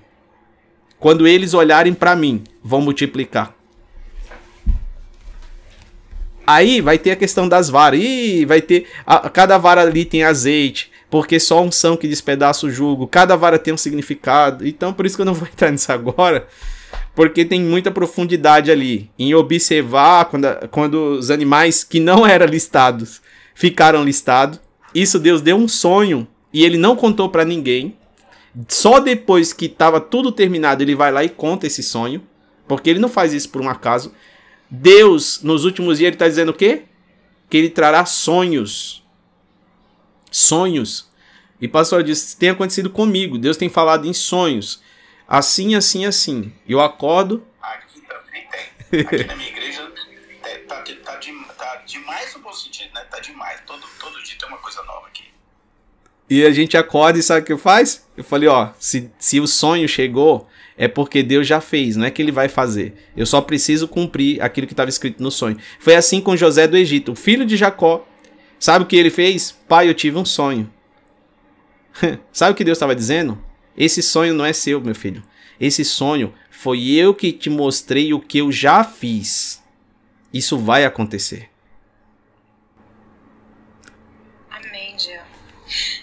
Quando eles olharem para mim, vão multiplicar. Aí vai ter a questão das varas. Ih, vai ter. A, cada vara ali tem azeite. Porque só um são que despedaça o jugo. Cada vara tem um significado. Então, por isso que eu não vou entrar nisso agora. Porque tem muita profundidade ali. Em observar quando, quando os animais que não eram listados ficaram listados. Isso Deus deu um sonho. E ele não contou para ninguém. Só depois que estava tudo terminado, ele vai lá e conta esse sonho. Porque ele não faz isso por um acaso. Deus, nos últimos dias, ele está dizendo o quê? Que ele trará sonhos. Sonhos. E pastor diz: tem acontecido comigo. Deus tem falado em sonhos. Assim, assim, assim. Eu acordo. Aqui também Aqui na minha igreja é, tá, tá, de, tá demais no bom sentido, né? Tá demais. Todo, todo dia tem uma coisa nova aqui. E a gente acorda e sabe o que faz? Eu falei, ó, se, se o sonho chegou, é porque Deus já fez, não é que ele vai fazer. Eu só preciso cumprir aquilo que estava escrito no sonho. Foi assim com José do Egito, o filho de Jacó. Sabe o que ele fez? Pai, eu tive um sonho. Sabe o que Deus estava dizendo? Esse sonho não é seu, meu filho. Esse sonho foi eu que te mostrei o que eu já fiz. Isso vai acontecer. Amém, Jean.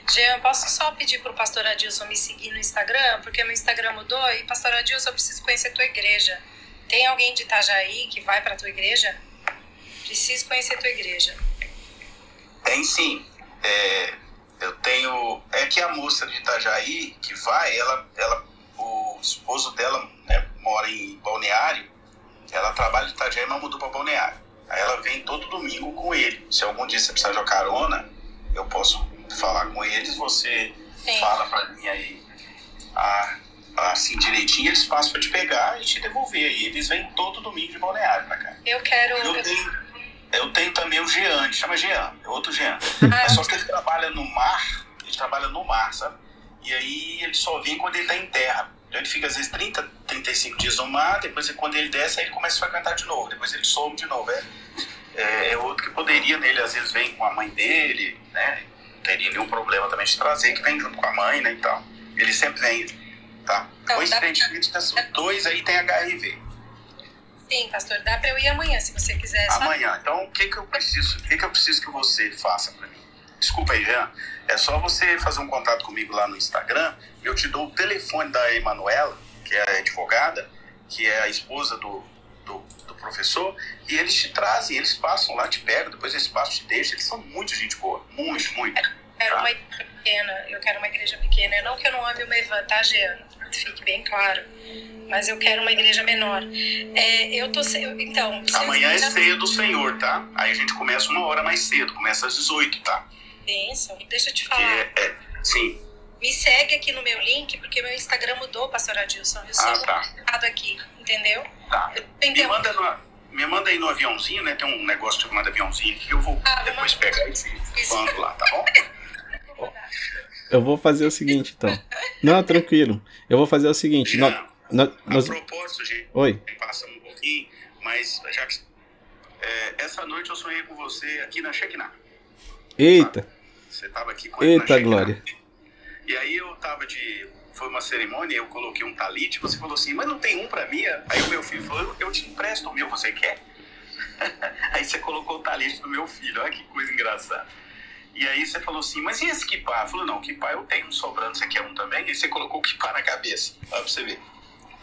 Jean, posso só pedir pro pastor Adilson me seguir no Instagram? Porque meu Instagram mudou e, pastor Adilson, eu preciso conhecer tua igreja. Tem alguém de Itajaí que vai pra tua igreja? Preciso conhecer tua igreja. Tem sim. É, eu tenho. É que a moça de Itajaí que vai, ela, ela, o esposo dela né, mora em Balneário. Ela trabalha em Itajaí, mas mudou para Balneário. Aí ela vem todo domingo com ele. Se algum dia você precisar de uma carona, eu posso falar com eles. Você Sim. fala para mim aí a, assim direitinho, eles passam para te pegar e te devolver. E eles vêm todo domingo de Balneário para cá. Eu quero. Eu eu- tenho, eu tenho também o Jean, ele chama Jean, é outro Jean. É só que ele trabalha no mar, ele trabalha no mar, sabe? E aí ele só vem quando ele tá em terra. Então ele fica às vezes 30, 35 dias no mar, depois quando ele desce, aí ele começa a frequentar de novo, depois ele some de novo. É, é, é outro que poderia nele, às vezes vem com a mãe dele, né? Não teria nenhum problema também de trazer, que vem junto com a mãe, né? E tal. Ele sempre vem, tá? Então, Coincidentemente, dois aí tem HIV. Sim, pastor, dá pra eu ir amanhã, se você quiser. Só... Amanhã. Então, o que que eu preciso? O que que eu preciso que você faça para mim? Desculpa aí, Jean. É só você fazer um contato comigo lá no Instagram. Eu te dou o telefone da Emanuela, que é a advogada, que é a esposa do, do, do professor, e eles te trazem, eles passam lá, te pegam, depois eles passam, te deixam. Eles são muito gente boa. Muito, muito. Eu quero uma igreja pequena, eu quero uma igreja pequena. Não que eu não ame o Mevan, tá, Jean? Fique bem claro. Mas eu quero uma igreja menor. É, eu tô. se- Então. Amanhã é ceia do Senhor, tá? Aí a gente começa uma hora mais cedo, começa às 18, tá? Bênção. Deixa eu te falar. é, é, sim. Me segue aqui no meu link, porque meu Instagram mudou, pastor Adilson. Eu Ah, sou tá. errado aqui, entendeu? Tá. Me entendo. manda, no, me manda aí no aviãozinho, né? Tem um negócio chamado aviãozinho que eu vou Ah, depois pegar esse Isso. bando lá, tá bom? Eu vou fazer o seguinte, então. Não, tranquilo. Eu vou fazer o seguinte. nó- Jean, nó- a nós- propósito, gente, Oi. passa um pouquinho, mas já que é, essa noite eu sonhei com você aqui na Shekinah. Eita. Você tava aqui com Eita, glória. E aí eu tava de. Foi uma cerimônia, eu coloquei um talit, você falou assim, mas não tem um pra mim? Aí o meu filho falou, eu, te empresto o meu, você quer? aí você colocou o talit do meu filho, olha que coisa engraçada. E aí você falou assim, mas e esse kipá? Eu falei, não, kipá eu tenho um sobrando, você quer um também? E você colocou o kipá na cabeça. Olha pra você ver.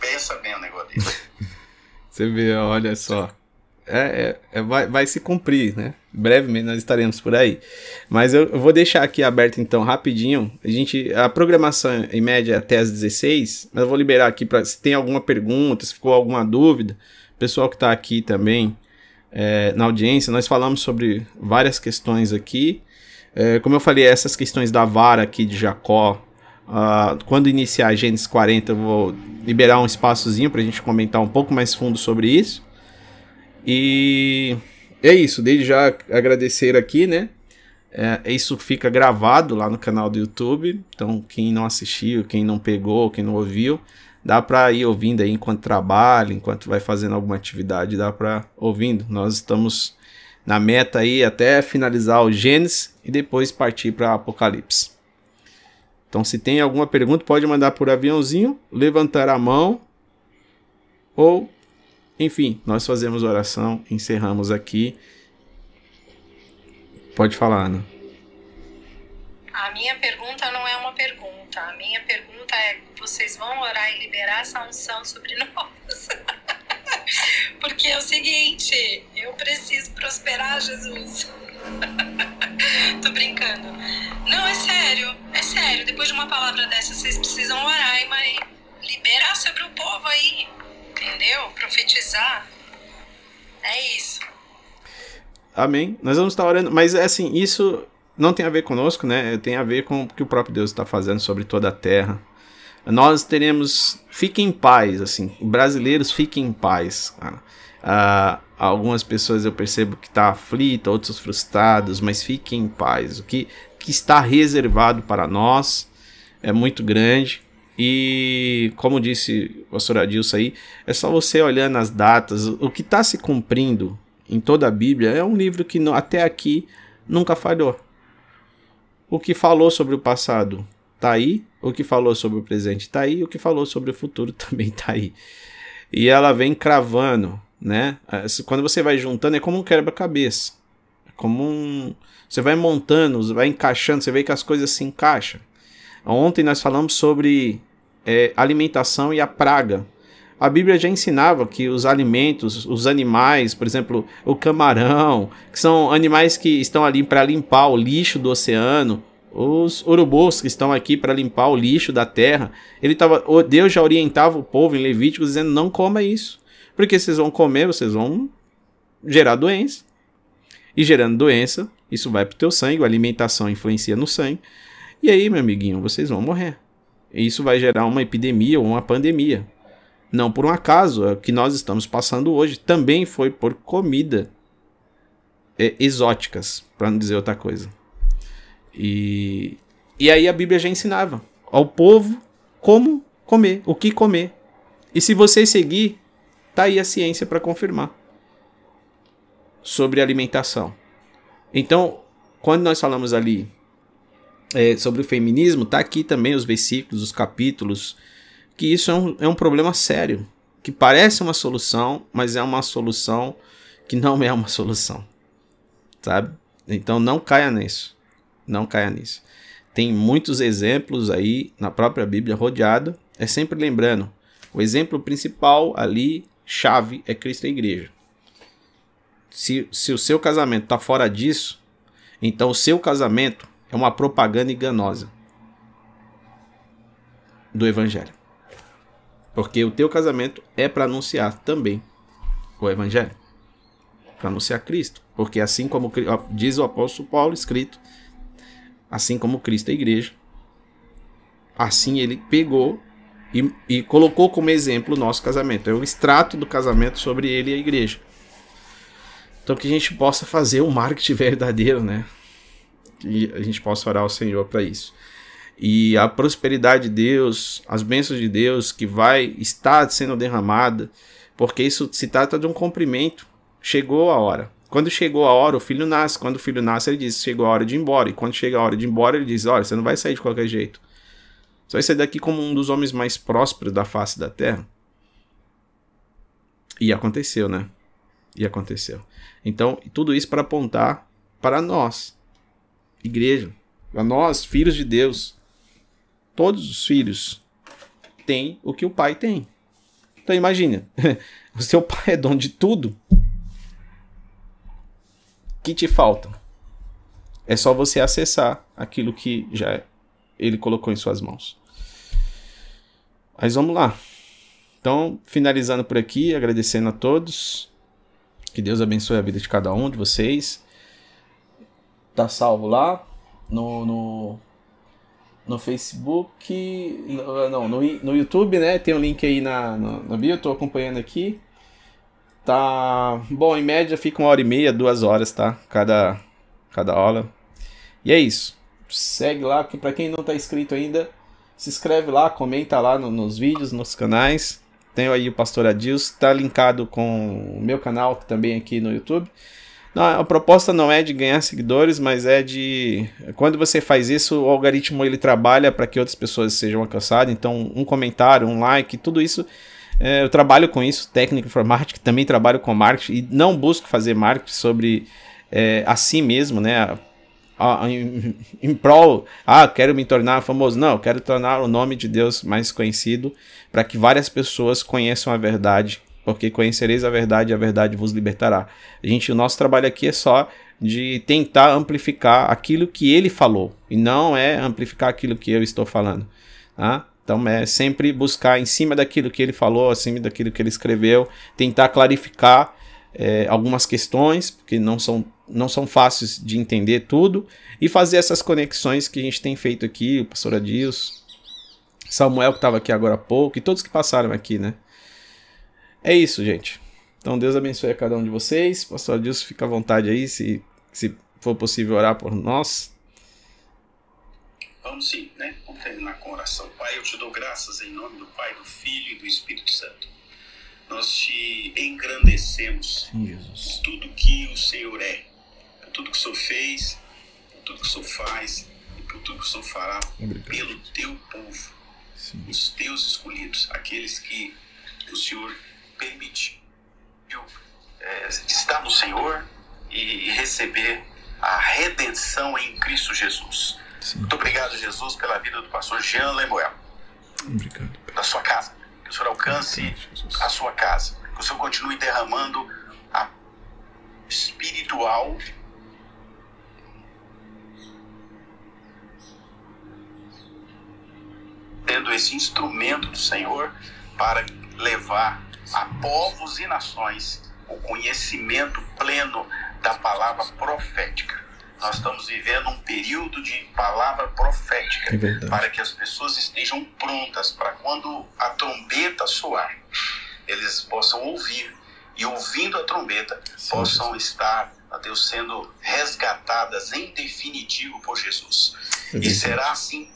Pensa bem o negócio desse. Você vê, olha só. É, é- é- vai, vai se cumprir, né? Brevemente nós estaremos por aí. Mas eu, eu vou deixar aqui aberto então rapidinho. A gente a programação em média é até às 16, mas eu vou liberar aqui para se tem alguma pergunta, se ficou alguma dúvida, pessoal que está aqui também é, na audiência, nós falamos sobre várias questões aqui. É, como eu falei, essas questões da vara aqui de Jacó, ah, quando iniciar a Gênesis 40, eu vou liberar um espaçozinho para a gente comentar um pouco mais fundo sobre isso. E é isso, desde já agradecer aqui, né? É, isso fica gravado lá no canal do YouTube. Então, quem não assistiu, quem não pegou, quem não ouviu, dá para ir ouvindo aí enquanto trabalha, enquanto vai fazendo alguma atividade, dá para ouvindo. Nós estamos na meta aí até finalizar o Gênesis e depois partir para Apocalipse. Então, se tem alguma pergunta, pode mandar por aviãozinho, levantar a mão ou enfim, nós fazemos oração, encerramos aqui. Pode falar, Ana. A minha pergunta não é uma pergunta. A minha pergunta é: vocês vão orar e liberar essa unção sobre nós? Porque é o seguinte, eu preciso prosperar, Jesus. Tô brincando. Não, é sério, é sério. Depois de uma palavra dessa, vocês precisam orar e mas liberar sobre o povo aí. Entendeu? Profetizar. É isso. Amém. Nós vamos estar orando, mas assim, isso não tem a ver conosco, né? Tem a ver com o que o próprio Deus está fazendo sobre toda a terra. Nós teremos, fiquem em paz, assim, brasileiros fiquem em paz, cara. Ah, algumas pessoas eu percebo que está aflita, outros frustrados, mas fiquem em paz. O que, que está reservado para nós é muito grande. E como disse o pastor Adilson aí, é só você olhando as datas, o que está se cumprindo em toda a Bíblia é um livro que até aqui nunca falhou. O que falou sobre o passado está aí, o que falou sobre o presente está aí, o que falou sobre o futuro também está aí. E ela vem cravando, né? Quando você vai juntando, é como um quebra-cabeça. É como um. Você vai montando, vai encaixando, você vê que as coisas se encaixam. Ontem nós falamos sobre é, alimentação e a praga. A Bíblia já ensinava que os alimentos, os animais, por exemplo, o camarão, que são animais que estão ali para limpar o lixo do oceano, os urubus que estão aqui para limpar o lixo da terra, ele tava, Deus já orientava o povo em Levítico dizendo: não coma isso, porque vocês vão comer, vocês vão gerar doença. E gerando doença, isso vai para o teu sangue, a alimentação influencia no sangue. E aí, meu amiguinho, vocês vão morrer. E isso vai gerar uma epidemia ou uma pandemia. Não por um acaso, é o que nós estamos passando hoje também foi por comida é, exóticas, para não dizer outra coisa. E, e aí a Bíblia já ensinava ao povo como comer, o que comer. E se você seguir, tá aí a ciência para confirmar sobre alimentação. Então, quando nós falamos ali é, sobre o feminismo, tá aqui também os versículos, os capítulos, que isso é um, é um problema sério, que parece uma solução, mas é uma solução que não é uma solução, sabe? Então não caia nisso, não caia nisso. Tem muitos exemplos aí na própria Bíblia rodeado, é sempre lembrando, o exemplo principal ali, chave, é Cristo e a igreja. Se, se o seu casamento está fora disso, então o seu casamento é uma propaganda enganosa do evangelho. Porque o teu casamento é para anunciar também o evangelho, para anunciar Cristo, porque assim como diz o apóstolo Paulo escrito, assim como Cristo é a igreja, assim ele pegou e, e colocou como exemplo o nosso casamento. É o extrato do casamento sobre ele e a igreja. Então que a gente possa fazer o marketing verdadeiro, né? Que a gente possa orar ao Senhor para isso. E a prosperidade de Deus, as bênçãos de Deus que vai estar sendo derramada, porque isso se trata de um cumprimento. Chegou a hora. Quando chegou a hora, o filho nasce. Quando o filho nasce, ele diz: chegou a hora de ir embora. E quando chega a hora de ir embora, ele diz: olha, você não vai sair de qualquer jeito. Você vai sair daqui como um dos homens mais prósperos da face da terra. E aconteceu, né? E aconteceu. Então, tudo isso para apontar para nós, igreja, para nós, filhos de Deus. Todos os filhos têm o que o pai tem. Então imagina, o seu pai é dono de tudo. Que te falta? É só você acessar aquilo que já ele colocou em suas mãos. Mas vamos lá. Então, finalizando por aqui, agradecendo a todos. Que Deus abençoe a vida de cada um de vocês. Tá salvo lá no, no, no Facebook. Não, no, no YouTube, né? Tem um link aí na, na, na bio, eu tô acompanhando aqui. Tá. Bom, em média fica uma hora e meia, duas horas, tá? Cada, cada aula. E é isso. Segue lá, que para quem não tá inscrito ainda, se inscreve lá, comenta lá no, nos vídeos, nos canais. Tenho aí o Pastor Adilson, tá linkado com o meu canal também aqui no YouTube. Não, a proposta não é de ganhar seguidores, mas é de quando você faz isso, o algoritmo ele trabalha para que outras pessoas sejam alcançadas. Então, um comentário, um like, tudo isso eu trabalho com isso, técnica informática, também trabalho com marketing e não busco fazer marketing sobre é, a si mesmo, né? A, a, em, em prol, ah, quero me tornar famoso. Não, quero tornar o nome de Deus mais conhecido para que várias pessoas conheçam a verdade porque conhecereis a verdade e a verdade vos libertará. A gente, o nosso trabalho aqui é só de tentar amplificar aquilo que ele falou e não é amplificar aquilo que eu estou falando, tá? Então é sempre buscar em cima daquilo que ele falou, acima daquilo que ele escreveu, tentar clarificar é, algumas questões, porque não são, não são fáceis de entender tudo, e fazer essas conexões que a gente tem feito aqui, o pastor Adilson, Samuel que estava aqui agora há pouco, e todos que passaram aqui, né? É isso, gente. Então Deus abençoe a cada um de vocês. Pastor Adilson, fica à vontade aí, se, se for possível orar por nós. Vamos sim, né? Vamos terminar com oração. Pai, eu te dou graças em nome do Pai, do Filho e do Espírito Santo. Nós te engrandecemos Jesus. por tudo que o Senhor é, por tudo que o Senhor fez, por tudo que o Senhor faz e por tudo que o Senhor fará Obrigado. pelo teu povo, Sim. os teus escolhidos, aqueles que o Senhor permitiu é, estar no Senhor e receber a redenção em Cristo Jesus. Sim. Muito obrigado, Jesus, pela vida do pastor Jean Lemuel, Obrigado. da sua casa. Que o Senhor alcance Obrigado, a sua casa. Que o Senhor continue derramando a espiritual sendo esse instrumento do Senhor para levar a povos e nações o conhecimento pleno da palavra profética. Nós estamos vivendo um período de palavra profética É para que as pessoas estejam prontas para quando a trombeta soar, eles possam ouvir. E ouvindo a trombeta Sim, possam estar, ó Deus, sendo resgatadas em definitivo por Jesus. É E será assim: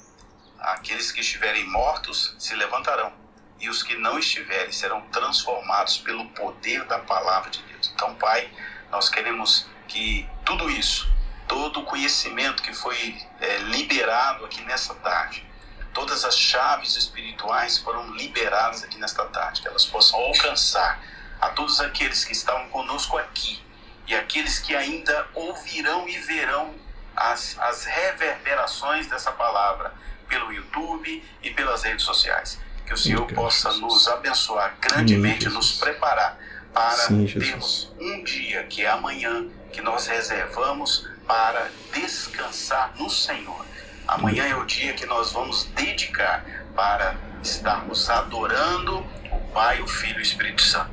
aqueles que estiverem mortos se levantarão, e os que não estiverem serão transformados pelo poder da palavra de Deus. Então, Pai, nós queremos que tudo isso, todo o conhecimento que foi é, liberado aqui nessa tarde, todas as chaves espirituais foram liberadas aqui nesta tarde, que elas possam alcançar a todos aqueles que estavam conosco aqui e aqueles que ainda ouvirão e verão as, as reverberações dessa palavra pelo YouTube e pelas redes sociais. Que o Senhor Obrigado, possa nos abençoar grandemente, Amém, nos preparar para Sim, termos um dia que é amanhã, que nós reservamos para descansar no Senhor. Amanhã é o dia que nós vamos dedicar para estarmos adorando o Pai, o Filho e o Espírito Santo.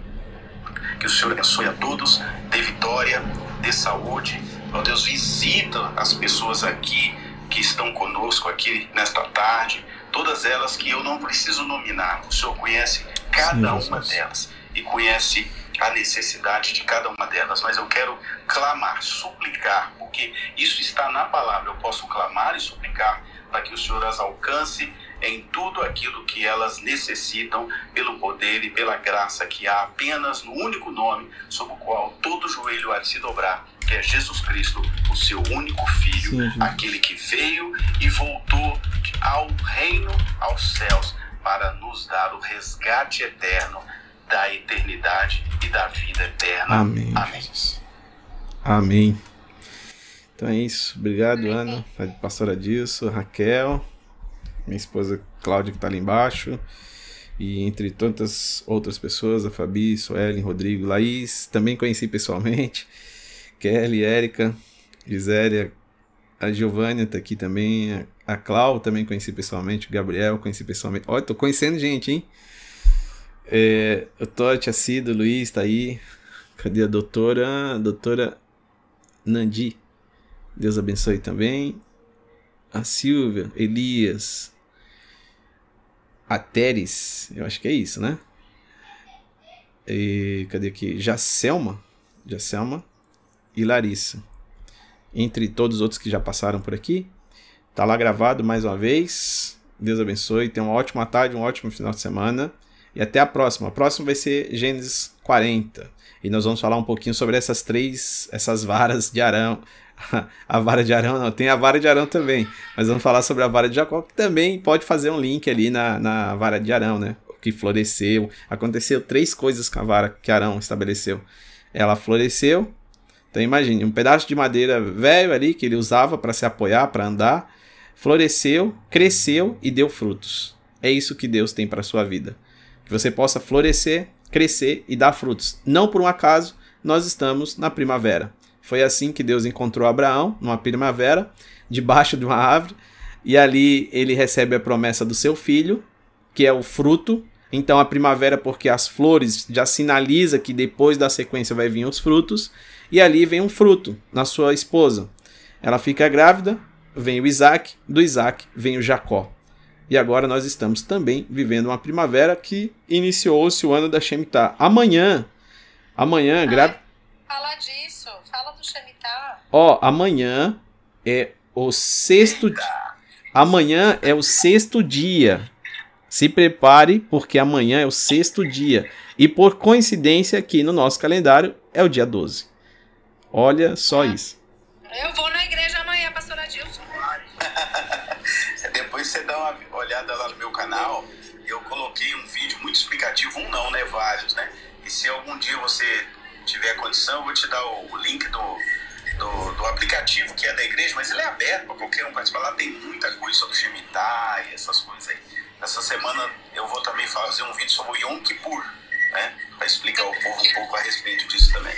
Que o Senhor abençoe a todos, dê vitória, dê saúde. Ó Deus, visita as pessoas aqui que estão conosco aqui nesta tarde, todas elas que eu não preciso nominar. O Senhor conhece cada Sim, uma delas e conhece a necessidade de cada uma delas. Mas eu quero clamar, suplicar, porque isso está na palavra. Eu posso clamar e suplicar para que o Senhor as alcance em tudo aquilo que elas necessitam pelo poder e pela graça que há apenas no único nome sob o qual todo joelho há de se dobrar, que é Jesus Cristo, o seu único Filho, Sim, aquele que veio e voltou ao reino, aos céus, para nos dar o resgate eterno da eternidade e da vida eterna. Amém, Amém. Amém. Então é isso. Obrigado, Ana, a pastora Dilson, Raquel, minha esposa Cláudia que está ali embaixo. E entre tantas outras pessoas, a Fabi, Suelen, Rodrigo, Laís, também conheci pessoalmente. Kelly, Érica, Gisélia, a Giovânia tá aqui também, a a Clau também conheci pessoalmente, o Gabriel conheci pessoalmente. Olha, tô conhecendo gente, hein? É, o Totti, a Cida, o Luiz tá aí. Cadê a doutora? Doutora Nandi. Deus abençoe também. A Silvia, Elias. A Teres, eu acho que é isso, né? E, cadê aqui? Jacelma. Jacelma e Larissa. Entre todos os outros que já passaram por aqui. Tá lá gravado mais uma vez. Deus abençoe. Tenha uma ótima tarde, um ótimo final de semana. E até a próxima. A próxima vai ser Gênesis 40. E nós vamos falar um pouquinho sobre essas três, essas varas de Arão. A vara de Arão não, tem a vara de Arão também. Mas vamos falar sobre a vara de Jacó, que também pode fazer um link ali na, na vara de Arão, né? Que floresceu. Aconteceu três coisas com a vara que Arão estabeleceu. Ela floresceu. Então imagine, um pedaço de madeira velho ali que ele usava para se apoiar, para andar, floresceu, cresceu e deu frutos. É isso que Deus tem para sua vida. Que você possa florescer, crescer e dar frutos. Não por um acaso, nós estamos na primavera. Foi assim que Deus encontrou Abraão, numa primavera, debaixo de uma árvore, e ali ele recebe a promessa do seu filho, que é o fruto. Então a primavera, porque as flores já sinaliza que depois da sequência vai vir os frutos, e ali vem um fruto na sua esposa. Ela fica grávida, vem o Isaac, do Isaac vem o Jacó. E agora nós estamos também vivendo uma primavera que iniciou-se o ano da Shemitah. Amanhã Amanhã, gra... Fala disso, fala do Shemitah. Ó, amanhã é o sexto di- Amanhã é o sexto dia. Se prepare, porque amanhã é o sexto dia. E por coincidência, aqui no nosso calendário é o dia 12. Olha só isso. Eu vou na igreja coloquei um vídeo muito explicativo, um não, né? Vários, né? E se algum dia você tiver condição, eu vou te dar o link do, do, do aplicativo que é da igreja, mas ele é aberto para qualquer um participar. Lá tem muita coisa sobre Shemitah e essas coisas aí. Essa semana eu vou também fazer um vídeo sobre o Yom Kippur, né? Para explicar ao povo um pouco a respeito disso também.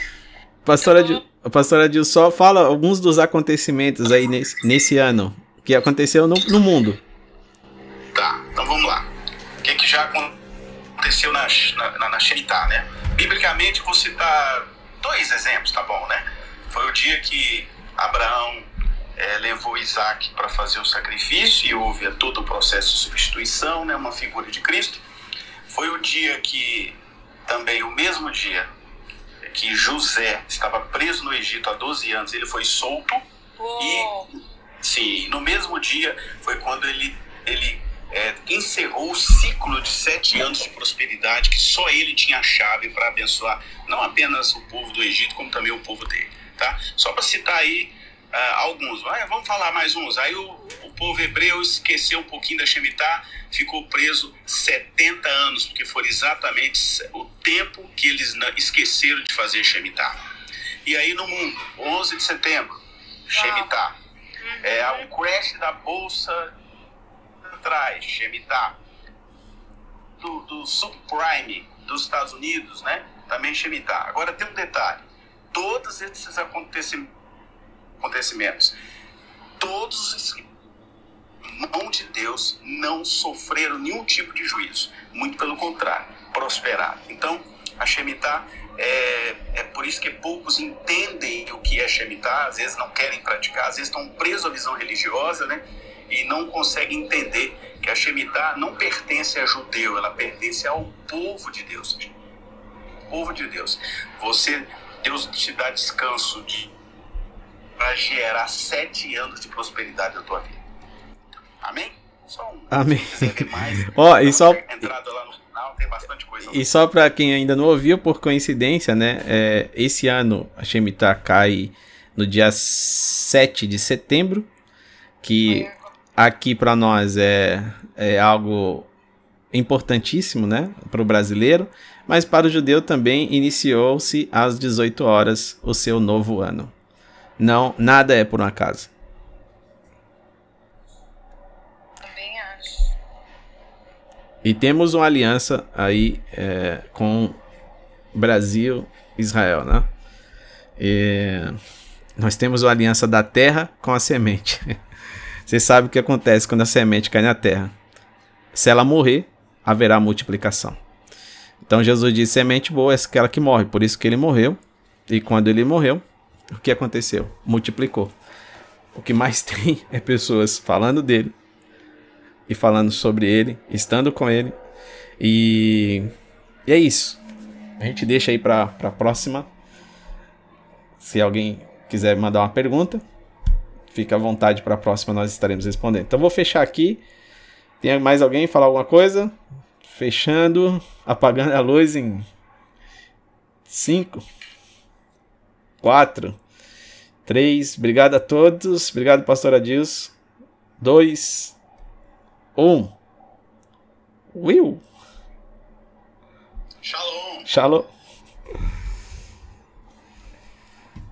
Pastora Adil, pastora Adil, só fala alguns dos acontecimentos aí nesse, nesse ano que aconteceu no, no mundo. Já aconteceu na, na, na Shemitah, né? Biblicamente, vou citar dois exemplos, tá bom, né? Foi o dia que Abraão eh, levou Isaac para fazer o sacrifício e houve todo o processo de substituição, né? Uma figura de Cristo. Foi o dia que, também o mesmo dia, que José estava preso no Egito há 12 anos, ele foi solto Uou. Sim, no mesmo dia foi quando ele, ele é, encerrou o ciclo de sete anos de prosperidade que só ele tinha a chave para abençoar não apenas o povo do Egito, como também o povo dele. Tá? Só para citar aí ah, alguns, vai, vamos falar mais uns. Aí o, o povo hebreu esqueceu um pouquinho da Shemitah, ficou preso 70 anos, porque foi exatamente o tempo que eles esqueceram de fazer Shemitah. E aí no mundo, 11 de setembro, Shemitah. É, o crash da bolsa atrás, Shemitah. Do, do subprime dos Estados Unidos, né? Também Shemitah. Agora tem um detalhe: todos esses aconteci- acontecimentos, todos os mão de Deus não sofreram nenhum tipo de juízo. Muito pelo contrário, prosperaram. Então, a Shemitah é, é por isso que poucos entendem o que é Shemitah, às vezes não querem praticar, às vezes estão presos à visão religiosa, né? E não conseguem entender que a Shemitah não pertence a judeu, ela pertence ao povo de Deus. Povo de Deus. Você, Deus te dá descanso de para gerar sete anos de prosperidade na tua vida. Amém? Só um. Amém. Ó, e dá só- entrada lá no final, tem bastante coisa. lá. E só para quem ainda não ouviu, por coincidência, né? é, esse ano a Shemitah cai no dia 7 de setembro, que aqui para nós é, é algo importantíssimo, né? Para o brasileiro, mas para o judeu também iniciou-se às 18 horas o seu novo ano. Não, nada é por um acaso. Também acho. E temos uma aliança aí é, com Brasil Israel, né? E nós temos uma aliança da terra com a semente. Você sabe o que acontece quando a semente cai na terra. Se ela morrer, haverá multiplicação. Então Jesus disse: semente boa é aquela que morre. Por isso que ele morreu. E quando ele morreu, o que aconteceu? Multiplicou. O que mais tem é pessoas falando dele e falando sobre ele, estando com ele. E, e é isso. A gente deixa aí para a próxima. Se alguém quiser mandar uma pergunta, fica à vontade para a próxima, nós estaremos respondendo. Então vou fechar aqui. Tem mais alguém falar alguma coisa? Fechando, apagando a luz em 5, 4, 3. Obrigado a todos. Obrigado, pastor Adilson. 2, um. Will. Shalom! Shalom.